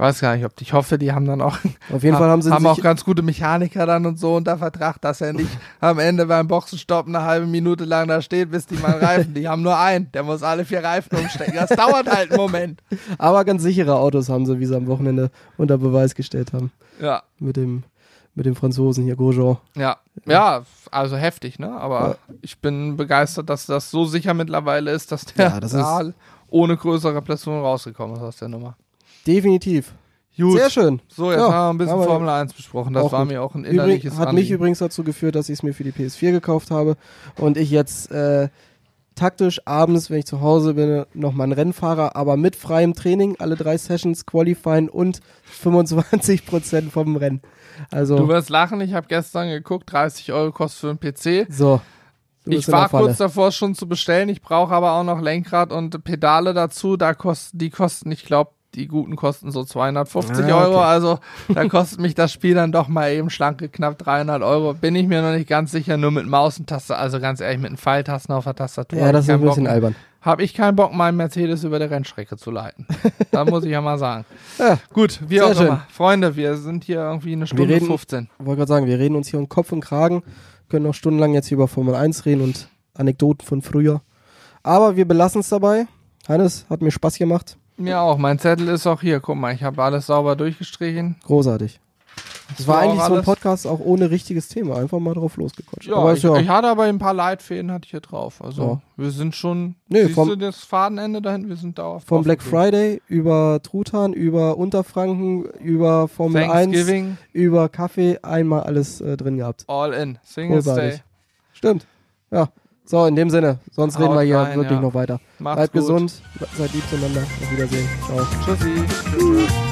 Speaker 1: Ich weiß gar nicht, ob ich hoffe, die haben dann auch, <laughs>
Speaker 2: Auf jeden Fall haben sie
Speaker 1: haben auch ganz gute Mechaniker dann und so unter Vertrag, dass er nicht <laughs> am Ende beim Boxenstopp eine halbe Minute lang da steht, bis die mal Reifen. Die haben nur einen, der muss alle vier Reifen umstecken. Das dauert halt einen Moment. <laughs>
Speaker 2: Aber ganz sichere Autos haben sie, wie sie am Wochenende unter Beweis gestellt haben.
Speaker 1: Ja,
Speaker 2: Mit dem, mit dem Franzosen hier, Grosjean.
Speaker 1: ja, ja, also heftig, ne? Aber ich bin begeistert, dass das so sicher mittlerweile ist, dass der
Speaker 2: Ja, das
Speaker 1: ohne größere Repression rausgekommen ist aus der Nummer.
Speaker 2: Definitiv.
Speaker 1: Gut.
Speaker 2: Sehr schön.
Speaker 1: So, jetzt
Speaker 2: Ja,
Speaker 1: haben wir ein bisschen Formel 1 besprochen. Das war
Speaker 2: gut.
Speaker 1: mir auch ein
Speaker 2: Übrig,
Speaker 1: innerliches
Speaker 2: hat mich
Speaker 1: Anliegen.
Speaker 2: übrigens dazu geführt, dass ich es mir für die PS4 gekauft habe und ich jetzt äh, taktisch abends, wenn ich zu Hause bin, nochmal ein Rennfahrer, aber mit freiem Training, alle drei Sessions, Qualifying und 25% vom Rennen. Also,
Speaker 1: Du wirst lachen, ich habe gestern geguckt, 30 Euro kostet für einen PC.
Speaker 2: so.
Speaker 1: Ich war kurz davor, schon zu bestellen. Ich brauche aber auch noch Lenkrad und Pedale dazu. Da kosten, die kosten, ich glaube, die guten kosten so 250
Speaker 2: Ah,
Speaker 1: Euro.
Speaker 2: okay.
Speaker 1: Also da <laughs> kostet mich das Spiel dann doch mal eben schlanke knapp 300 Euro. Bin ich mir noch nicht ganz sicher, nur mit Maus und Taste. Also ganz ehrlich, mit einem Pfeiltasten auf der Tastatur.
Speaker 2: Ja, das ist ein bisschen
Speaker 1: Bock,
Speaker 2: albern.
Speaker 1: Habe ich keinen Bock, meinen Mercedes über der Rennstrecke zu leiten. <laughs> da muss ich ja mal sagen.
Speaker 2: Ja.
Speaker 1: Gut, wie auch
Speaker 2: schön.
Speaker 1: immer. Freunde, wir sind hier irgendwie eine Stunde
Speaker 2: reden-
Speaker 1: 15.
Speaker 2: Ich wollte gerade sagen, wir reden uns hier um Kopf und Kragen, können noch stundenlang jetzt hier über Formel 1 reden und Anekdoten von früher. Aber wir belassen es dabei. Hannes, hat mir Spaß gemacht.
Speaker 1: Mir auch. Mein Zettel ist auch hier. Guck mal, ich habe alles sauber durchgestrichen.
Speaker 2: Großartig. Das war
Speaker 1: war
Speaker 2: eigentlich so ein Podcast auch ohne richtiges Thema. Einfach mal drauf losgequatscht.
Speaker 1: Ja, ich,
Speaker 2: ja
Speaker 1: ich hatte aber ein paar Leitfäden hatte ich hier drauf. Also
Speaker 2: Ja.
Speaker 1: wir sind schon.
Speaker 2: Nee,
Speaker 1: siehst
Speaker 2: vom-
Speaker 1: du das Fadenende da hinten? Wir sind dauerhaft
Speaker 2: vom Black. Friday über Truthahn, über Unterfranken, über Formel 1,
Speaker 1: Thanksgiving,
Speaker 2: über Kaffee, einmal alles äh, drin gehabt.
Speaker 1: all in. Singles Day.
Speaker 2: Großartig. Stimmt. Ja. So, in dem Sinne. Sonst reden
Speaker 1: Haut
Speaker 2: wir hier
Speaker 1: rein,
Speaker 2: wirklich
Speaker 1: ja.
Speaker 2: noch weiter.
Speaker 1: Macht's
Speaker 2: Bleibt
Speaker 1: gut.
Speaker 2: gesund, seid lieb zueinander. Auf Wiedersehen. Ciao.
Speaker 1: Tschüssi.